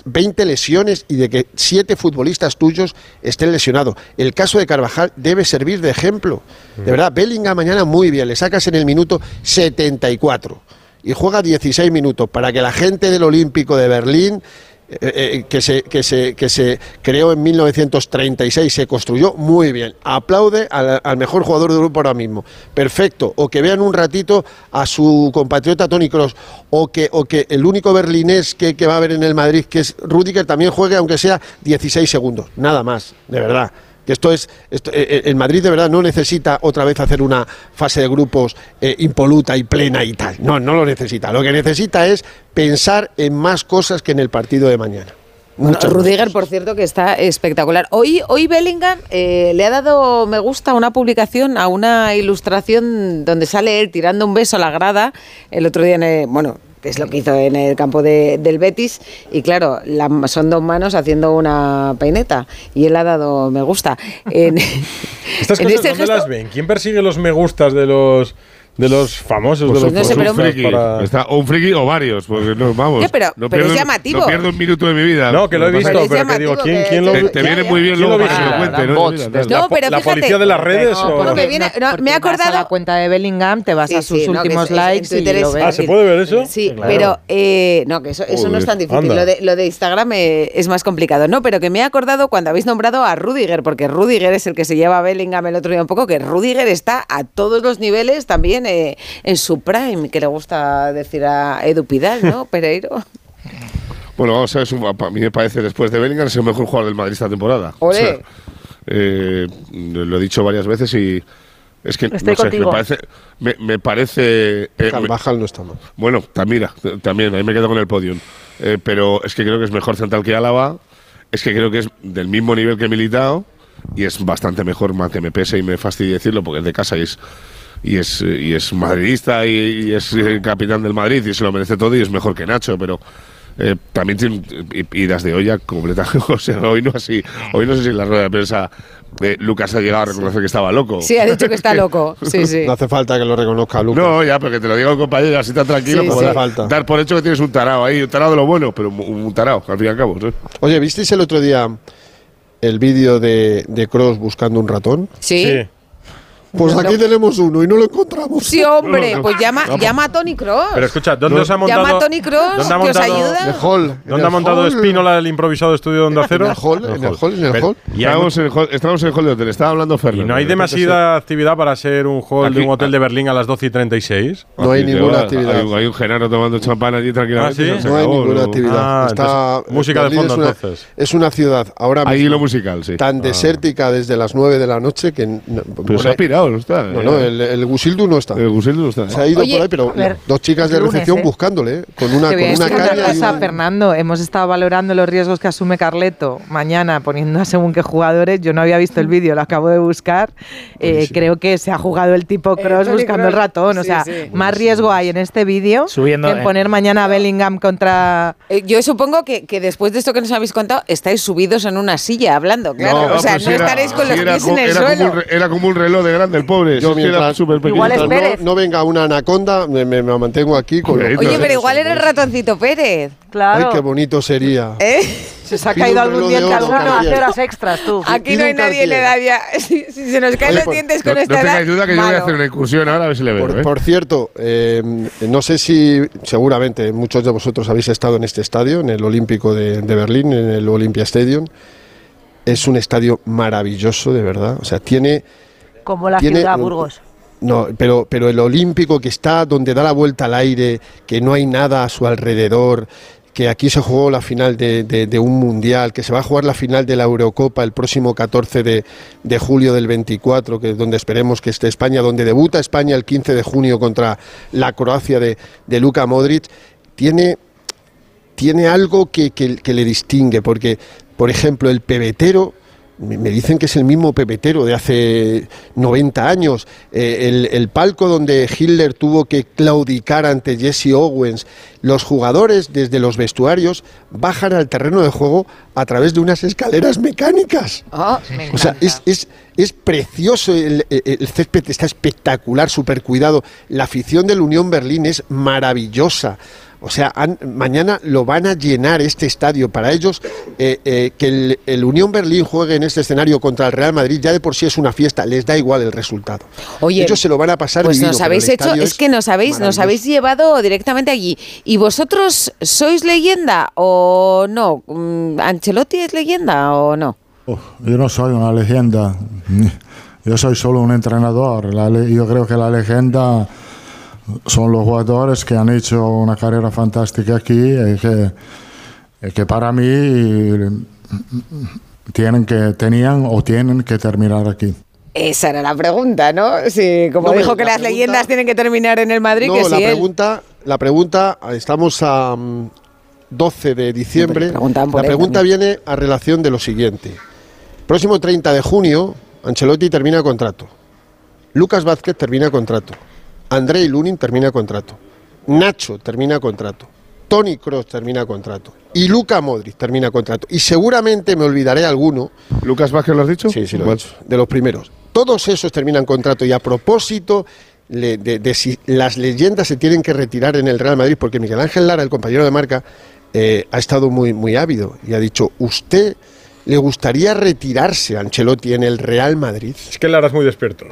Speaker 26: 20 lesiones y de que siete futbolistas tuyos estén lesionados. El caso de Carvajal debe servir de ejemplo. De verdad, Bellingham mañana muy bien, le sacas en el minuto 74 y juega 16 minutos para que la gente del Olímpico de Berlín, eh, eh, que, se, que, se, que se creó en 1936, se construyó muy bien. Aplaude al, mejor jugador del grupo ahora mismo. Perfecto. O que vean un ratito a su compatriota Tony Cross. O que, o que el único berlinés que, que va a haber en el Madrid, que es Rudiger, también juegue, aunque sea 16 segundos. Nada más, de verdad. Que esto es, esto- eh, eh, el Madrid de verdad no necesita otra vez hacer una fase de grupos eh, impoluta y plena y tal. No, no lo necesita. Lo que necesita es pensar en más cosas que en el partido de mañana.
Speaker 1: Bueno, Rudiger, por cierto, que está espectacular. Hoy, hoy Bellingham eh, le ha dado me gusta a una publicación, a una ilustración donde sale él tirando un beso a la grada. El otro día, en el- bueno, es lo que hizo en el campo de- del Betis. Y claro, la- son dos manos haciendo una peineta. Y él ha dado me gusta. En,
Speaker 2: Estas
Speaker 1: en
Speaker 2: cosas,
Speaker 1: este
Speaker 2: ¿dónde
Speaker 1: gesto-
Speaker 2: las ven? ¿Quién persigue los me gustas de los, de los famosos?
Speaker 27: Pues
Speaker 2: de los
Speaker 27: pues un
Speaker 2: famosos
Speaker 27: friki.
Speaker 2: para-
Speaker 27: Está, o un friki o varios, porque no, vamos.
Speaker 1: Ya, pero-
Speaker 27: no
Speaker 1: pero es
Speaker 27: pierdo,
Speaker 1: llamativo.
Speaker 27: No pierdo un minuto de mi vida.
Speaker 2: No, que lo he visto,
Speaker 27: es-
Speaker 2: pero que digo, ¿quién, quién lo
Speaker 27: Te, te viene muy bien
Speaker 2: ¿quién
Speaker 27: luego que lo cuente, ¿no?
Speaker 2: bots
Speaker 27: Mira,
Speaker 2: desde
Speaker 27: tal.
Speaker 1: No, pero
Speaker 2: ¿La
Speaker 1: fíjate-
Speaker 2: policía de las redes?
Speaker 10: No,
Speaker 2: o-
Speaker 1: porque viene- no,
Speaker 10: porque
Speaker 1: me he
Speaker 10: vas a
Speaker 1: acordado-
Speaker 10: la cuenta de Bellingham, te vas
Speaker 1: Sí,
Speaker 10: a sus
Speaker 1: sí, no,
Speaker 10: últimos likes
Speaker 1: Twitter
Speaker 10: y lo
Speaker 1: es
Speaker 10: ves.
Speaker 2: Ah, ¿se puede ver eso?
Speaker 1: Sí, pero eh, no, que eso, eso no es tan difícil.
Speaker 2: anda.
Speaker 1: Lo de, lo de Instagram eh, es más complicado. No, pero que me he acordado cuando habéis nombrado a Rudiger, porque Rudiger es el que se lleva a Bellingham el otro día un poco, que Rudiger está a todos los niveles también eh, en su prime, que le gusta decir a Edu Pidal, ¿no? Pereiro.
Speaker 27: Bueno, vamos a ver, a mí me parece después de Bellingham es el mejor jugador del Madrid esta temporada.
Speaker 1: Olé.
Speaker 27: eh, lo he dicho varias veces y es que
Speaker 11: Estoy
Speaker 27: no sé, me parece, me, me parece eh,
Speaker 26: Carvajal no está mal.
Speaker 27: bueno, mira, también ahí me quedo con el podium, Eh, pero es que creo que es mejor central que Álava, es que creo que es del mismo nivel que Militao y es bastante mejor, más que me pese y me fastidie decirlo porque es de casa y es y es, y es madridista y, y es eh, capitán del Madrid y se lo merece todo y es mejor que Nacho, pero eh, también tiene idas de olla completamente. O sea, hoy no así, hoy no sé si en la rueda de prensa eh, Lucas ha llegado a reconocer que estaba loco.
Speaker 1: Sí, ha dicho que está loco. Sí, sí.
Speaker 26: No hace falta que lo reconozca Lucas.
Speaker 27: No, ya, porque te lo digo el compañero, así tan tranquilo,
Speaker 26: Sí,
Speaker 27: como
Speaker 26: sí.
Speaker 27: dar,
Speaker 26: Falta.
Speaker 27: dar por hecho que tienes un tarao ahí, un tarao de lo bueno, pero un, un tarao, al fin y al cabo. ¿sí?
Speaker 26: Oye, ¿visteis el otro día el vídeo de, de Cross buscando un ratón?
Speaker 1: Sí.
Speaker 26: Pues aquí tenemos uno y no lo encontramos.
Speaker 1: Sí, hombre,
Speaker 26: No, no,
Speaker 1: pues llama, llama a Tony Cross.
Speaker 2: Pero escucha, ¿dónde os ha montado?
Speaker 1: Llama a Tony Cross,
Speaker 2: ¿dónde ha
Speaker 1: que os
Speaker 2: montado,
Speaker 1: ayuda.
Speaker 26: En el hall.
Speaker 2: ¿Dónde
Speaker 26: el
Speaker 2: ha montado
Speaker 26: hall.
Speaker 2: Espínola el improvisado estudio de Onda Cero?
Speaker 26: En el hall, en el hall, en el.
Speaker 2: Y, mu-
Speaker 27: en el hall, estábamos en el hall de hotel, estaba hablando
Speaker 2: y
Speaker 27: Fernando.
Speaker 2: no hay demasiada actividad para ser un hall de un hotel de Berlín a las 12 y 36.
Speaker 26: No hay ninguna actividad.
Speaker 27: Hay, hay un genaro tomando champán allí tranquilamente.
Speaker 2: Ah,
Speaker 26: No hay
Speaker 27: acabó,
Speaker 26: ninguna actividad.
Speaker 2: Ah,
Speaker 26: Está,
Speaker 2: entonces, música de fondo,
Speaker 26: es una,
Speaker 2: entonces.
Speaker 26: Es una ciudad ahora
Speaker 27: Hay
Speaker 26: mismo
Speaker 27: hilo musical, sí.
Speaker 26: tan
Speaker 27: Ah.
Speaker 26: desértica desde las 9 de la noche que.
Speaker 27: se ha pirado lado no está.
Speaker 26: No, no, el, el Gusildu no está.
Speaker 27: El Gusildu no está.
Speaker 26: Se ha ido
Speaker 10: Oye,
Speaker 26: por ahí, pero
Speaker 10: ver,
Speaker 26: dos chicas de
Speaker 10: lunes,
Speaker 26: recepción
Speaker 10: ¿eh?
Speaker 26: buscándole, ¿eh? con una, con una caña y
Speaker 10: cosa,
Speaker 26: un-
Speaker 10: Fernando. Hemos estado valorando los riesgos que asume Carleto mañana poniendo a según qué jugadores. Yo no había visto el vídeo, lo acabo de buscar. Eh, creo que se ha jugado el tipo Cross
Speaker 1: Toni
Speaker 10: buscando el ratón. O
Speaker 1: Sí,
Speaker 10: sea,
Speaker 1: sí.
Speaker 10: más riesgo hay en este vídeo que en
Speaker 9: eh.
Speaker 10: poner mañana a Bellingham contra.
Speaker 1: Eh, yo supongo que, que después de esto que nos habéis contado, estáis subidos en una silla hablando, claro. o sea, no
Speaker 27: era-
Speaker 1: estaréis con los pies en el
Speaker 27: era como
Speaker 1: suelo.
Speaker 27: era como un reloj de grande el pobre.
Speaker 26: Yo
Speaker 27: si es
Speaker 26: mientras,
Speaker 27: súper pequeño.
Speaker 26: mientras no, no venga una anaconda, me, me- me mantengo aquí con
Speaker 1: Oye, pero igual era el ratoncito Pérez.
Speaker 26: Ay, qué bonito sería.
Speaker 1: ¿Eh?
Speaker 10: Se os ha caído algún diente alguno. Hace horas extras, tú.
Speaker 1: Aquí no hay nadie en
Speaker 26: Cartier.
Speaker 1: edad ya. Si, si se nos caen
Speaker 26: Oye,
Speaker 1: los
Speaker 26: pues,
Speaker 1: dientes
Speaker 27: No,
Speaker 1: con
Speaker 27: no
Speaker 1: esta edad.
Speaker 27: tengáis duda que yo voy a hacer una incursión ahora a ver si le veo.
Speaker 26: Por,
Speaker 27: ¿eh?
Speaker 26: por cierto, eh, no sé si seguramente muchos de vosotros habéis estado en este estadio, en el Olímpico de, de Berlín, en el Olympia Stadium. Es un estadio maravilloso, de verdad. O sea, tiene
Speaker 11: Como la
Speaker 26: Tiene
Speaker 11: ciudad Burgos.
Speaker 26: No, pero, pero el olímpico que está donde da la vuelta al aire, que no hay nada a su alrededor, que aquí se jugó la final de, de- de un mundial, que se va a jugar la final de la Eurocopa el próximo 14 de, de julio del 24, que es donde esperemos que esté España, donde debuta España el 15 de junio contra la Croacia de, de Luka Modric, tiene, tiene algo que, que- que le distingue, porque, por ejemplo, el pebetero, me dicen que es el mismo pepetero de hace 90 años. Eh, el, el palco donde Hitler tuvo que claudicar ante Jesse Owens. Los jugadores desde los vestuarios bajan al terreno de juego a través de unas escaleras mecánicas.
Speaker 1: Oh, me
Speaker 26: O sea, es, es, es precioso, el, el- el césped está espectacular, súper cuidado. La afición del Unión Berlín es maravillosa. O sea, han- mañana lo van a llenar este estadio. Para ellos, eh, eh, que el, el Unión Berlín juegue en este escenario contra el Real Madrid ya de por sí es una fiesta, les da igual el resultado.
Speaker 1: Oye,
Speaker 26: ellos se lo van a pasar
Speaker 1: Pues
Speaker 26: divino,
Speaker 1: nos habéis hecho, es que nos habéis, nos habéis llevado directamente allí. ¿Y vosotros sois leyenda o no? Mm, ¿Ancelotti es leyenda o no?
Speaker 25: Yo no soy una leyenda, yo soy solo un entrenador. La yo creo que la leyenda son los jugadores que han hecho una carrera fantástica aquí y que, y que para mí tienen que, tenían o tienen que terminar aquí.
Speaker 1: Esa era la pregunta, ¿no? Sí, como
Speaker 26: No,
Speaker 1: dijo
Speaker 26: pero
Speaker 1: que
Speaker 26: la
Speaker 1: las
Speaker 26: pregunta-
Speaker 1: leyendas tienen que terminar en el Madrid,
Speaker 26: No,
Speaker 1: que
Speaker 26: la
Speaker 1: sí él-
Speaker 26: pregunta, la pregunta, estamos a mm, 12 de diciembre. La
Speaker 1: él
Speaker 26: pregunta viene a relación de lo siguiente. Próximo 30 de junio, Ancelotti termina contrato. Lucas Vázquez termina contrato. Andrei Lunin termina contrato. Nacho termina contrato. Tony Cross termina contrato. Y Luca Modric termina contrato. Y seguramente me olvidaré alguno.
Speaker 27: ¿Lucas Vázquez lo has dicho?
Speaker 26: Sí, sí, lo he dicho. De los primeros. Todos esos terminan contrato. Y a propósito de si las leyendas se tienen que retirar en el Real Madrid, porque Miguel Ángel Lara, el compañero de marca, eh, ha estado muy, muy ávido y ha dicho, ¿usted le gustaría retirarse a Ancelotti en el Real Madrid?
Speaker 2: Es que Lara es muy despierto.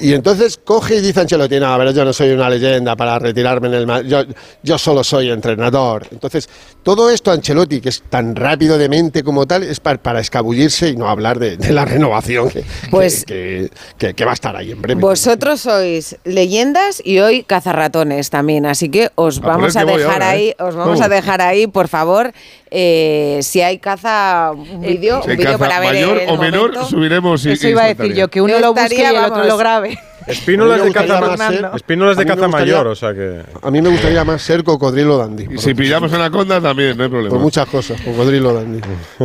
Speaker 26: Y entonces coge y dice Ancelotti, no, pero yo no soy una leyenda para retirarme en el Madrid, yo, yo solo soy entrenador. Entonces, todo esto Ancelotti, que es tan rápido de mente como tal, es para, para escabullirse y no hablar de, de la renovación que,
Speaker 1: Pues-
Speaker 26: que, que- que va a estar ahí en breve.
Speaker 1: Vosotros sois leyendas y hoy cazarratones también, así que os
Speaker 26: por
Speaker 1: vamos a
Speaker 26: voy
Speaker 1: dejar
Speaker 26: ahora,
Speaker 1: ahí,
Speaker 26: ¿eh?
Speaker 1: os vamos
Speaker 26: Vamos.
Speaker 1: a dejar ahí, por favor, eh, si hay caza, un vídeo,
Speaker 27: Si
Speaker 1: un vídeo
Speaker 27: caza
Speaker 1: para ver
Speaker 27: mayor
Speaker 1: el
Speaker 27: o menor,
Speaker 1: momento.
Speaker 27: subiremos y
Speaker 10: Eso
Speaker 27: y
Speaker 10: iba a decir yo, que uno
Speaker 1: Yo
Speaker 10: lo busque y el otro lo grabe.
Speaker 2: Espínolas de
Speaker 26: mí me
Speaker 2: caza,
Speaker 26: gustaría más ser-
Speaker 2: espínolas de caza
Speaker 26: gustaría-
Speaker 2: mayor, o sea que.
Speaker 26: A mí me gustaría más ser cocodrilo dandy.
Speaker 27: Y si pillamos anaconda también, no hay problema.
Speaker 26: Por muchas cosas, cocodrilo dandy.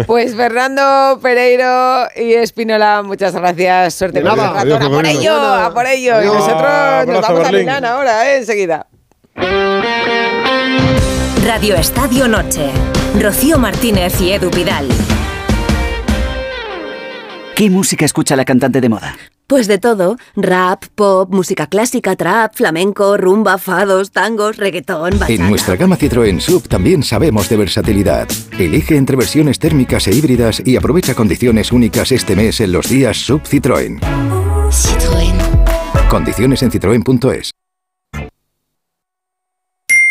Speaker 1: Pues Fernando Pereiro y Espinola, muchas gracias, suerte con
Speaker 26: nada. Adiós,
Speaker 1: a por ello, a por ello. Y
Speaker 26: Adiós.
Speaker 1: nosotros nos vamos a. Milán ahora, eh, enseguida.
Speaker 28: Radio Estadio Noche. Rocío Martínez y Edu Pidal.
Speaker 29: ¿Qué música escucha la cantante de moda?
Speaker 30: Pues de todo, rap, pop, música clásica, trap, flamenco, rumba, fados, tangos, reggaetón, bachata.
Speaker 31: En nuestra gama Citroën Sub también sabemos de versatilidad. Elige entre versiones térmicas e híbridas y aprovecha condiciones únicas este mes en los días Sub Citroën.
Speaker 30: Citroën.
Speaker 31: Condiciones en citroen.es.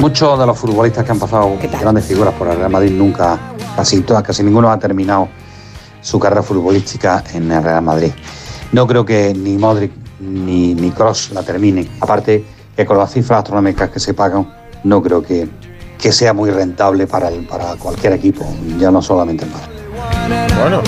Speaker 32: Muchos de los futbolistas que han pasado grandes figuras por el Real Madrid nunca, casi todas, casi ninguno ha terminado su carrera futbolística en el Real Madrid. No creo que ni Modric ni, ni Cross la terminen. Aparte que con las cifras astronómicas que se pagan, no creo que, que sea muy rentable para, el- para cualquier equipo, ya no solamente el Madrid.
Speaker 2: Bueno.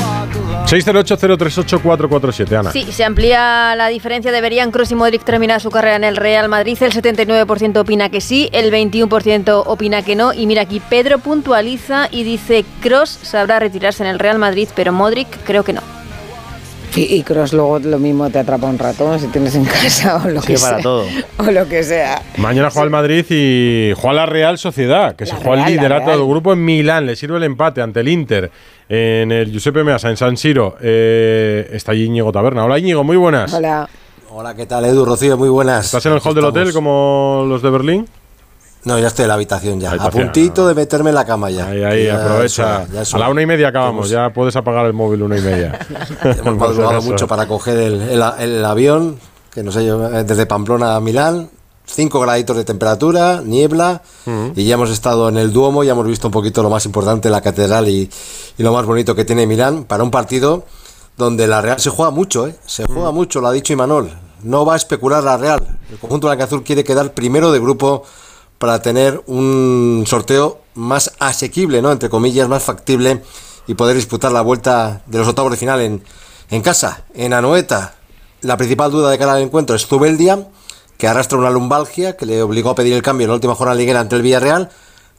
Speaker 2: 608-038-447, Ana.
Speaker 33: Sí, se amplía la diferencia. ¿Deberían Kroos y Modric terminar su carrera en el Real Madrid? El 79% opina que sí, el 21% opina que no. Y mira aquí, Pedro puntualiza y dice, Kroos sabrá retirarse en el Real Madrid, pero Modric creo que no.
Speaker 1: Y, y Cross luego lo mismo te atrapa un ratón si tienes en casa o lo
Speaker 9: Sí,
Speaker 1: que
Speaker 9: para
Speaker 1: sea.
Speaker 9: todo.
Speaker 1: O lo que sea.
Speaker 2: Mañana juega el Madrid y juega la Real Sociedad, que se juega
Speaker 1: Real,
Speaker 2: el liderato del grupo en Milán. Le sirve el empate ante el Inter en el Giuseppe Meazza, en San Siro. Eh, está allí Íñigo Taberna. Hola Íñigo, muy buenas.
Speaker 1: Hola.
Speaker 34: Hola, ¿qué tal, Edu? Rocío, muy buenas.
Speaker 2: ¿Estás en el hall del hotel como los de Berlín?
Speaker 34: No, ya estoy en la habitación ya. A puntito de meterme en la cama ya.
Speaker 2: Ahí, ahí,
Speaker 34: Ya
Speaker 2: aprovecha. A la una y media acabamos, ya puedes apagar el móvil una y media.
Speaker 34: Hemos madrugado mucho para coger el, el- el avión, que no sé yo, desde Pamplona a Milán. 5 graditos de temperatura, niebla, y ya hemos estado en el Duomo, ya hemos visto un poquito lo más importante, la catedral y, y lo más bonito que tiene Milán, para un partido donde la Real se juega mucho, ¿eh? se juega mucho, lo ha dicho Imanol. No va a especular la Real. El conjunto blanca-azul quiere quedar primero de grupo para tener un sorteo más asequible, ¿no? Entre comillas, más factible y poder disputar la vuelta de los octavos de final en, en casa, en Anoeta. La principal duda de cara al encuentro es Zubeldia, que arrastra una lumbalgia que le obligó a pedir el cambio en la última jornada liguera ante el Villarreal.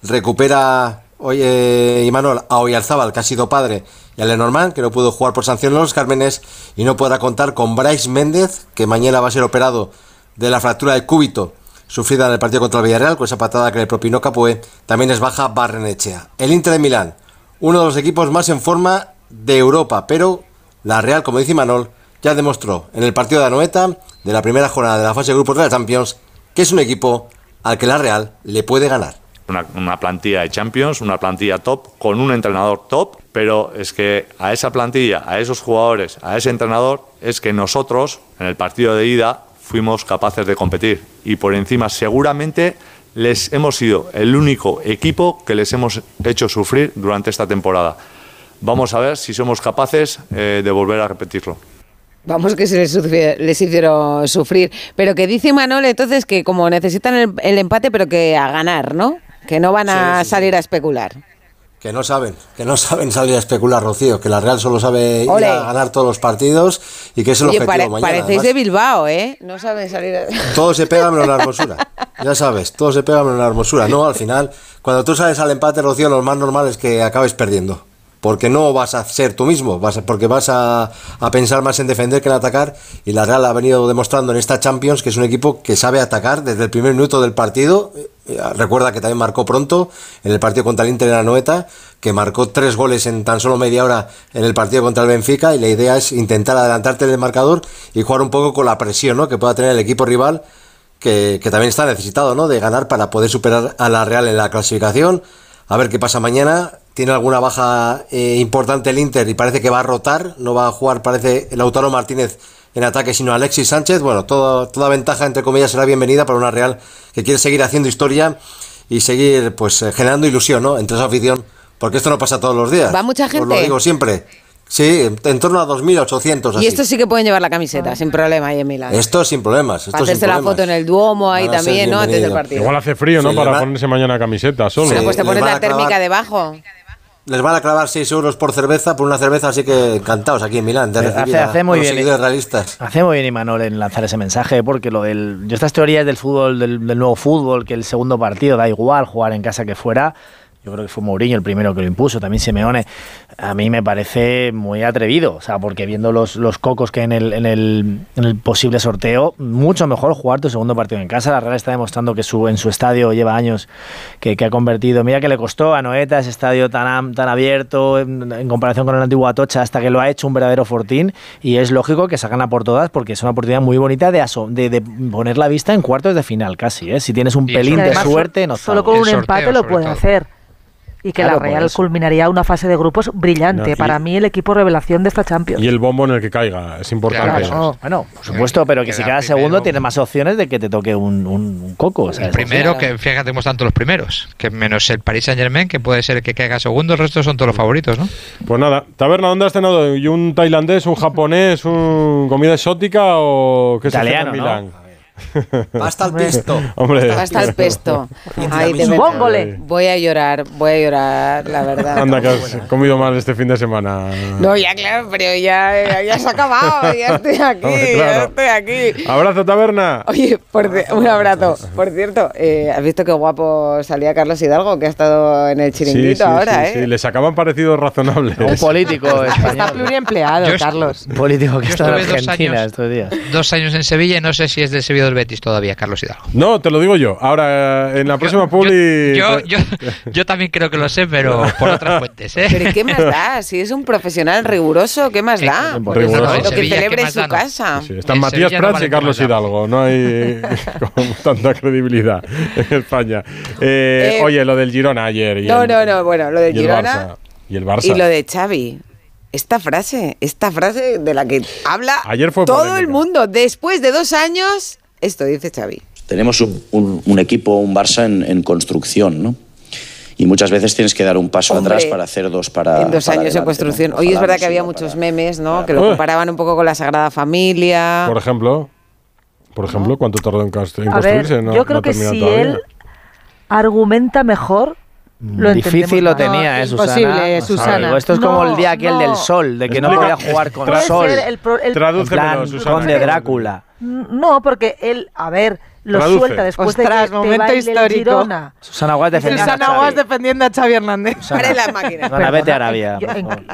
Speaker 34: Recupera hoy eh, Imanol a Oyarzábal, que ha sido padre, y a Lenormand, que no pudo jugar por sanción en los Cármenes, y no podrá contar con Bryce Méndez, que mañana va a ser operado de la fractura del cúbito sufrida en el partido contra el Villarreal, con esa patada que le propinó Capoe, también es baja Barrenechea. El Inter de Milán, uno de los equipos más en forma de Europa, pero la Real, como dice Manol, ya demostró en el partido de Anoeta, de la primera jornada de la fase de grupos de la Champions, que es un equipo al que la Real le puede ganar.
Speaker 35: Una, una plantilla de Champions, una plantilla top, con un entrenador top, pero es que a esa plantilla, a esos jugadores, a ese entrenador, es que nosotros, en el partido de ida, fuimos capaces de competir. Y por encima, seguramente, les hemos sido el único equipo que les hemos hecho sufrir durante esta temporada. Vamos a ver si somos capaces eh, de volver a repetirlo.
Speaker 1: Vamos que se les, hicieron sufrir. Pero que dice Manol entonces que como necesitan el, el empate, pero que a ganar, ¿no? Que no van a salir a especular.
Speaker 34: Que no saben, que no saben salir a especular, Rocío, que la Real solo sabe ir a ganar todos los partidos y que es el
Speaker 1: Oye,
Speaker 34: objetivo
Speaker 1: pare-
Speaker 34: mañana.
Speaker 1: parecéis
Speaker 34: Además,
Speaker 1: de Bilbao, ¿eh? No saben salir a...
Speaker 34: Todo se pega menos la hermosura. Ya sabes, todo se pega menos la hermosura. No, al final, cuando tú sales al empate, Rocío, lo más normal es que acabes perdiendo. Porque no vas a ser tú mismo, vas a- porque vas a, a pensar más en defender que en atacar. Y la Real ha venido demostrando en esta Champions que es un equipo que sabe atacar desde el primer minuto del partido. Eh, Recuerda que también marcó pronto en el partido contra el Inter en Anoeta, que marcó tres goles en tan solo media hora en el partido contra el Benfica. Y la idea es intentar adelantarte el marcador y jugar un poco con la presión ¿no? que pueda tener el equipo rival que, que también está necesitado ¿no? de ganar para poder superar a la Real en la clasificación. A ver qué pasa mañana. Tiene alguna baja eh, importante el Inter y parece que va a rotar. No va a jugar, parece, Lautaro Martínez en ataque, sino Alexis Sánchez. Bueno, toda, toda ventaja, entre comillas, será bienvenida para una Real que quiere seguir haciendo historia y seguir pues eh, generando ilusión ¿no? entre esa afición. Porque esto no pasa todos los días.
Speaker 1: ¿Va mucha
Speaker 34: Os lo
Speaker 1: gente?
Speaker 34: digo siempre. Sí, en, torno a 2.800 así.
Speaker 1: Y estos sí que pueden llevar la camiseta, sin problema, ahí en Milán.
Speaker 34: Esto sin problemas. Esto sin
Speaker 1: hacerse la foto en el Duomo ahí
Speaker 34: Van
Speaker 1: también, ¿no? Antes del partido.
Speaker 2: Igual hace frío, ¿no?
Speaker 34: Sí,
Speaker 2: Para ponerse mañana camiseta solo.
Speaker 1: Bueno, pues te
Speaker 34: les
Speaker 1: pones
Speaker 34: van
Speaker 1: la
Speaker 34: a clavar-
Speaker 1: térmica debajo.
Speaker 34: Les van a clavar 6 euros por cerveza, por una cerveza, así que encantados aquí en Milán de
Speaker 9: Hace-
Speaker 34: recibir
Speaker 9: hace
Speaker 34: a,
Speaker 9: muy
Speaker 34: a los
Speaker 9: bien.
Speaker 34: seguidores realistas.
Speaker 9: Hace muy bien Imanol en lanzar ese mensaje, porque lo del. Yo estas teorías del fútbol, del, del nuevo fútbol, que el segundo partido da igual jugar en casa que fuera. Yo creo que fue Mourinho el primero que lo impuso, también Simeone. A mí me parece muy atrevido, o sea, porque viendo los, los cocos que en el, en, el, en el posible sorteo, mucho mejor jugar tu segundo partido en casa. La Real está demostrando que su, en su estadio lleva años que, que ha convertido. Mira que le costó a Noeta ese estadio tan, tan abierto en, en comparación con el antiguo Atocha, hasta que lo ha hecho un verdadero fortín. Y es lógico que sacan a por todas porque es una oportunidad muy bonita de, aso- de, de poner la vista en cuartos de final casi. ¿eh? Si tienes un
Speaker 33: Y
Speaker 9: pelín de suerte, no
Speaker 11: Solo con un empate lo puede hacer. Y que
Speaker 2: Claro,
Speaker 11: la Real
Speaker 2: eso.
Speaker 11: culminaría una fase de grupos brillante.
Speaker 2: No, y-
Speaker 11: Para mí, el equipo revelación de esta Champions.
Speaker 2: Y el bombo en el que caiga, es importante.
Speaker 9: Claro, bueno, por supuesto, pero que si cada segundo tienes más opciones de que te toque un, un- un coco. o sea, es-
Speaker 12: Primero, que fíjate cómo están todos los primeros, que menos el Paris Saint Germain, que puede ser el que caiga segundo, el resto son todos los favoritos, ¿no?
Speaker 2: Pues nada, taberna, ¿dónde has cenado? ¿Y un tailandés, un japonés, un comida exótica o qué
Speaker 9: Italiano,
Speaker 2: se en Milán?
Speaker 34: Pasta al pisto.
Speaker 2: Hombre.
Speaker 1: Pasta al pesto. Ay, de verdad. Voy a llorar, voy a llorar, la verdad.
Speaker 2: Anda, que has comido mal este fin de semana.
Speaker 1: No, ya claro, pero ya, ya se ha acabado, ya estoy aquí,
Speaker 2: Hombre,
Speaker 1: ya
Speaker 2: claro.
Speaker 1: estoy aquí.
Speaker 2: Abrazo, taberna.
Speaker 1: Oye, por un abrazo. Por cierto, eh, ¿has visto qué guapo salía Carlos Hidalgo, que ha estado en el chiringuito
Speaker 2: Sí, sí,
Speaker 1: ahora,
Speaker 2: sí,
Speaker 1: eh?
Speaker 2: sí, les acaban parecidos razonables.
Speaker 9: Un político
Speaker 1: Está
Speaker 9: español.
Speaker 1: pluriempleado,
Speaker 12: Yo est-
Speaker 1: Carlos.
Speaker 9: Un político que está en Argentina
Speaker 12: años-
Speaker 9: estos días.
Speaker 12: Dos años en Sevilla y no sé si es del Sevilla del Betis todavía, Carlos Hidalgo.
Speaker 2: No, te lo digo yo. Ahora, en la próxima publi...
Speaker 12: Yo, yo, yo también creo que lo sé, pero por otras fuentes, ¿eh?
Speaker 1: Pero ¿y ¿qué más da? Si es un profesional riguroso, ¿qué más da?
Speaker 2: Riguroso.
Speaker 1: Lo que
Speaker 12: Sevilla, ¿qué
Speaker 1: celebre su
Speaker 12: da, no?
Speaker 1: casa.
Speaker 2: Sí, están
Speaker 12: En
Speaker 2: Matías
Speaker 12: Sevilla no
Speaker 2: Prats
Speaker 12: vale
Speaker 2: y Carlos. Hidalgo. No hay con tanta credibilidad en España. Eh,
Speaker 1: Eh,
Speaker 2: oye, lo del Girona ayer. Y
Speaker 1: No,
Speaker 2: el,
Speaker 1: no, no, bueno, lo de
Speaker 2: y el
Speaker 1: Girona
Speaker 2: Barça. Y el Barça.
Speaker 1: y lo de Xavi. Esta frase, esta frase de la que habla
Speaker 2: Ayer fue
Speaker 1: todo
Speaker 2: polémica.
Speaker 1: el mundo. Después de dos años, esto dice Xavi.
Speaker 36: Tenemos un, un- un equipo, un Barça en, en construcción, ¿no? Y muchas veces tienes que dar un paso
Speaker 1: Hombre,
Speaker 36: atrás para hacer dos para.
Speaker 1: en dos
Speaker 36: para
Speaker 1: años de construcción.
Speaker 36: ¿no?
Speaker 1: Hoy es verdad que había muchos
Speaker 36: para-
Speaker 1: memes, ¿no? Que lo comparaban un poco con la Sagrada Familia.
Speaker 2: Por ejemplo, por ejemplo, ¿cuánto tardó en,
Speaker 11: A ver,
Speaker 2: construirse? No-
Speaker 11: yo creo que si
Speaker 2: todavía.
Speaker 11: él argumenta mejor, lo
Speaker 9: Difícil lo tenía, ¿eh, Susana?
Speaker 1: Imposible, Susana.
Speaker 9: digo, esto es como
Speaker 11: No,
Speaker 9: el día aquel
Speaker 11: no.
Speaker 9: del sol, de que no
Speaker 2: Explica-
Speaker 9: podía jugar con
Speaker 11: Puede
Speaker 9: sol.
Speaker 11: el pro- el-
Speaker 9: plan,
Speaker 2: Susana.
Speaker 9: Conde Drácula.
Speaker 11: No, porque él, a ver, lo
Speaker 2: Traduce.
Speaker 11: suelta después
Speaker 1: Ostras,
Speaker 11: de que
Speaker 1: momento
Speaker 11: te el
Speaker 1: histórico.
Speaker 11: Girona.
Speaker 9: Susana Guas defendiendo a
Speaker 1: Susana
Speaker 9: Xavi.
Speaker 1: Guas defendiendo a Xavi Hernández.
Speaker 9: Susana.
Speaker 1: La máquina.
Speaker 9: Susana, vete a Arabia.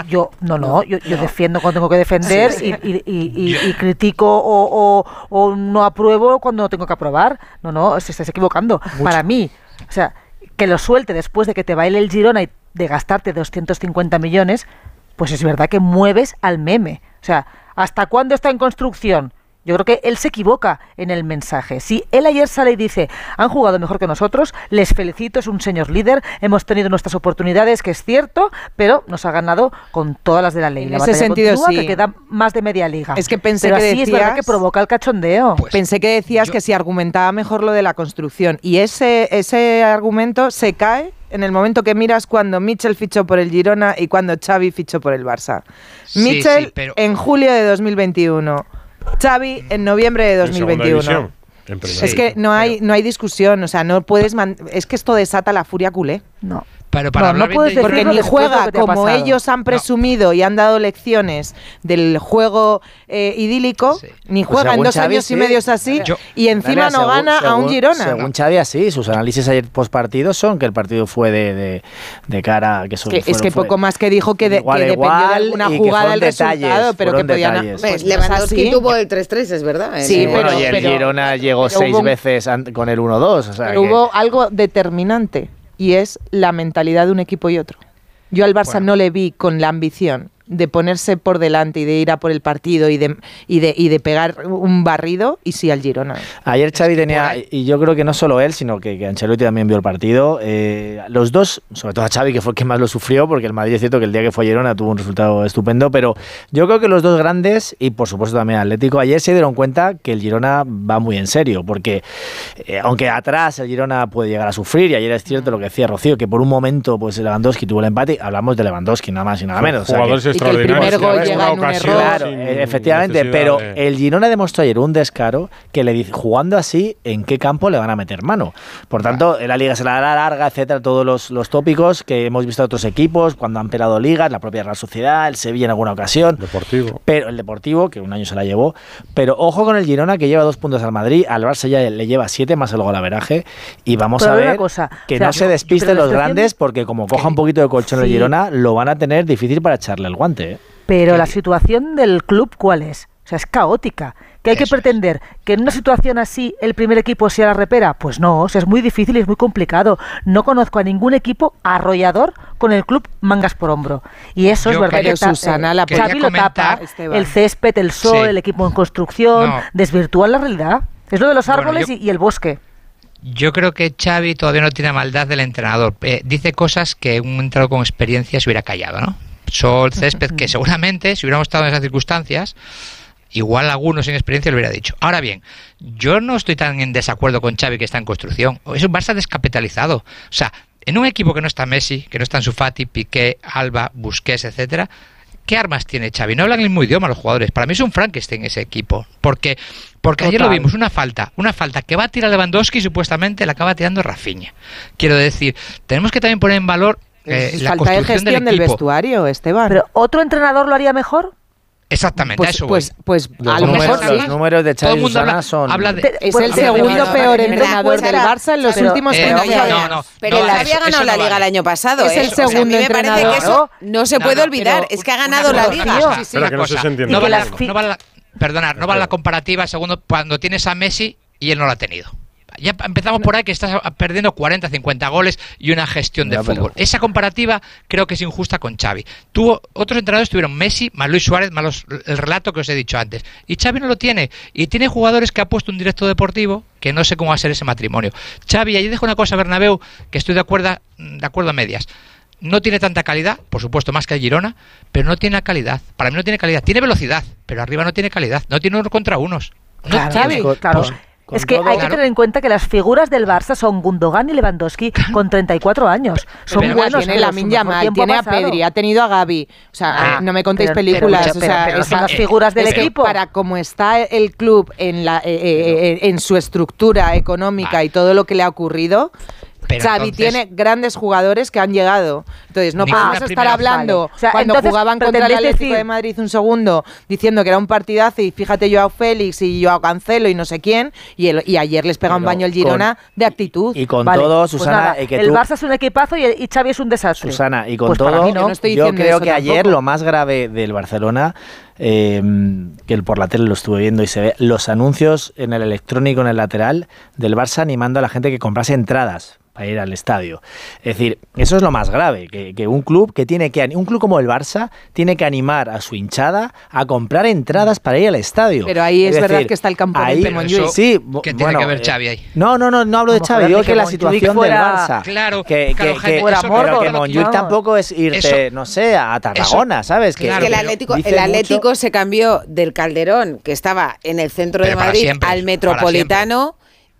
Speaker 11: Yo, no, no, yo, yo defiendo cuando tengo que defender
Speaker 1: Sí, sí.
Speaker 11: Y, y- y- y- y critico o, o- o no apruebo cuando no tengo que aprobar. No, no, se estás equivocando. Para mí, o sea, que lo suelte después de que te baile el Girona y de gastarte 250 millones, pues es verdad que mueves al meme. O sea, ¿hasta cuándo está en construcción? Yo creo que él se equivoca en el mensaje. Si él ayer sale y dice, han jugado mejor que nosotros, les felicito, es un señor líder, hemos tenido nuestras oportunidades, que es cierto, pero nos ha ganado con todas las de la ley.
Speaker 10: En
Speaker 11: La
Speaker 10: ese
Speaker 11: batalla
Speaker 10: sentido,
Speaker 11: continúa,
Speaker 10: sí.
Speaker 11: que queda más de media liga.
Speaker 10: Es que pensé
Speaker 11: pero
Speaker 10: que
Speaker 11: así es verdad
Speaker 10: decías-
Speaker 11: que provoca el cachondeo.
Speaker 10: Pensé que decías que si argumentaba mejor lo de la construcción. Y ese, ese argumento se cae en el momento que miras cuando Mitchell fichó por el Girona y cuando Xavi fichó por el Barça.
Speaker 12: Sí,
Speaker 10: Mitchell
Speaker 12: sí, pero-
Speaker 10: en julio de 2021. Xavi en noviembre de
Speaker 2: En segunda
Speaker 10: 2021.
Speaker 2: división. En primera
Speaker 10: Es que no hay, no hay discusión, o sea, no puedes... man- es que esto desata la furia culé.
Speaker 11: No.
Speaker 12: Pero para
Speaker 10: No,
Speaker 12: hablar
Speaker 10: no puedes
Speaker 12: de-
Speaker 10: Porque ni juega
Speaker 11: que
Speaker 10: como ellos han presumido y han dado lecciones del juego eh, idílico, ni
Speaker 9: Pues
Speaker 10: juega en
Speaker 9: según
Speaker 10: dos
Speaker 9: Xavi,
Speaker 10: años
Speaker 9: sí.
Speaker 10: y medio así
Speaker 9: Yo-
Speaker 10: y encima
Speaker 9: Mira,
Speaker 10: no
Speaker 9: según-
Speaker 10: gana a un
Speaker 9: según-
Speaker 10: Girona.
Speaker 9: Según Xavi, así, sus análisis ayer post partido son que el partido fue de, de, de cara que
Speaker 10: Que- es
Speaker 9: fueron-
Speaker 10: que
Speaker 9: fue-
Speaker 10: poco más que dijo que, de-
Speaker 9: igual
Speaker 10: que
Speaker 9: a
Speaker 10: dependió de
Speaker 9: igual
Speaker 10: alguna
Speaker 9: que
Speaker 10: jugada
Speaker 9: fueron
Speaker 10: el resultado,
Speaker 9: detalles,
Speaker 10: pero que podían...
Speaker 1: Pues
Speaker 10: pues,
Speaker 1: Lewandowski
Speaker 10: así.
Speaker 1: tuvo el 3-3, es verdad.
Speaker 9: Sí,
Speaker 1: En-
Speaker 9: bueno,
Speaker 10: pero-
Speaker 9: y el Girona llegó seis veces con el 1-2. O sea,
Speaker 10: Pero
Speaker 9: que-
Speaker 10: hubo algo determinante y es la mentalidad de un equipo y otro. Yo al Barça no le vi con la ambición de ponerse por delante y de ir a por el partido y de, y de, y de pegar un barrido y sí al Girona.
Speaker 9: Ayer Xavi tenía, y yo creo que no solo él, sino que, que Ancelotti también vio el partido. eh, los dos, sobre todo a Xavi, que fue el que más lo sufrió, porque el Madrid es cierto que el día que fue a Girona tuvo un resultado estupendo, pero yo creo que los dos grandes, y por supuesto también Atlético, ayer se dieron cuenta que el Girona va muy en serio, porque eh, aunque atrás el Girona puede llegar a sufrir, y ayer es cierto lo que decía Rocío, que por un momento pues Lewandowski tuvo el empate, hablamos de Lewandowski nada más y nada menos. o sea que-
Speaker 2: que el primer gol llega
Speaker 9: una
Speaker 2: en un
Speaker 9: ocasión,
Speaker 2: error
Speaker 9: claro,
Speaker 2: sin
Speaker 9: efectivamente, pero
Speaker 2: de-
Speaker 9: el Girona demostró ayer un descaro que le dice, jugando así, ¿en qué campo le van a meter mano? Por tanto, en la liga se la hará larga, etcétera, todos los, los tópicos que hemos visto de otros equipos cuando han pelado ligas, la propia Real Sociedad, el Sevilla en alguna ocasión.
Speaker 2: Deportivo.
Speaker 9: Pero el Deportivo, que un año se la llevó. Pero ojo con el Girona, que lleva dos puntos al Madrid, al Barça ya le lleva siete más el golaveraje. Y vamos
Speaker 11: Pero
Speaker 9: a ver
Speaker 11: cosa,
Speaker 9: que
Speaker 11: o sea,
Speaker 9: no se despisten los grandes, porque como coja un poquito de colchón el
Speaker 11: Sí.
Speaker 9: Girona, lo van a tener difícil para echarle el guante. ¿Eh?
Speaker 11: Pero la situación del club, ¿cuál es? O sea, es caótica. ¿Que hay que pretender que en una situación así el primer equipo sea la repera? Pues no, o sea, es muy difícil y es muy complicado. No conozco a ningún equipo arrollador con el club mangas por hombro. Y eso es verdad que
Speaker 10: Susana, la
Speaker 11: Xavi
Speaker 10: quería
Speaker 11: lo tapa,
Speaker 10: Esteban.
Speaker 11: el césped, el sol,
Speaker 12: Sí.
Speaker 11: el equipo en construcción,
Speaker 12: No.
Speaker 11: desvirtúan la realidad. Es lo de los
Speaker 12: Bueno,
Speaker 11: árboles
Speaker 12: yo-
Speaker 11: y, y el bosque.
Speaker 12: Yo creo que Xavi todavía no tiene maldad del entrenador. Eh, dice cosas que un entrenador con experiencia se hubiera callado, ¿no? Sol Césped, que seguramente, si hubiéramos estado en esas circunstancias, igual algunos sin experiencia lo hubiera dicho. Ahora bien, yo no estoy tan en desacuerdo con Xavi que está en construcción. Es un Barça descapitalizado. O sea, en un equipo que no está Messi, que no está en Sufati, Piqué, Alba, Busquets, etcétera, ¿qué armas tiene Xavi? No hablan el mismo idioma los jugadores. Para mí es un Frankenstein ese equipo. Porque, porque ayer lo vimos, una falta, una falta que va a tirar Lewandowski y supuestamente la acaba tirando Rafinha. Quiero decir, tenemos que también poner en valor eh,
Speaker 10: Es
Speaker 12: la
Speaker 10: falta de gestión
Speaker 12: del
Speaker 10: vestuario, Esteban.
Speaker 11: Pero ¿otro entrenador lo haría mejor?
Speaker 12: Exactamente,
Speaker 10: Pues-
Speaker 12: a eso
Speaker 10: pues-
Speaker 12: voy.
Speaker 10: pues
Speaker 9: Los
Speaker 10: a lo
Speaker 9: números-
Speaker 10: mejor
Speaker 9: los números de Xavi
Speaker 12: el
Speaker 9: Susana
Speaker 12: habla,
Speaker 9: son...
Speaker 12: habla de...
Speaker 10: Es
Speaker 11: Pues
Speaker 10: el
Speaker 11: habla de-
Speaker 10: segundo peor
Speaker 11: de-
Speaker 10: entrenador del Barça en los
Speaker 11: pero-
Speaker 10: últimos
Speaker 12: Eh,
Speaker 10: 30
Speaker 12: no,
Speaker 10: años.
Speaker 12: no, no,
Speaker 1: Pero
Speaker 12: no,
Speaker 1: Xavi
Speaker 12: eso-
Speaker 1: ha ganado la liga
Speaker 12: vale.
Speaker 1: el año pasado.
Speaker 10: Es
Speaker 1: ¿eh?
Speaker 10: el
Speaker 1: O sea, a mí
Speaker 10: segundo
Speaker 1: me parece
Speaker 10: entrenador.
Speaker 1: que eso no se
Speaker 12: No,
Speaker 1: puede
Speaker 12: no,
Speaker 1: olvidar.
Speaker 12: pero
Speaker 1: Es que ha ganado la liga.
Speaker 2: no
Speaker 12: vale,
Speaker 11: las
Speaker 12: la- la- la comparativa segundo cuando tienes a Messi y él no lo ha tenido. Ya empezamos por ahí que estás perdiendo 40, 50 goles y una gestión de
Speaker 9: Ya, pero-
Speaker 12: fútbol. Esa comparativa creo que es injusta con Xavi. Tuvo otros entrenadores tuvieron Messi, más Luis Suárez, más los- el relato que os he dicho antes. Y Xavi no lo tiene y tiene jugadores que ha puesto un directo deportivo que no sé cómo va a ser ese matrimonio. Xavi, ahí dejo una cosa Bernabéu que estoy de acuerdo de acuerdo a medias. No tiene tanta calidad, por supuesto, más que el Girona, pero no tiene calidad. Para mí no tiene calidad. Tiene velocidad, pero arriba no tiene calidad. No tiene uno contra unos. No
Speaker 11: Claro,
Speaker 12: tiene.
Speaker 11: Claro.
Speaker 12: Pues,
Speaker 11: es que
Speaker 9: todo-
Speaker 11: hay que tener en cuenta que las figuras del Barça son Gundogan y Lewandowski con 34 años. Son
Speaker 12: Pero
Speaker 11: buenos.
Speaker 10: tiene la Minya Mal, tiene a. Pedri, ha tenido a Gaby. O sea,
Speaker 11: Ah,
Speaker 10: no me contéis
Speaker 11: pero-
Speaker 10: películas.
Speaker 11: pero-
Speaker 10: o sea, es
Speaker 11: son las figuras del equipo.
Speaker 10: Para como está el club en, la, eh, eh, eh, en su estructura económica y todo lo que le ha ocurrido.
Speaker 12: Pero
Speaker 10: Xavi
Speaker 12: entonces-
Speaker 10: tiene grandes jugadores que han llegado. Entonces, no podemos estar hablando
Speaker 11: Vale. O sea,
Speaker 10: cuando
Speaker 11: entonces,
Speaker 10: jugaban contra el Atlético
Speaker 11: decir-
Speaker 10: de Madrid un segundo diciendo que era un partidazo y fíjate Joao Félix y Joao Cancelo y no sé quién y, el- y ayer les pega un baño el
Speaker 9: con-
Speaker 10: Girona de actitud.
Speaker 9: Y con
Speaker 11: Vale,
Speaker 9: todo,
Speaker 11: pues
Speaker 9: Susana,
Speaker 11: nada,
Speaker 9: eh,
Speaker 11: el Barça es un equipazo y, y Xavi es un desastre.
Speaker 9: Susana, y con
Speaker 11: Pues
Speaker 9: todo,
Speaker 11: no.
Speaker 10: Yo no
Speaker 9: yo creo que ayer lo más grave del Barcelona, eh, que el por la tele lo estuve viendo y se ve, los anuncios en el electrónico, en el lateral del Barça animando a la gente que comprase entradas para ir al estadio. Es decir, eso es lo más grave, que, que un club que tiene que un club como el Barça tiene que animar a su hinchada a comprar entradas para ir al estadio.
Speaker 10: Pero ahí es verdad que está el componente
Speaker 9: ahí-
Speaker 10: Montjuic.
Speaker 9: Sí,
Speaker 12: ¿Qué tiene
Speaker 9: bueno,
Speaker 12: que ver
Speaker 9: eh,
Speaker 12: Xavi ahí?
Speaker 9: No, no, no, no hablo de Xavi, digo
Speaker 11: que
Speaker 9: que la situación
Speaker 11: fuera-
Speaker 9: del Barça.
Speaker 12: Claro,
Speaker 9: que,
Speaker 12: claro,
Speaker 9: que, que-
Speaker 11: fuera
Speaker 12: eso-
Speaker 11: Mordor,
Speaker 9: pero que tampoco es irte,
Speaker 12: Eso-
Speaker 9: no sé, a Tarragona, ¿sabes? Que,
Speaker 12: Claro,
Speaker 1: Es que el Atlético, el
Speaker 9: mucho-
Speaker 1: Atlético se cambió del Calderón, que estaba en el centro
Speaker 12: Pero
Speaker 1: de Madrid,
Speaker 12: siempre,
Speaker 1: al
Speaker 12: para
Speaker 1: Metropolitano.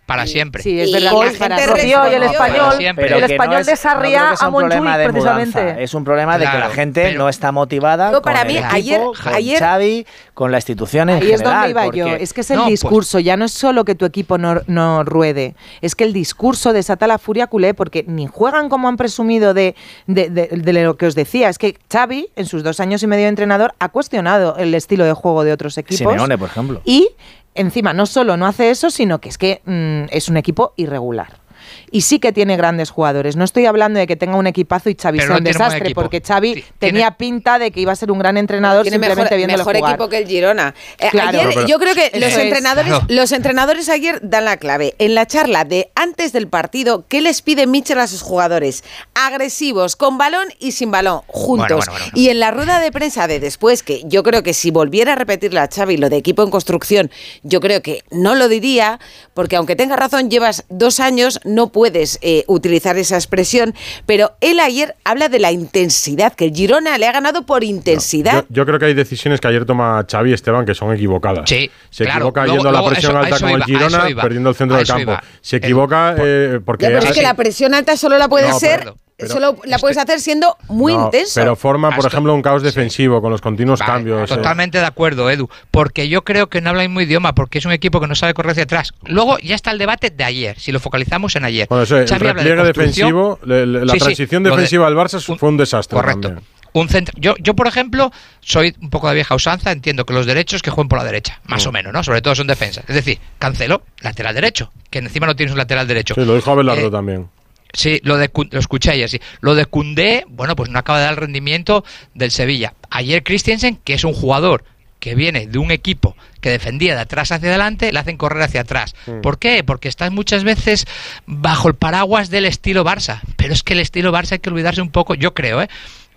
Speaker 12: Para siempre.
Speaker 10: Sí, es
Speaker 1: Y
Speaker 10: verdad.
Speaker 1: gente
Speaker 10: para-
Speaker 1: Rocío
Speaker 11: y el español,
Speaker 12: siempre.
Speaker 11: el
Speaker 9: no
Speaker 11: español
Speaker 9: es-
Speaker 11: de
Speaker 9: no
Speaker 11: Sarriá
Speaker 9: sea
Speaker 11: a
Speaker 9: un problema
Speaker 11: Montjuic,
Speaker 9: mudanza,
Speaker 11: precisamente.
Speaker 9: Es un problema de que la gente
Speaker 12: pero-
Speaker 9: no está motivada con
Speaker 1: para
Speaker 9: el
Speaker 1: mí,
Speaker 9: equipo,
Speaker 1: ayer-
Speaker 9: con
Speaker 1: ayer-
Speaker 9: Xavi, con la institución en
Speaker 10: Ahí es donde iba yo. Es que es el
Speaker 12: No, pues-
Speaker 10: discurso, ya no es solo que tu equipo no, no ruede, es que el discurso desata la furia culé porque ni juegan como han presumido de, de, de- de lo que os decía. Es que Xavi, en sus dos años y medio de entrenador, ha cuestionado el estilo de juego de otros equipos.
Speaker 9: Simeone, por ejemplo.
Speaker 10: Y encima no solo no hace eso, sino que es que mm, es un equipo irregular. Y sí que tiene grandes jugadores. No estoy hablando de que tenga un equipazo y Xavi
Speaker 12: Pero
Speaker 10: sea
Speaker 12: no
Speaker 10: un desastre, porque Xavi
Speaker 12: Sí,
Speaker 10: tenía pinta de que iba a ser un gran entrenador
Speaker 1: Tiene
Speaker 10: simplemente
Speaker 1: mejor,
Speaker 10: viéndolo
Speaker 1: mejor
Speaker 10: jugar.
Speaker 1: equipo que el Girona. Eh,
Speaker 10: Claro.
Speaker 1: ayer, yo creo que los
Speaker 10: es.
Speaker 1: entrenadores,
Speaker 12: Claro.
Speaker 1: los entrenadores ayer dan la clave. En la charla de antes del partido, ¿qué les pide Mitchell a sus jugadores? Agresivos, con balón y sin balón, juntos.
Speaker 12: Bueno, bueno, bueno, bueno.
Speaker 1: Y en la rueda de prensa de después, que yo creo que si volviera a repetirle a Xavi lo de equipo en construcción, yo creo que no lo diría, porque aunque tenga razón, llevas dos años, no puedes eh, utilizar esa expresión, pero él ayer habla de la intensidad, que el Girona le ha ganado por intensidad.
Speaker 2: Yo, yo creo que hay decisiones que ayer toma Xavi y Esteban que son equivocadas.
Speaker 12: Sí,
Speaker 2: Se
Speaker 12: claro.
Speaker 2: equivoca
Speaker 12: Luego-
Speaker 2: yendo a la presión
Speaker 12: eso-
Speaker 2: alta con el Girona,
Speaker 12: iba,
Speaker 2: perdiendo el centro del campo.
Speaker 12: iba.
Speaker 2: Se equivoca eh, porque...
Speaker 1: Ya, pero es que la presión alta solo la puedes
Speaker 2: No,
Speaker 1: ser,
Speaker 2: pero- pero-
Speaker 1: solo la puedes hacer siendo muy
Speaker 2: No,
Speaker 1: intenso.
Speaker 2: Pero forma, por ejemplo, un caos defensivo con los continuos
Speaker 12: Vale,
Speaker 2: cambios. eh.
Speaker 12: Totalmente de acuerdo, Edu. Porque yo creo que no habla el mismo idioma, porque es un equipo que no sabe correr hacia atrás. Luego ya está el debate de ayer, si lo focalizamos en ayer.
Speaker 2: Bueno, eso, el
Speaker 12: de
Speaker 2: repliegue defensivo, le- le- la
Speaker 12: Sí, sí,
Speaker 2: transición
Speaker 12: de-
Speaker 2: defensiva del Barça fue un desastre
Speaker 12: Correcto.
Speaker 2: también.
Speaker 12: Un centro, yo, yo, por ejemplo, soy un poco de vieja usanza, entiendo que los derechos que jueguen por la derecha, más
Speaker 2: Mm.
Speaker 12: o menos, ¿no? Sobre todo son defensas. Es decir, Cancelo, lateral derecho, que encima no tienes un lateral derecho.
Speaker 2: Sí, lo dijo Abelardo
Speaker 12: Eh,
Speaker 2: también.
Speaker 12: Sí, lo, de, lo escuché ayer, sí. Lo de Cundé, bueno, pues no acaba de dar el rendimiento del Sevilla. Ayer Christensen, que es un jugador que viene de un equipo que defendía de atrás hacia adelante, le hacen correr hacia atrás.
Speaker 2: Mm.
Speaker 12: ¿Por qué? Porque estás muchas veces bajo el paraguas del estilo Barça. Pero es que el estilo Barça hay que olvidarse un poco, yo creo, ¿eh?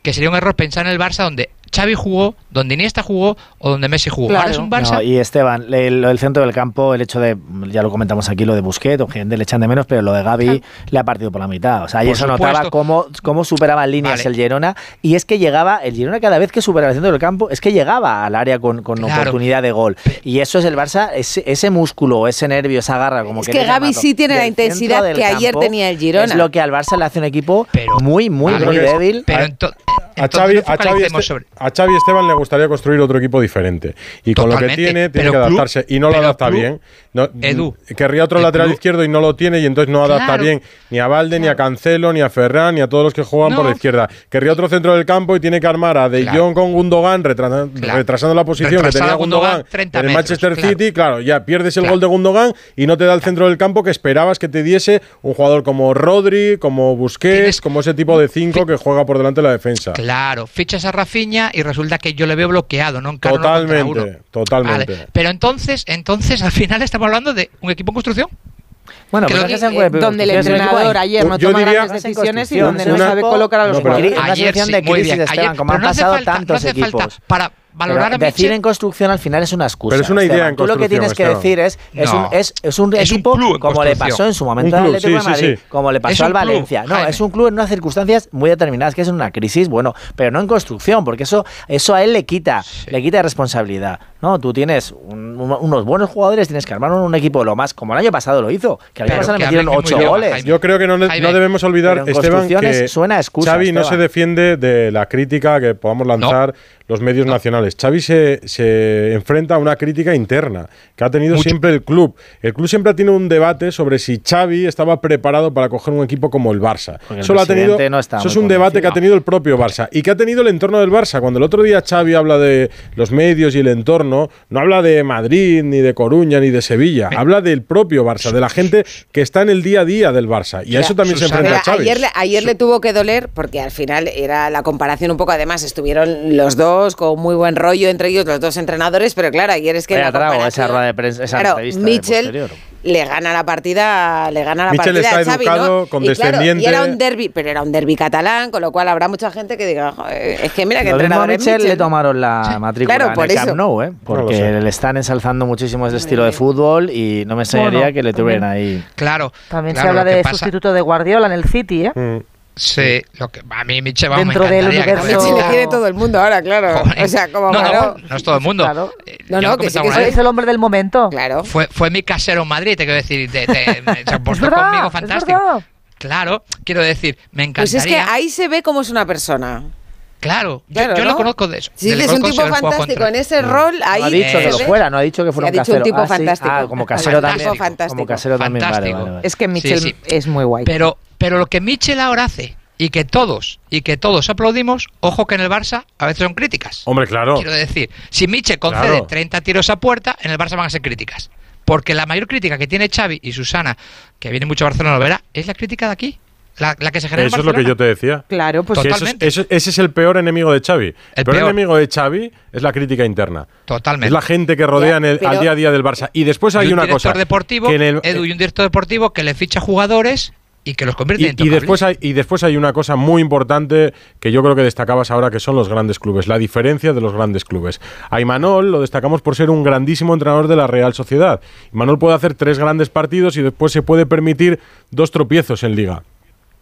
Speaker 12: que sería un error pensar en el Barça donde Xavi jugó, donde Iniesta jugó o donde Messi jugó. Claro. Es un Barça.
Speaker 9: Y Esteban, el, centro del campo, el hecho de, ya lo comentamos aquí, lo de Busquets, o gente le echan de menos, pero lo de Gaby le ha partido por la mitad. O sea, y eso notaba cómo, cómo superaba líneas el Girona. Y es que llegaba, el Girona cada vez que superaba el centro del campo, es que llegaba al área con, oportunidad de gol. Y eso es el Barça, ese, ese músculo, ese nervio, esa garra, como
Speaker 1: es
Speaker 9: que.
Speaker 1: Es que Gaby sí tiene la intensidad que ayer tenía el Girona.
Speaker 9: Es lo que al Barça le hace un equipo pero, muy, muy,
Speaker 2: muy
Speaker 9: débil.
Speaker 12: Pero
Speaker 2: a, Xavi, a, Xavi este-, a, Xavi, Esteban le gustaría construir otro equipo diferente. Y con lo que tiene, tiene que adaptarse. Y no lo adapta bien. No,
Speaker 12: Edu.
Speaker 2: Mm, querría otro lateral izquierdo y no lo tiene y entonces no adapta bien ni a Valde, ni a Cancelo, ni a Ferran, ni a todos los que juegan por la izquierda. Querría otro centro del campo y tiene que armar a De Jong con Gundogan, retrasando la posición que tenía en el Manchester City. Claro, ya pierdes el gol de Gundogan y no te da el centro del campo que esperabas que te diese un jugador como Rodri, como Busquets, como ese tipo de cinco que juega por delante de la defensa.
Speaker 12: Claro, fichas a Rafinha y resulta que yo le veo bloqueado, ¿no?
Speaker 2: Totalmente, totalmente.
Speaker 12: Pero entonces, entonces al final estamos estamos hablando de un equipo en construcción.
Speaker 9: Bueno,
Speaker 12: que,
Speaker 9: que
Speaker 12: eh,
Speaker 10: donde el entrenador ayer no toma grandes decisiones y donde no sabe colocar a los
Speaker 9: no,
Speaker 10: jugadores.
Speaker 12: Ayer sí, muy bien.
Speaker 9: Esteban,
Speaker 12: ayer,
Speaker 9: como han pasado
Speaker 12: falta,
Speaker 9: tantos
Speaker 12: no hace
Speaker 9: equipos. Falta
Speaker 12: para,
Speaker 9: Decir en construcción al final es una excusa.
Speaker 2: Pero es una idea en construcción.
Speaker 9: Tú lo que tienes que decir es, es, un, es, un
Speaker 12: es
Speaker 9: equipo
Speaker 12: un
Speaker 9: como le pasó en su momento al Atlético
Speaker 2: sí,
Speaker 9: Madrid, como le pasó al Valencia. No, es un club en unas circunstancias muy determinadas, que es una crisis, bueno, pero no en construcción, porque eso, eso a él le quita, le quita responsabilidad. No, tú tienes unos buenos jugadores, tienes que armar un equipo lo más, como el año pasado lo hizo, que el año pasado le metieron ocho goles.
Speaker 2: Yo creo que no, no debemos olvidar, Esteban, que
Speaker 9: suena excusa,
Speaker 2: Xavi no se defiende de la crítica que podamos lanzar los medios nacionales profesionales. Se, se, enfrenta a una crítica interna que ha tenido siempre el club. El club siempre tiene un debate sobre si Xavi estaba preparado para coger un equipo como el Barça.
Speaker 9: El
Speaker 2: eso, ha tenido,
Speaker 9: no
Speaker 2: eso es un debate que ha tenido el propio Barça y que ha tenido el entorno del Barça. Cuando el otro día Xavi habla de los medios y el entorno, no habla de Madrid, ni de Coruña, ni de Sevilla. Habla del propio Barça, de la gente que está en el día a día del Barça. Y a eso también se enfrenta Xavi.
Speaker 1: Ayer, le tuvo que doler porque al final era la comparación un poco. Además, estuvieron los dos con muy buena buen rollo entre ellos, los dos entrenadores, pero claro, ayer es que...
Speaker 9: Vaya, trago, esa rueda de prensa, esa
Speaker 1: claro, Mitchell le gana la partida, le gana la
Speaker 2: Michel
Speaker 1: partida
Speaker 2: está
Speaker 1: Xavi,
Speaker 2: educado,
Speaker 1: ¿no? Y, era un derbi, pero era un derbi catalán, con lo cual habrá mucha gente que diga, es que mira que entrenador es Michel,
Speaker 9: le tomaron la matrícula
Speaker 1: claro,
Speaker 9: en por el
Speaker 1: eso.
Speaker 9: Camp Nou, ¿eh? porque le están ensalzando muchísimo ese estilo de fútbol y no me extrañaría que le tuvieran ahí.
Speaker 12: Claro.
Speaker 11: También se habla de sustituto de Guardiola en el City, ¿eh?
Speaker 2: Mm.
Speaker 12: Sí, lo que a mí Miche, vamos,
Speaker 11: Dentro
Speaker 12: me encantaría del
Speaker 11: universo...
Speaker 1: que le quiere todo el mundo ahora, claro. O sea, como
Speaker 12: no, no, no, es todo el mundo. Eh,
Speaker 1: no, no, que, sí, que
Speaker 11: es el hombre del momento.
Speaker 1: Claro.
Speaker 12: Fue, fue mi casero en Madrid, te quiero decir, te, te, se portó conmigo fantástico. Claro, quiero decir, me encantaría.
Speaker 1: Pues es que ahí se ve cómo es una persona.
Speaker 12: Claro, yo, lo conozco de eso.
Speaker 1: Sí, es un tipo fantástico en ese mm. rol. Ahí
Speaker 9: ha dicho que fuera, no ha dicho que fuera un casero.
Speaker 1: Ha dicho un tipo
Speaker 9: ah,
Speaker 1: fantástico.
Speaker 9: Ah, como casero
Speaker 1: fantástico.
Speaker 9: también.
Speaker 10: Es que Mitchell es muy guay.
Speaker 12: Pero, pero lo que Mitchell ahora hace y que todos y que todos aplaudimos, ojo que en el Barça a veces son críticas.
Speaker 2: Hombre, claro.
Speaker 12: Quiero decir, si Mitchell concede
Speaker 2: claro.
Speaker 12: 30 tiros a puerta, en el Barça van a ser críticas. Porque la mayor crítica que tiene Xavi y Susana, que viene mucho a Barcelona, lo verá, es la crítica de aquí. La, que se genera
Speaker 2: Eso es lo que yo te decía.
Speaker 10: Claro, pues
Speaker 12: Totalmente.
Speaker 2: Ese es el peor enemigo de Xavi. El, peor, enemigo de Xavi es la crítica interna.
Speaker 12: Totalmente.
Speaker 2: Es la gente que rodea al día a día del Barça. Y después hay y
Speaker 12: un
Speaker 2: una cosa.
Speaker 12: Deportivo,
Speaker 2: que
Speaker 12: Edu, y un eh, director deportivo que le ficha jugadores y que los convierte
Speaker 2: y, en
Speaker 12: y
Speaker 2: después y después hay una cosa muy importante que yo creo que destacabas ahora que son los grandes clubes la diferencia de los grandes clubes a Imanol lo destacamos por ser un grandísimo entrenador de la Real Sociedad Imanol puede hacer tres grandes partidos y después se puede permitir dos tropiezos en Liga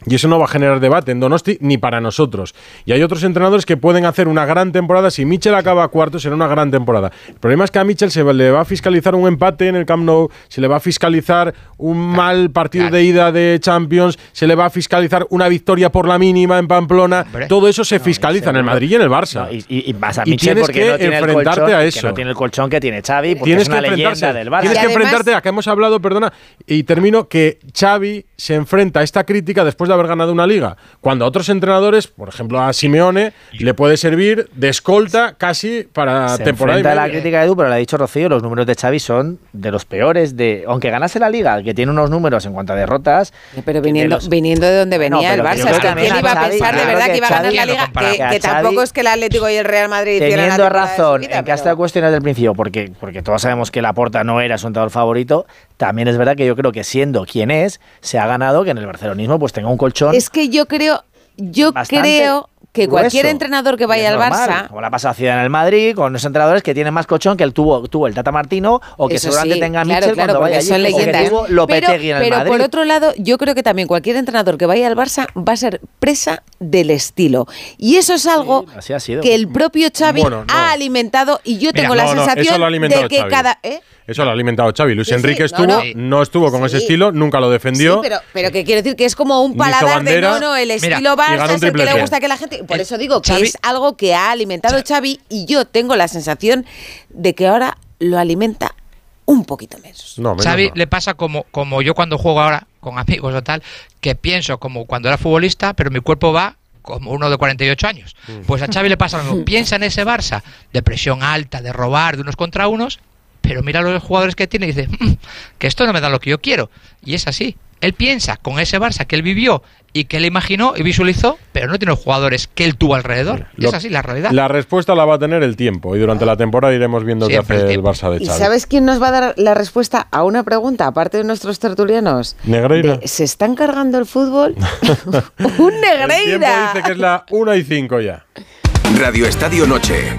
Speaker 2: y eso no va a generar debate en Donosti ni para nosotros. Y hay otros entrenadores que pueden hacer una gran temporada. Si Mitchell acaba cuarto, será una gran temporada. El problema es que a Mitchell se le va a fiscalizar un empate en el Camp Nou, se le va a fiscalizar un mal partido de ida de Champions, se le va a fiscalizar una victoria por la mínima en Pamplona. Todo eso se fiscaliza en el Madrid y en el Barça.
Speaker 9: Y, vas a Mitchell
Speaker 2: tienes
Speaker 9: porque
Speaker 2: que
Speaker 9: no tiene
Speaker 2: enfrentarte el
Speaker 9: colchón,
Speaker 2: a eso.
Speaker 9: Que tiene el colchón que tiene Xavi, porque
Speaker 2: tienes
Speaker 9: es una
Speaker 2: que
Speaker 9: leyenda del Barça.
Speaker 2: Tienes que enfrentarte a que hemos hablado, perdona, y termino, que Xavi se enfrenta a esta crítica después de haber ganado una liga. Cuando a otros entrenadores, por ejemplo a Simeone, le puede servir de escolta casi para
Speaker 9: Se
Speaker 2: temporada. Y
Speaker 9: la crítica de Edu, pero la ha dicho Rocío, los números de Xavi son de los peores. de Aunque ganase la liga, que tiene unos números en cuanto a derrotas.
Speaker 1: Eh, pero viniendo, de, viniendo de donde venía el Barça, es que ¿quién iba
Speaker 9: a
Speaker 1: pensar de verdad
Speaker 9: que,
Speaker 1: iba a ganar la liga? Que, tampoco es que el Atlético y el Real Madrid
Speaker 9: Teniendo razón,
Speaker 1: vida,
Speaker 9: en que ha estado cuestiones del principio, porque, porque todos sabemos que Laporta no era su entrenador favorito, también es verdad que yo creo que siendo quien es, se ha ganado que en el barcelonismo pues tenga un colchón.
Speaker 1: Es que yo creo, yo creo que cualquier
Speaker 9: grueso.
Speaker 1: entrenador que vaya al
Speaker 9: normal,
Speaker 1: Barça
Speaker 9: Como la pasada ciudad en el Madrid, con unos entrenadores que tienen más colchón que el tuvo, tuvo el Tata Martino o que seguramente
Speaker 1: sí,
Speaker 9: tenga Michel
Speaker 1: claro,
Speaker 9: cuando vaya allí,
Speaker 1: son
Speaker 9: o que
Speaker 1: leyendas.
Speaker 9: tuvo Lopetegui en el
Speaker 1: pero
Speaker 9: Madrid.
Speaker 1: por otro lado, yo creo que también cualquier entrenador que vaya al Barça va a ser presa del estilo. Y eso es algo
Speaker 9: ha
Speaker 1: que el propio Xavi
Speaker 2: Bueno, no.
Speaker 1: ha alimentado y yo
Speaker 2: Mira,
Speaker 1: tengo la
Speaker 2: no, no, eso
Speaker 1: sensación
Speaker 2: lo ha alimentado
Speaker 1: de que
Speaker 2: Xavi.
Speaker 1: cada... ¿eh?
Speaker 2: Eso lo ha alimentado Xavi. Luis
Speaker 1: Sí, sí,
Speaker 2: Enrique
Speaker 1: no,
Speaker 2: estuvo,
Speaker 1: no.
Speaker 2: no, estuvo con ese estilo, nunca lo defendió.
Speaker 1: Sí, pero, pero que quiero decir que es como un paladar de
Speaker 2: bandera.
Speaker 1: no, no, el estilo Barça es el que le gusta que la gente. Por eso digo que
Speaker 12: Xavi-
Speaker 1: es algo que ha alimentado Xavi y yo tengo la sensación de que ahora lo alimenta un poquito menos.
Speaker 2: No, menos
Speaker 12: Xavi
Speaker 2: no.
Speaker 12: le pasa como, como yo cuando juego ahora con amigos o tal, que pienso como cuando era futbolista, pero mi cuerpo va como uno de 48 años. Pues a Xavi le pasa lo mismo. Piensa en ese Barça de presión alta, de robar de unos contra unos, pero mira los jugadores que tiene y dice, "Mm, que esto no me da lo que yo quiero. Y es así. Él piensa con ese Barça que él vivió y que él imaginó y visualizó, pero no tiene los jugadores que él tuvo alrededor.
Speaker 2: Lo-
Speaker 12: es así la realidad.
Speaker 2: La respuesta la va a tener el tiempo y durante la temporada iremos viendo qué
Speaker 12: Siempre
Speaker 2: hace
Speaker 12: el
Speaker 2: el. Barça de
Speaker 1: ¿Y
Speaker 2: Xavi.
Speaker 1: sabes quién nos va a dar la respuesta a una pregunta, aparte de nuestros tertulianos?
Speaker 2: Negreira.
Speaker 1: De, ¿Se están cargando el fútbol? ¡Un
Speaker 2: El tiempo
Speaker 1: Negreira!
Speaker 2: dice que es la 1 y 5 ya.
Speaker 37: Radio Estadio Noche.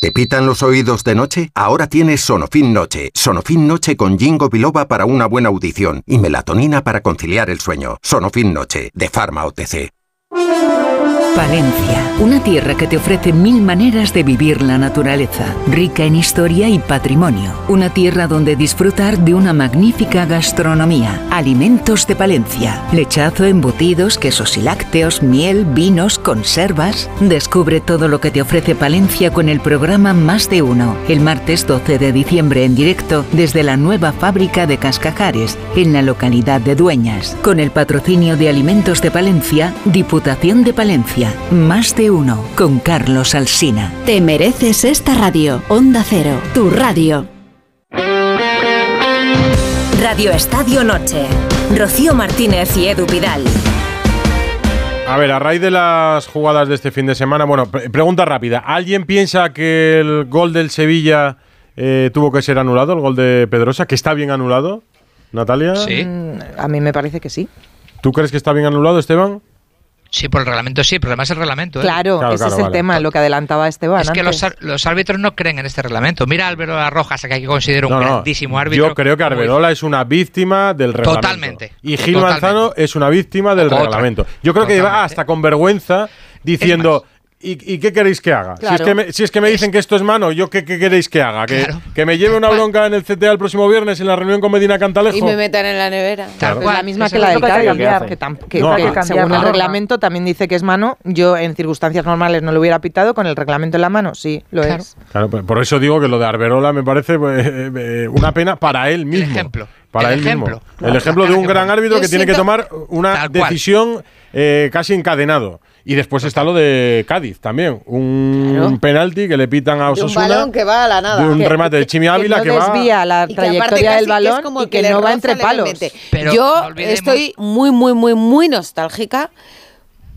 Speaker 38: ¿Te pitan los oídos de noche? Ahora tienes Sonofin Noche. Sonofin Noche con Jingo Biloba para una buena audición y melatonina para conciliar el sueño. Sonofin Noche, de Pharma OTC.
Speaker 39: Palencia, una tierra que te ofrece mil maneras de vivir la naturaleza, rica en historia y patrimonio. Una tierra donde disfrutar de una magnífica gastronomía. Alimentos de Palencia, lechazo, embutidos, quesos y lácteos, miel, vinos, conservas. Descubre todo lo que te ofrece Palencia con el programa Más de Uno, el martes 12 de diciembre en directo desde la nueva fábrica de Cascajares, en la localidad de Dueñas, con el patrocinio de Alimentos de Palencia, Diputación de Palencia. Más de uno con Carlos Alsina.
Speaker 28: Te mereces esta radio. Onda Cero, tu radio. Radio Estadio Noche. Rocío Martínez y Edu Vidal.
Speaker 2: A ver, a raíz de las jugadas de este fin de semana, bueno, pre- pregunta rápida. ¿Alguien piensa que el gol del Sevilla eh, tuvo que ser anulado, el gol de Pedrosa, que está bien anulado? Natalia.
Speaker 10: Mm, A mí me parece que sí.
Speaker 2: ¿Tú crees que está bien anulado, Esteban?
Speaker 12: Sí, por el reglamento sí, el problema es el reglamento. ¿eh?
Speaker 10: Claro,
Speaker 2: Claro,
Speaker 10: ese
Speaker 2: claro,
Speaker 10: es el
Speaker 2: vale.
Speaker 10: tema, lo que adelantaba Esteban.
Speaker 12: Es que los, los árbitros no creen en este reglamento. Mira a Álvaro Rojas, que hay que considero un
Speaker 2: No, no.
Speaker 12: grandísimo árbitro.
Speaker 2: Yo creo que Arbelola es una víctima del reglamento.
Speaker 12: Totalmente.
Speaker 2: Y Gil
Speaker 12: Totalmente.
Speaker 2: Manzano es una víctima del
Speaker 12: Otra.
Speaker 2: reglamento. Yo creo que lleva hasta con vergüenza diciendo. ¿Y, y qué queréis que haga? Si, es que me, si es que me dicen que esto es mano, ¿yo qué, qué queréis que haga? ¿Que, que me lleve una bronca en el CTA el próximo viernes en la reunión con Medina Cantalejo?
Speaker 1: Y me metan en la nevera.
Speaker 2: Claro.
Speaker 10: La misma que la
Speaker 1: lo
Speaker 10: del
Speaker 1: que que
Speaker 2: No,
Speaker 10: que según el reglamento también dice que es mano. Yo en circunstancias normales no lo hubiera pitado, con el reglamento en la mano sí, lo es.
Speaker 2: Claro, pues por eso digo que lo de Arberola me parece pues, eh, eh, una pena para él mismo.
Speaker 12: ejemplo.
Speaker 2: Para
Speaker 12: El
Speaker 2: él
Speaker 12: ejemplo.
Speaker 2: mismo. El ejemplo de un gran árbitro que tiene que tomar una decisión eh, casi encadenado. Y después está lo de Cádiz también. Un
Speaker 1: Claro.
Speaker 2: penalti que le pitan a
Speaker 1: De un
Speaker 2: Osasuna.
Speaker 1: balón que va a la nada.
Speaker 2: de un
Speaker 1: Que-
Speaker 2: remate de Chimi Ávila
Speaker 10: no
Speaker 2: que, va.
Speaker 10: desvía la
Speaker 1: Y
Speaker 10: trayectoria del
Speaker 1: es
Speaker 10: balón
Speaker 1: como
Speaker 10: y que, no va entre palos.
Speaker 12: Pero
Speaker 1: Yo
Speaker 12: no
Speaker 1: estoy muy, muy, muy, muy nostálgica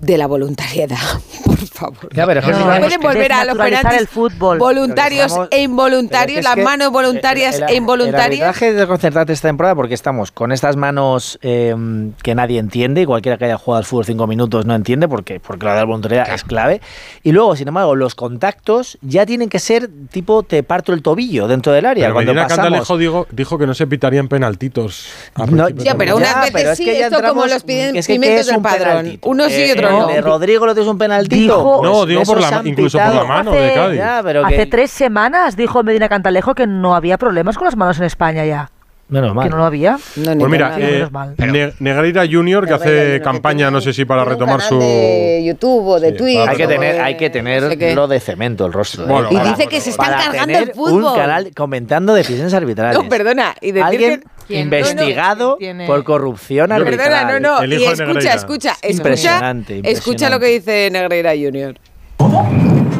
Speaker 1: de la voluntariedad. Por favor.
Speaker 9: Ya, pero es que
Speaker 1: No, no pueden volver a los penaltis
Speaker 11: el fútbol.
Speaker 1: voluntarios
Speaker 9: estamos-
Speaker 1: e involuntarios,
Speaker 9: es
Speaker 1: las
Speaker 9: que
Speaker 1: manos voluntarias
Speaker 9: el- el-
Speaker 1: e involuntarias.
Speaker 9: El arbitraje es desconcertante esta temporada porque estamos con estas manos eh, que nadie entiende y cualquiera que haya jugado al fútbol cinco minutos no entiende porque, porque la de la voluntariedad es clave. Y luego, sin embargo, los contactos ya tienen que ser tipo te parto el tobillo dentro del área.
Speaker 2: Pero
Speaker 9: Cuando
Speaker 2: Medina
Speaker 9: pasamos,
Speaker 2: dijo, dijo que no se pitarían penaltitos.
Speaker 9: No,
Speaker 1: Ya, pero unas
Speaker 9: pero
Speaker 1: veces
Speaker 9: es
Speaker 1: sí,
Speaker 9: que ya
Speaker 1: esto como
Speaker 9: entramos-
Speaker 1: los piden
Speaker 9: es que ¿qué
Speaker 1: pimientos
Speaker 9: es
Speaker 1: del
Speaker 9: un
Speaker 1: padrón.
Speaker 9: penaltito?
Speaker 1: Uno sí y
Speaker 9: Eh,
Speaker 1: otro
Speaker 9: eh,
Speaker 1: no.
Speaker 9: De Rodrigo lo tienes un penaltito.
Speaker 11: Dijo-
Speaker 9: Pues
Speaker 2: No, digo por la- incluso por la mano de Cádiz.
Speaker 9: Ya, pero
Speaker 11: Hace
Speaker 9: que-
Speaker 11: tres semanas dijo Medina Cantalejo que no había problemas con las manos en España ya.
Speaker 9: Menos mal.
Speaker 11: Que no lo había.
Speaker 1: No,
Speaker 2: Pues mira, eh,
Speaker 11: menos mal.
Speaker 2: Ne- Negreira Junior, que hace campaña, no sé si para retomar su...
Speaker 1: de YouTube o de
Speaker 2: Sí,
Speaker 1: Twitch.
Speaker 9: Hay que tener, hay que
Speaker 1: no
Speaker 9: tener
Speaker 1: sé
Speaker 9: lo de cemento, el rostro.
Speaker 2: Bueno,
Speaker 1: Y
Speaker 2: Para-
Speaker 1: dice que se están cargando
Speaker 9: tener
Speaker 1: el fútbol.
Speaker 9: un canal comentando decisiones arbitrales.
Speaker 1: No, perdona. Y decir
Speaker 9: Alguien
Speaker 1: que...
Speaker 11: ¿Quién?
Speaker 9: investigado
Speaker 11: No, tiene-
Speaker 9: por corrupción arbitral.
Speaker 1: Perdona, no, no. Y escucha, escucha, escucha.
Speaker 9: Impresionante,
Speaker 1: Escucha lo que dice Negreira Junior.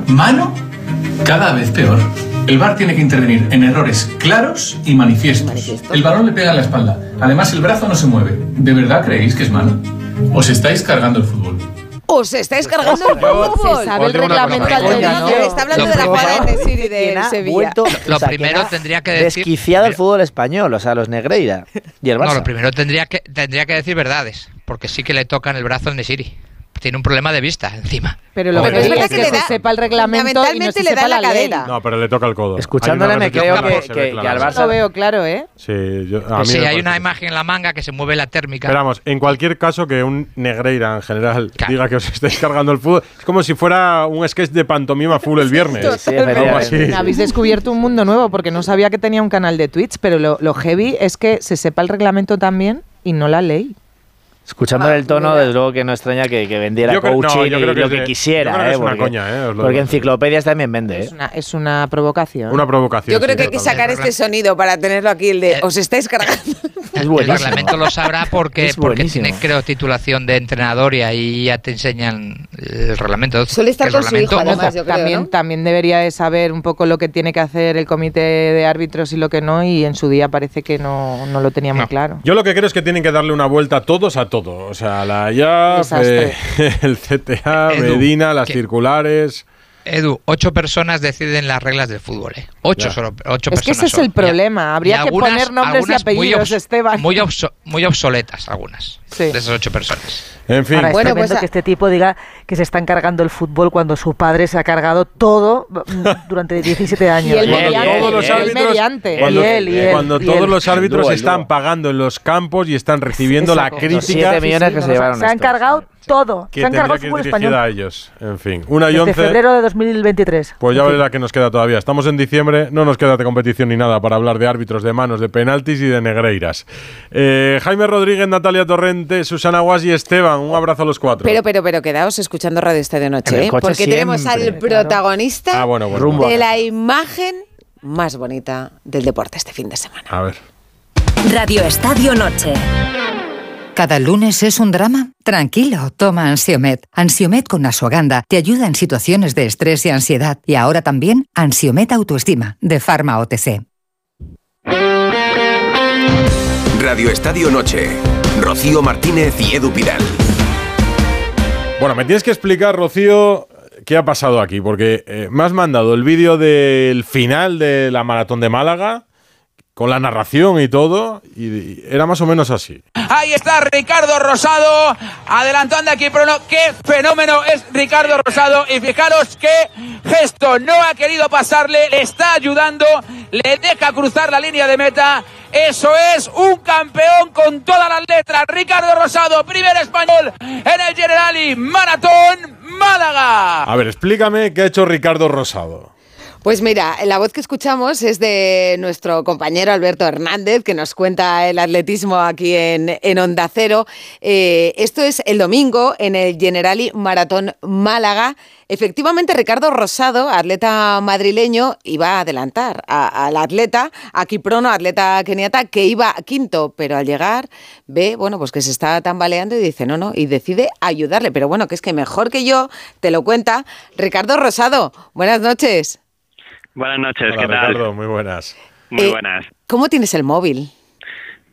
Speaker 40: ¿Mano? Cada vez peor. El VAR tiene que intervenir en errores claros y manifiestos. El balón le pega en la espalda. Además, el brazo no se mueve. ¿De verdad creéis que es mano? ¿Os estáis cargando el fútbol?
Speaker 1: ¿Os estáis cargando el fútbol?
Speaker 11: Se sabe el reglamento
Speaker 1: pero está hablando de la jugada de
Speaker 9: Quien
Speaker 1: de Sevilla.
Speaker 9: vuelto-
Speaker 12: Lo
Speaker 9: o sea,
Speaker 12: primero tendría que decir-
Speaker 9: Desquiciado el fútbol español, o sea, los Negreira y el Barça.
Speaker 12: No, lo primero tendría que, tendría que decir verdades, porque sí que le tocan el brazo al Nesiri. Tiene un problema de vista encima.
Speaker 11: Pero lo
Speaker 2: Pero
Speaker 11: que
Speaker 2: es verdad
Speaker 11: que,
Speaker 1: que le
Speaker 11: se
Speaker 1: da-
Speaker 11: sepa el reglamento y no se
Speaker 1: le da
Speaker 11: sepa
Speaker 1: la cadera.
Speaker 2: No, pero le toca el codo.
Speaker 9: Escuchándole me creo que, al Barça
Speaker 11: Lo veo claro, ¿eh?
Speaker 2: Sí, yo, a
Speaker 12: Pues
Speaker 2: mí
Speaker 12: sí, hay una
Speaker 2: sí.
Speaker 12: imagen en la manga que se mueve la térmica.
Speaker 2: Pero vamos, en cualquier caso que un Negreira en general
Speaker 12: Claro.
Speaker 2: diga que os estáis cargando el fútbol, es como si fuera un sketch de pantomima full el viernes.
Speaker 9: Sí,
Speaker 2: así.
Speaker 11: Habéis descubierto un mundo nuevo porque no sabía que tenía un canal de Twitch, pero lo, lo heavy es que se sepa el reglamento también y no la ley.
Speaker 9: Escuchándole
Speaker 1: Ah,
Speaker 9: el tono,
Speaker 1: mira.
Speaker 9: desde luego que no extraña que, que vendiera
Speaker 2: Yo creo- no,
Speaker 9: coaching y
Speaker 2: que
Speaker 9: lo
Speaker 2: es
Speaker 9: que
Speaker 2: de-
Speaker 9: quisiera,
Speaker 2: yo creo que
Speaker 9: ¿eh?
Speaker 2: es una
Speaker 9: porque,
Speaker 2: coña, ¿eh? Os lo
Speaker 9: porque enciclopedias también vende, ¿eh?
Speaker 11: Es una, es una provocación.
Speaker 2: Una provocación.
Speaker 1: Yo creo
Speaker 2: sí,
Speaker 1: que hay que sacar este sonido para tenerlo aquí, el de os estáis cargando.
Speaker 9: Es
Speaker 12: el reglamento lo sabrá porque,
Speaker 9: Es
Speaker 12: porque
Speaker 9: buenísimo.
Speaker 12: tiene, creo, titulación de entrenador y ahí ya te enseñan el reglamento.
Speaker 1: Suele estar
Speaker 12: El
Speaker 1: con su hijo, además, yo creo,
Speaker 11: también,
Speaker 1: ¿no?
Speaker 11: también debería de saber un poco lo que tiene que hacer el comité de árbitros y lo que no, y en su día parece que no, no lo tenía muy
Speaker 12: No.
Speaker 11: claro.
Speaker 2: Yo lo que creo es que tienen que darle una vuelta a todos a todo. O sea, la IAF, eh, el CTA,
Speaker 12: Edu,
Speaker 2: Medina, las
Speaker 12: que-
Speaker 2: circulares.
Speaker 12: Edu, ocho personas deciden las reglas del fútbol, ¿eh? Ocho,
Speaker 2: Ya.
Speaker 12: solo, ocho
Speaker 11: Es que
Speaker 12: personas.
Speaker 11: ese es el problema. Habría que
Speaker 12: algunas-
Speaker 11: poner nombres y
Speaker 12: muy
Speaker 11: apellidos,
Speaker 12: obs-
Speaker 11: Esteban.
Speaker 12: Muy, obso- muy obsoletas algunas
Speaker 11: Sí.
Speaker 12: de esas ocho personas.
Speaker 2: En fin,
Speaker 11: Ahora, es
Speaker 1: Bueno, pues
Speaker 11: que este tipo diga que se están cargando el fútbol cuando su padre se ha cargado todo mm, durante 17 años. Y
Speaker 2: los
Speaker 11: él, y él,
Speaker 2: cuando
Speaker 11: y
Speaker 2: todos los árbitros están pagando en los campos y están recibiendo la
Speaker 11: Exacto.
Speaker 9: Los
Speaker 2: crítica
Speaker 9: siete millones que se
Speaker 11: nos-
Speaker 9: llevaron
Speaker 11: se han cargado todo.
Speaker 2: que
Speaker 11: se han cargado el fútbol español.
Speaker 2: a ellos. En fin, una y once.
Speaker 11: febrero de 2023.
Speaker 2: Pues ya la que nos queda todavía. Estamos en diciembre, no nos queda de competición ni nada para hablar de árbitros, de manos, de penaltis y de negreiras. Eh, Jaime Rodríguez, Natalia Torrente, Susana Guas y Esteban. Un abrazo a los cuatro.
Speaker 1: Pero, pero, pero quedaos escuchando Radio Estadio Noche, ¿eh? porque tenemos al protagonista
Speaker 2: ah, bueno, bueno.
Speaker 9: Rumbo.
Speaker 1: de la imagen más bonita del deporte este fin de semana.
Speaker 2: A ver.
Speaker 28: Radio Estadio Noche.
Speaker 41: ¿Cada lunes es un drama? Tranquilo, toma Ansiomet. Ansiomet con Asuaganda te ayuda en situaciones de estrés y ansiedad. Y ahora también Ansiomet Autoestima, de Pharma OTC.
Speaker 37: Radio Estadio Noche. Rocío Martínez y Edu Pidal.
Speaker 2: Bueno, me tienes que explicar, Rocío, qué ha pasado aquí, porque eh, me has mandado el vídeo del final de la maratón de Málaga, con la narración y todo, y, era más o menos así.
Speaker 42: Ahí está Ricardo Rosado adelantando aquí Prono. Qué fenómeno es Ricardo Rosado. Y fijaros qué gesto. No ha querido pasarle, le está ayudando, le deja cruzar la línea de meta. Eso es un campeón con todas las letras. Ricardo Rosado, primer español en el Generali Maratón Málaga.
Speaker 2: A ver, explícame qué ha hecho Ricardo Rosado.
Speaker 1: Pues mira, la voz que escuchamos es de nuestro compañero Alberto Hernández, que nos cuenta el atletismo aquí en, en Onda Cero. Eh, esto es el domingo en el Generali Maratón Málaga. Efectivamente, Ricardo Rosado, atleta madrileño, iba a adelantar a- al atleta, a Kiprono, atleta keniata, que iba quinto, pero al llegar ve, bueno, pues que se está tambaleando y dice, no, no, y decide ayudarle. Pero bueno, que es que mejor que yo, te lo cuenta Ricardo Rosado. Buenas noches.
Speaker 43: Buenas noches,
Speaker 2: Hola,
Speaker 43: ¿qué tal?
Speaker 2: Ricardo, muy buenas.
Speaker 43: Muy
Speaker 1: Eh,
Speaker 43: buenas.
Speaker 1: ¿Cómo tienes el móvil?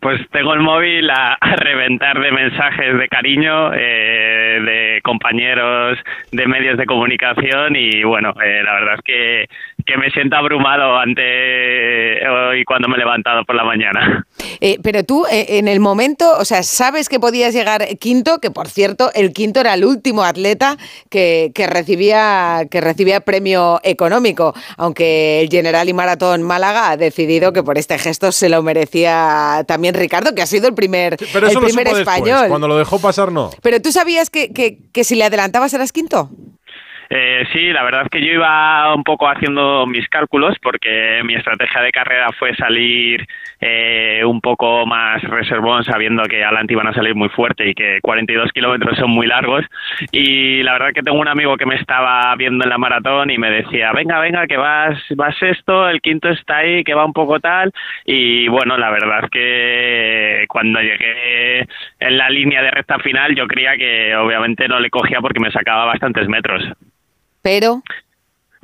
Speaker 43: Pues tengo el móvil a, a reventar de mensajes de cariño eh, de compañeros de medios de comunicación y bueno, eh, la verdad es que, que me siento abrumado ante hoy cuando me he levantado por la mañana.
Speaker 1: Eh, pero tú, eh, en el momento, o sea, sabes que podías llegar quinto, que por cierto, el quinto era el último atleta que, que recibía, que recibía premio económico, aunque el General y Maratón Málaga ha decidido que por este gesto se lo merecía también Ricardo, que ha sido el primer,
Speaker 2: Pero
Speaker 1: el primer
Speaker 2: después,
Speaker 1: español.
Speaker 2: cuando lo dejó pasar no.
Speaker 1: Pero tú sabías que, que, que si le adelantabas eras quinto.
Speaker 43: Eh, sí, la verdad es que yo iba un poco haciendo mis cálculos porque mi estrategia de carrera fue salir eh, un poco más reservón, sabiendo que adelante iban a salir muy fuerte y que 42 kilómetros son muy largos. Y la verdad que tengo un amigo que me estaba viendo en la maratón y me decía, venga, venga, que vas, vas esto, el quinto está ahí, que va un poco tal. Y bueno, la verdad es que cuando llegué en la línea de recta final, yo creía que obviamente no le cogía porque me sacaba bastantes metros.
Speaker 1: Pero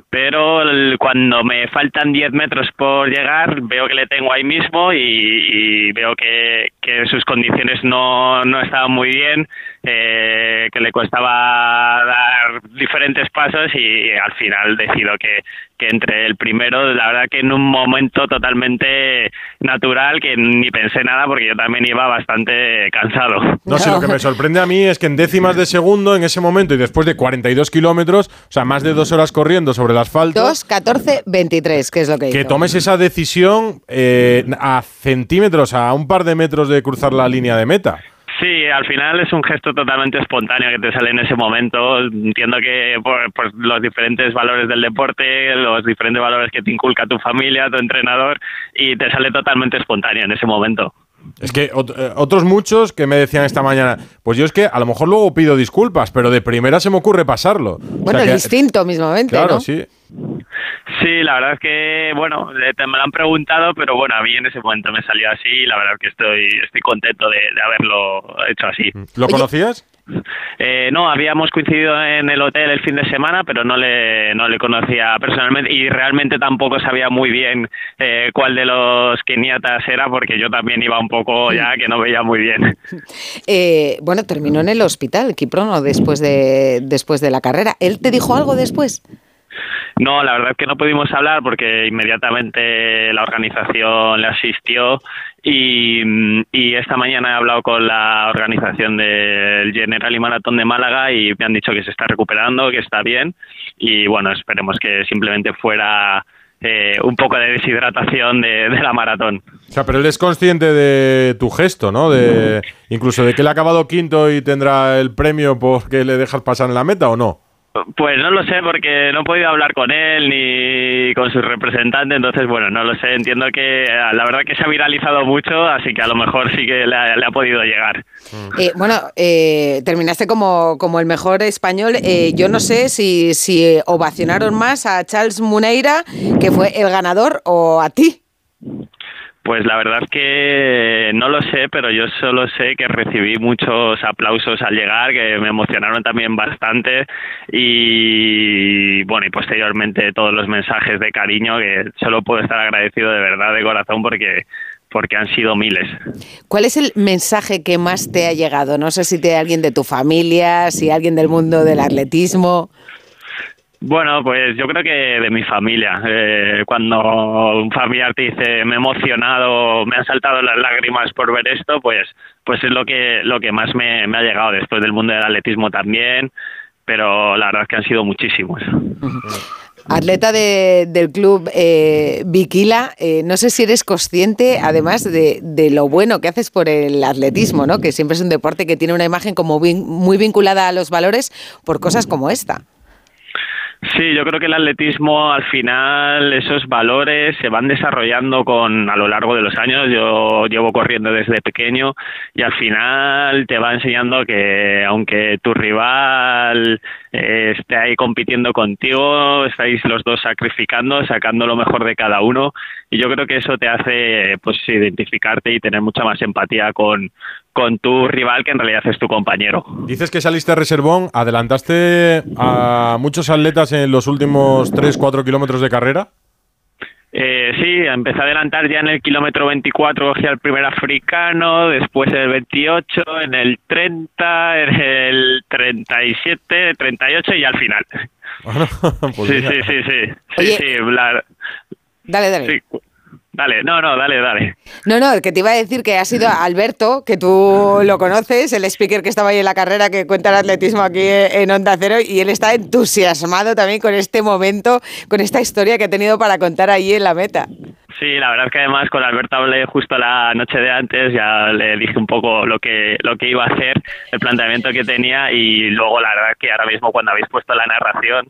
Speaker 43: pero cuando me faltan 10 metros por llegar, veo que le tengo ahí mismo y, y veo que, que sus condiciones no, no estaban muy bien, eh, que le costaba dar diferentes pasos y al final decido que, que entre el primero, la verdad que en un momento totalmente natural, que ni pensé nada porque yo también iba bastante cansado.
Speaker 2: No sé, lo que me sorprende a mí es que en décimas de segundo, en ese momento y después de 42 kilómetros, o sea, más de dos horas corriendo sobre el asfalto,
Speaker 1: 2, 14, 23, que es lo que
Speaker 2: que tomes esa decisión eh, a centímetros, a un par de metros de cruzar la línea de meta.
Speaker 43: Sí, al final es un gesto totalmente espontáneo que te sale en ese momento. Entiendo que por, por los diferentes valores del deporte, los diferentes valores que te inculca tu familia, tu entrenador, y te sale totalmente espontáneo en ese momento.
Speaker 2: Es que eh, otros muchos que me decían esta mañana, pues yo es que a lo mejor luego pido disculpas, pero de primera se me ocurre pasarlo. O
Speaker 1: Bueno,
Speaker 2: sea
Speaker 1: el
Speaker 2: que-
Speaker 1: instinto mismamente,
Speaker 2: Claro,
Speaker 1: ¿no?
Speaker 2: sí.
Speaker 43: Sí, la verdad es que, bueno, te- me lo han preguntado, pero bueno, a mí en ese momento me salió así y la verdad es que estoy, estoy contento de, de haberlo hecho así.
Speaker 2: ¿Lo conocías?
Speaker 43: Eh, no, habíamos coincidido en el hotel el fin de semana, pero no le, no le conocía personalmente y realmente tampoco sabía muy bien eh, cuál de los keniatas era porque yo también iba un poco ya que no veía muy bien.
Speaker 1: Eh, bueno, terminó en el hospital, Kiprono, después de, después de la carrera. ¿Él te dijo algo después?
Speaker 43: No, la verdad es que no pudimos hablar porque inmediatamente la organización le asistió y, mm, y esta mañana he hablado con la organización del General y Maratón de Málaga y me han dicho que se está recuperando, que está bien y bueno, esperemos que simplemente fuera eh, un poco de deshidratación de, de la maratón.
Speaker 2: O sea, pero él es consciente de tu gesto, ¿no? De incluso de que él ha acabado quinto y tendrá el premio porque le dejas pasar en la meta o no.
Speaker 43: Pues no lo sé porque no he podido hablar con él ni con su representante, entonces bueno, no lo sé, entiendo que eh, la verdad que se ha viralizado mucho, así que a lo mejor sí que le ha, le ha podido llegar.
Speaker 1: Eh, bueno, eh, terminaste como, como el mejor español. Eh, yo no sé si, si ovacionaron más a Charles Muneira, que fue el ganador, o a ti.
Speaker 43: Pues la verdad es que no lo sé, pero yo solo sé que recibí muchos aplausos al llegar, que me emocionaron también bastante y bueno, y posteriormente todos los mensajes de cariño que solo puedo estar agradecido de verdad de corazón porque porque han sido miles.
Speaker 1: ¿Cuál es el mensaje que más te ha llegado? No sé si te alguien de tu familia, si alguien del mundo del atletismo.
Speaker 43: Bueno, pues yo creo que de mi familia. Eh, cuando un familiar te dice me he emocionado, me han saltado las lágrimas por ver esto, pues, pues es lo que, lo que más me, me ha llegado después del mundo del atletismo también. Pero la verdad es que han sido muchísimos.
Speaker 1: Atleta de- del club eh, Viquila, eh, no sé si eres consciente, además de, de lo bueno que haces por el atletismo, ¿no? que siempre es un deporte que tiene una imagen como muy vinculada a los valores por cosas como esta.
Speaker 43: Sí, yo creo que el atletismo al final esos valores se van desarrollando con a lo largo de los años. Yo llevo corriendo desde pequeño y al final te va enseñando que aunque tu rival eh, esté ahí compitiendo contigo, estáis los dos sacrificando, sacando lo mejor de cada uno y yo creo que eso te hace pues identificarte y tener mucha más empatía con con tu rival que en realidad es tu compañero.
Speaker 2: Dices que saliste a reservón, adelantaste a muchos atletas en los últimos 3-4 kilómetros de carrera.
Speaker 43: Eh, sí, empecé a adelantar ya en el kilómetro 24, cogí al primer africano, después en el 28, en el 30, en el 37, 38 y al final.
Speaker 2: Pues
Speaker 43: sí, sí, sí, sí, sí,
Speaker 1: Oye.
Speaker 43: sí, la-
Speaker 1: Dale, dale.
Speaker 43: sí. Dale, no, no, dale, dale.
Speaker 1: No, no, que te iba a decir que ha sido Alberto, que tú lo conoces, el speaker que estaba ahí en la carrera que cuenta el atletismo aquí en Onda Cero, y él está entusiasmado también con este momento, con esta historia que ha tenido para contar ahí en la meta.
Speaker 43: Sí, la verdad es que además con Alberto hablé justo la noche de antes, ya le dije un poco lo que lo que iba a hacer, el planteamiento que tenía y luego la verdad que ahora mismo cuando habéis puesto la narración,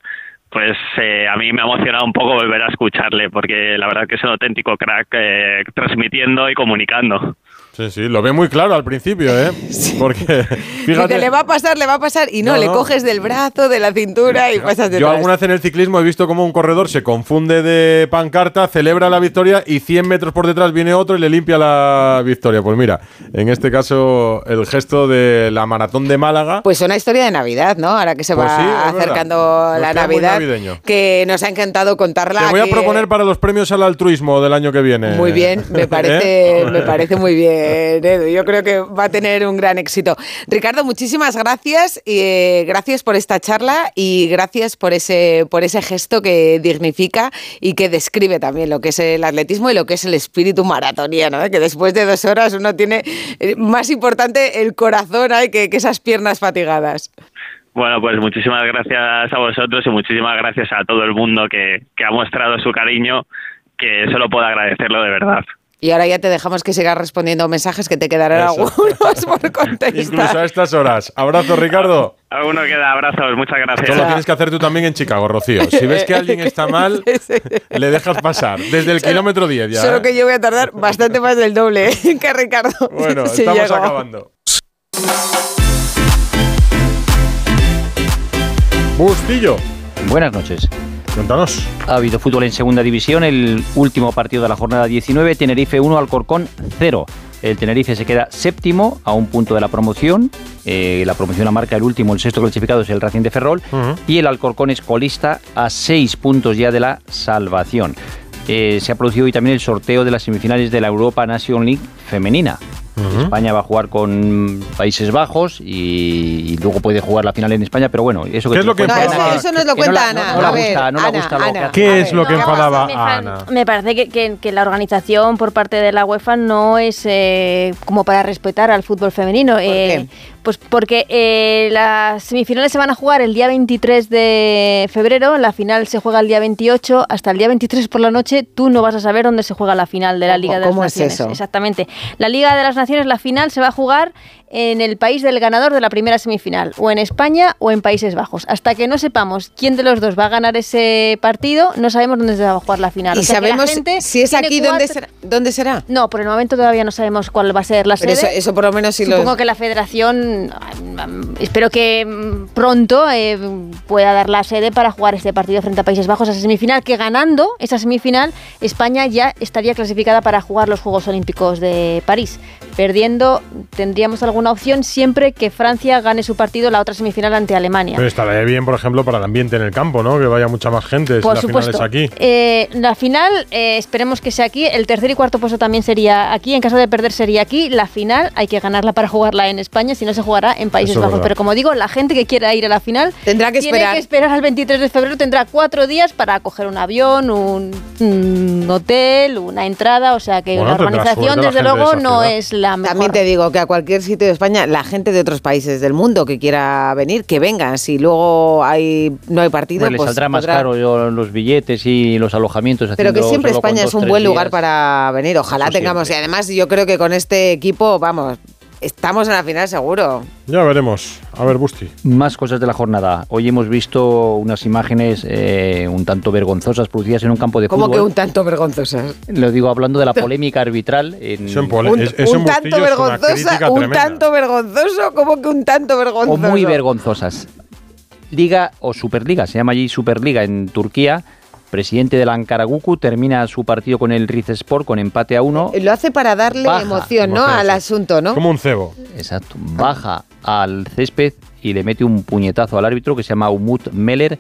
Speaker 43: pues eh, a mí me ha emocionado un poco volver a escucharle, porque la verdad que es un auténtico crack eh, transmitiendo y comunicando.
Speaker 2: Sí, sí, lo ve muy claro al principio, ¿eh? Porque, fíjate,
Speaker 1: le va a pasar, le va a pasar. Y no,
Speaker 2: No,
Speaker 1: le
Speaker 2: no.
Speaker 1: coges del brazo, de la cintura y pasas de
Speaker 2: yo alguna vez en el ciclismo he visto como un corredor se confunde de pancarta, celebra la victoria y 100 metros por detrás viene otro y le limpia la victoria. Pues mira, en este caso el gesto de la maratón de Málaga.
Speaker 1: Pues una historia de Navidad, ¿no? Ahora que se
Speaker 2: Pues
Speaker 1: va
Speaker 2: sí,
Speaker 1: acercando la Navidad, que nos ha encantado contarla.
Speaker 2: Te voy a proponer para los premios al altruismo del año que viene.
Speaker 1: Muy bien, me parece,
Speaker 2: ¿Eh?
Speaker 1: me parece muy bien, Edu. Yo creo que va a tener un gran éxito. Ricardo, muchísimas gracias y eh, gracias por esta charla y gracias por ese, por ese gesto que dignifica y que describe también lo que es el atletismo y lo que es el espíritu maratoniano, ¿eh? que después de dos horas uno tiene eh, más importante el corazón ¿eh? que, esas piernas fatigadas.
Speaker 43: Bueno, pues muchísimas gracias a vosotros y muchísimas gracias a todo el mundo que ha mostrado su cariño, que solo puedo agradecerlo de verdad.
Speaker 1: Y ahora ya te dejamos que sigas respondiendo mensajes que te quedarán
Speaker 43: Eso.
Speaker 1: algunos por contestar.
Speaker 2: Incluso a estas horas. Abrazo, Ricardo.
Speaker 43: Alguno queda, abrazos, muchas gracias.
Speaker 2: Esto lo tienes que hacer tú también en Chicago, Rocío. Si ves que alguien está mal, le dejas pasar. Desde el kilómetro 10 ya.
Speaker 1: Solo
Speaker 2: ¿eh?
Speaker 1: que yo voy a tardar bastante más del doble ¿eh? que Ricardo.
Speaker 2: Bueno,
Speaker 1: si
Speaker 2: estamos
Speaker 1: llego.
Speaker 2: acabando. Bustillo.
Speaker 44: Buenas noches.
Speaker 2: Cuéntanos.
Speaker 44: Ha habido fútbol en segunda división. El último partido de la jornada 19, Tenerife 1, Alcorcón 0. El Tenerife se queda séptimo a un punto de la promoción. Eh, la promoción la marca el último, el sexto clasificado es el Racing de Ferrol. Y el Alcorcón es colista a seis puntos ya de la salvación. Eh, se ha producido hoy también el sorteo de las semifinales de la Europa Nation League femenina. España va a jugar con Países Bajos y, y luego puede jugar la final en España, pero bueno, eso
Speaker 2: ¿Qué es lo que
Speaker 1: No,
Speaker 2: enfadaba?
Speaker 1: eso, eso nos lo
Speaker 44: que
Speaker 1: cuenta Ana.
Speaker 44: no gusta, que.
Speaker 2: ¿Qué es lo que enfadaba
Speaker 33: me,
Speaker 2: a Ana?
Speaker 33: me parece que, que- que la organización por parte de la UEFA no es eh, como para respetar al fútbol femenino. eh, Pues porque eh, las semifinales se van a jugar el día 23 de febrero, la final se juega el día 28, hasta el día 23 por la noche tú no vas a saber dónde se juega la final de la
Speaker 1: ¿Cómo-
Speaker 33: Liga de
Speaker 1: cómo
Speaker 33: las
Speaker 1: es
Speaker 33: Naciones.
Speaker 1: eso?
Speaker 33: Exactamente. La Liga de las Naciones, la final se va a jugar en el país del ganador de la primera semifinal, o en España o en Países Bajos. Hasta que no sepamos quién de los dos va a ganar ese partido, no sabemos dónde se va a jugar la final.
Speaker 1: ¿Y
Speaker 33: O sea
Speaker 1: sabemos si es aquí dónde será? ¿Dónde será?
Speaker 33: No, por el momento todavía no sabemos cuál va a ser la
Speaker 1: Pero
Speaker 33: sede.
Speaker 1: eso, eso por lo menos.
Speaker 33: Supongo que la federación, mm, espero que mm, pronto eh, pueda dar la sede para jugar este partido frente a Países Bajos, esa semifinal, que ganando esa semifinal, España ya estaría clasificada para jugar los Juegos Olímpicos de París. Perdiendo, tendríamos alguna opción siempre que Francia gane su partido la otra semifinal ante Alemania.
Speaker 2: Pero estaría bien, por ejemplo, para el ambiente en el campo, ¿no? Que vaya mucha más gente si
Speaker 33: Por
Speaker 2: la final es
Speaker 33: supuesto.
Speaker 2: aquí.
Speaker 33: Eh, la final, eh, esperemos que sea aquí. El tercer y cuarto puesto también sería aquí. En caso de perder, sería aquí. La final hay que ganarla para jugarla en España, si no se jugará en Países
Speaker 1: Eso
Speaker 33: Bajos.
Speaker 1: verdad.
Speaker 33: Pero como digo, la gente que quiera ir a la final
Speaker 1: Tendrá que
Speaker 33: tiene
Speaker 1: esperar.
Speaker 33: que esperar al 23 de febrero. Tendrá cuatro días para coger un avión, un, un hotel, una entrada. O sea que
Speaker 1: Bueno,
Speaker 33: la organización, desde luego, no es la mejor.
Speaker 1: También te digo que a cualquier sitio de España, la gente de otros países del mundo que quiera venir, que vengan. Si luego hay no hay partido, pues
Speaker 44: saldrá más
Speaker 1: podrá-
Speaker 44: caro yo, los billetes y los alojamientos.
Speaker 1: Pero que siempre España
Speaker 44: dos,
Speaker 1: es un buen lugar para venir. Ojalá
Speaker 44: Eso
Speaker 1: tengamos. Y además, yo creo que con este equipo, vamos, estamos en la final seguro.
Speaker 2: Ya veremos. A ver, Busti.
Speaker 44: Más cosas de la jornada. Hoy hemos visto unas imágenes eh, un tanto vergonzosas producidas en un campo de
Speaker 1: Como
Speaker 44: fútbol.
Speaker 1: que un tanto vergonzosas.
Speaker 44: Lo digo hablando de la polémica arbitral. En,
Speaker 2: Eso en pole-
Speaker 1: Un,
Speaker 2: es- eso en
Speaker 1: un tanto
Speaker 2: es una
Speaker 1: vergonzosa, un tanto vergonzoso, como que un tanto vergonzoso.
Speaker 44: o muy vergonzosas. Liga o Superliga, se llama allí Superliga en Turquía. Presidente del Ankaraguku termina su partido con el Rizespor con empate a uno.
Speaker 1: Lo hace para darle
Speaker 44: Baja.
Speaker 1: emoción, ¿no? Al asunto, ¿no?
Speaker 2: Como un cebo.
Speaker 44: Exacto. Baja al césped y le mete un puñetazo al árbitro que se llama Umut Meller.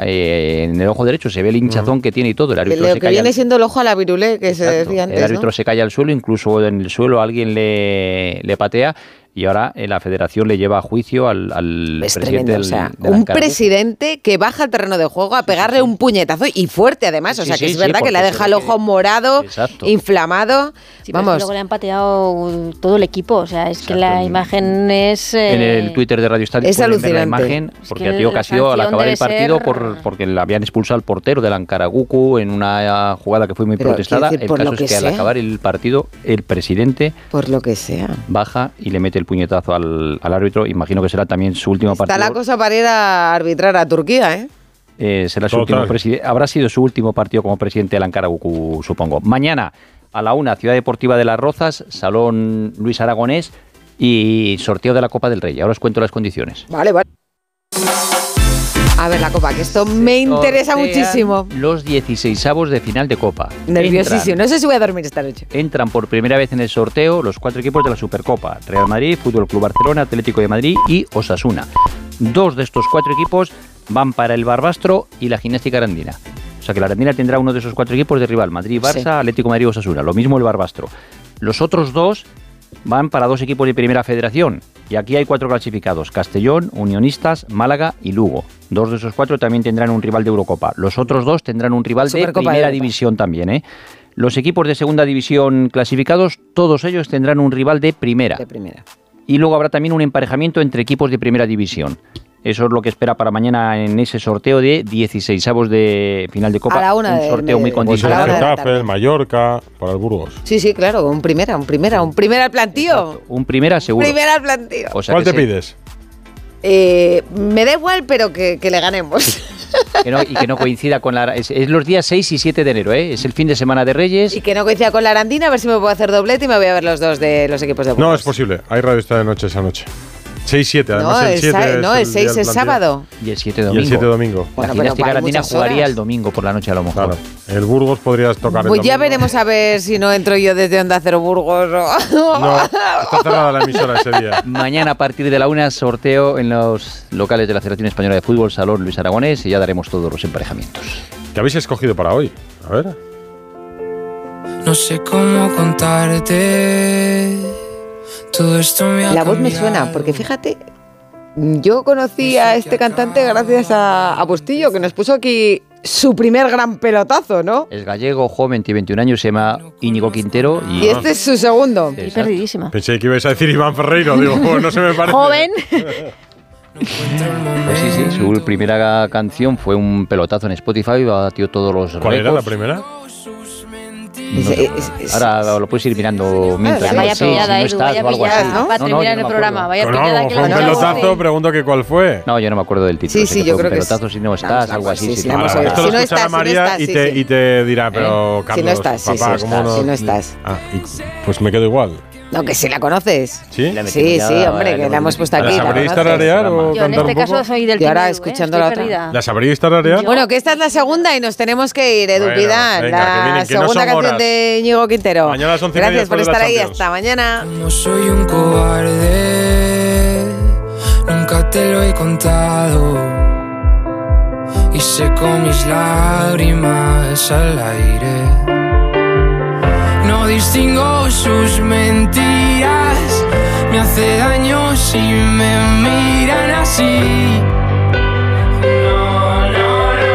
Speaker 44: eh, en el ojo derecho se ve el hinchazón que tiene y todo. El árbitro
Speaker 1: Lo
Speaker 44: se
Speaker 1: que
Speaker 44: cae
Speaker 1: viene
Speaker 44: al-
Speaker 1: siendo el ojo a la virulé, que se decía antes,
Speaker 44: El árbitro
Speaker 1: ¿no?
Speaker 44: se cae al suelo, incluso en el suelo alguien le, le patea y ahora eh, la federación le lleva a juicio al, al
Speaker 1: Es
Speaker 44: presidente
Speaker 1: tremendo,
Speaker 44: del,
Speaker 1: o sea,
Speaker 44: del
Speaker 1: un presidente que baja al terreno de juego a pegarle un puñetazo y fuerte además, o
Speaker 44: Sí,
Speaker 1: sea que
Speaker 44: sí,
Speaker 1: es
Speaker 44: sí,
Speaker 1: verdad que le deja el ojo morado,
Speaker 44: Exacto.
Speaker 1: inflamado.
Speaker 33: Es
Speaker 1: Vamos,
Speaker 33: luego le han pateado todo el equipo. O sea, es que la imagen es.
Speaker 44: En
Speaker 33: eh,
Speaker 44: el Twitter de Radio Estadio
Speaker 1: Es
Speaker 44: pueden ver la
Speaker 1: alucinante.
Speaker 44: imagen,
Speaker 33: Es
Speaker 44: porque
Speaker 33: que
Speaker 44: ha ocasión al acabar el partido
Speaker 33: ser-
Speaker 44: por, porque le habían expulsado al portero del Ankaraguku en una jugada que fue muy
Speaker 1: Pero,
Speaker 44: protestada.
Speaker 1: decir,
Speaker 44: el caso es
Speaker 1: que
Speaker 44: al acabar el partido, el presidente
Speaker 1: por lo que sea.
Speaker 44: baja y le mete el puñetazo al, al árbitro. Imagino que será también su último
Speaker 1: Está
Speaker 44: partido.
Speaker 1: la cosa para ir a arbitrar a Turquía, ¿eh?
Speaker 44: eh, será su último habrá sido su último partido como presidente del Ankara Gucu, supongo. Mañana a la una, Ciudad Deportiva de Las Rozas, Salón Luis Aragonés y sorteo de la Copa del Rey. Ahora os cuento las condiciones.
Speaker 1: Vale, vale. A ver, la copa, que esto me interesa muchísimo.
Speaker 44: Los 16avos de final de Copa.
Speaker 1: Nerviosísimo. No sé si voy a dormir esta noche.
Speaker 44: Entran por primera vez en el sorteo los cuatro equipos de la Supercopa: Real Madrid, Fútbol Club Barcelona, Atlético de Madrid y Osasuna. Dos de estos cuatro equipos van para el Barbastro y la Gimnástica Arandina. O sea que la Arandina tendrá uno de esos cuatro equipos de rival: Madrid, Barça,
Speaker 1: Sí.
Speaker 44: Atlético Madrid y Osasuna. Lo mismo el Barbastro. Los otros dos van para dos equipos de Primera Federación. Y aquí hay cuatro clasificados: Castellón, Unionistas, Málaga y Lugo. Dos de esos cuatro también tendrán un rival de Eurocopa. Los otros dos tendrán un rival de
Speaker 1: Supercopa de
Speaker 44: Primera. División también, ¿eh? Los equipos de segunda división clasificados, todos ellos tendrán un rival de primera.
Speaker 1: De primera.
Speaker 44: Y luego habrá también un emparejamiento entre equipos de primera división. Eso es lo que espera para mañana en ese sorteo de 16 avos de final de Copa.
Speaker 1: A la una
Speaker 44: un sorteo muy.
Speaker 2: Pues el
Speaker 44: condicionado.
Speaker 1: de
Speaker 2: Getafe, el Mallorca, para el Burgos.
Speaker 1: Sí, sí, claro, un primera, un primera, un primera al plantío.
Speaker 44: Un primera seguro.
Speaker 1: Primera al plantío.
Speaker 44: O sea
Speaker 2: ¿Cuál te
Speaker 44: se-
Speaker 2: pides?
Speaker 1: Eh, me da igual, pero que, que le ganemos.
Speaker 44: que no- y que no coincida con la... Es, es los días 6 y 7 de enero, ¿eh? Es el fin de semana de Reyes.
Speaker 1: y que no coincida con la Arandina, a ver si me puedo hacer doblete y me voy a ver los dos de los equipos de
Speaker 2: No,
Speaker 1: Burgos.
Speaker 2: es posible. Hay radio esta de noche esa noche. 6-7, además
Speaker 1: No,
Speaker 2: el
Speaker 1: el
Speaker 2: 7
Speaker 1: sa-
Speaker 2: es
Speaker 1: no, el 6
Speaker 2: día
Speaker 1: es sábado.
Speaker 44: Y el 7
Speaker 2: Y
Speaker 44: domingo.
Speaker 2: el 7 domingo.
Speaker 44: La
Speaker 1: Bueno, pero
Speaker 44: Gimnástica
Speaker 1: muchas
Speaker 44: jugaría
Speaker 1: horas.
Speaker 44: el domingo por la noche a lo mejor.
Speaker 2: Claro. El Burgos podrías tocar el
Speaker 1: Pues ya
Speaker 2: domingo.
Speaker 1: veremos a ver si no entro yo desde Onda Cero Burgos. o-
Speaker 2: No, está cerrada la emisora ese día.
Speaker 44: Mañana a partir de la una sorteo en los locales de la Federación Española de Fútbol, Salón Luis Aragonés, y ya daremos todos los emparejamientos.
Speaker 2: ¿Qué habéis escogido para hoy? A ver.
Speaker 45: No sé cómo contarte.
Speaker 1: La voz me suena, porque fíjate, yo conocí a este cantante gracias a, a Bustillo, que nos puso aquí su primer gran pelotazo, ¿no?
Speaker 44: Es gallego, joven, tiene 21 años, se llama Íñigo Quintero. Y,
Speaker 1: Y este es su segundo.
Speaker 33: Estoy perdidísima.
Speaker 2: Pensé que ibais a decir Iván Ferreiro. Digo, pues no se me parece.
Speaker 33: Joven.
Speaker 44: Pues sí, sí, su primera canción fue un pelotazo en Spotify, batió todos los
Speaker 2: ¿Cuál era la primera?
Speaker 44: No. Ahora lo puedes ir mirando mientras.
Speaker 33: Vaya
Speaker 44: no sé,
Speaker 33: pillada,
Speaker 44: si no estás
Speaker 33: vaya
Speaker 44: o algo
Speaker 33: pillada,
Speaker 44: así.
Speaker 33: ¿no? Para
Speaker 44: No, no,
Speaker 33: terminar el
Speaker 44: no me
Speaker 33: programa, vaya
Speaker 2: No,
Speaker 33: pillada que
Speaker 2: fue un pelotazo, pregunto que cuál fue.
Speaker 44: No, yo no me acuerdo del título.
Speaker 1: Sí, sí, yo creo
Speaker 44: un
Speaker 1: que es-
Speaker 44: pelotazo si no estás, algo así.
Speaker 1: sí,
Speaker 44: sí,
Speaker 1: sí,
Speaker 44: sí.
Speaker 2: esto
Speaker 1: Si
Speaker 2: lo
Speaker 1: no
Speaker 2: escuchará María y,
Speaker 1: sí,
Speaker 2: te,
Speaker 1: sí.
Speaker 2: y te dirá, pero
Speaker 1: Si
Speaker 2: Carlos,
Speaker 1: no estás, sí,
Speaker 2: papá,
Speaker 1: sí
Speaker 2: ¿cómo no?
Speaker 1: si no estás.
Speaker 2: Pues me quedo igual.
Speaker 1: No, que si la conoces.
Speaker 2: ¿Sí?
Speaker 1: Sí, sí, hombre, que la hemos puesto aquí.
Speaker 2: ¿La
Speaker 1: la
Speaker 2: sabréis
Speaker 1: conoces.
Speaker 2: tararear o
Speaker 33: Yo en este
Speaker 2: un poco?
Speaker 33: caso soy del
Speaker 1: Y ahora
Speaker 33: ¿eh?
Speaker 1: escuchando la otra.
Speaker 2: ¿La sabréis tararear?
Speaker 1: Bueno, que esta es la segunda y nos tenemos que ir, Edu
Speaker 2: Bueno,
Speaker 1: Pidal,
Speaker 2: venga, que
Speaker 1: la
Speaker 2: vienen, que no
Speaker 1: segunda
Speaker 2: son
Speaker 1: canción
Speaker 2: horas.
Speaker 1: de Íñigo Quintero.
Speaker 2: Mañana a las once y
Speaker 1: Gracias por estar
Speaker 2: la
Speaker 1: ahí. Hasta mañana.
Speaker 45: No soy un cobarde, nunca te lo he contado. Y seco mis lágrimas al aire. Distingo sus mentiras, me hace daño si me miran así.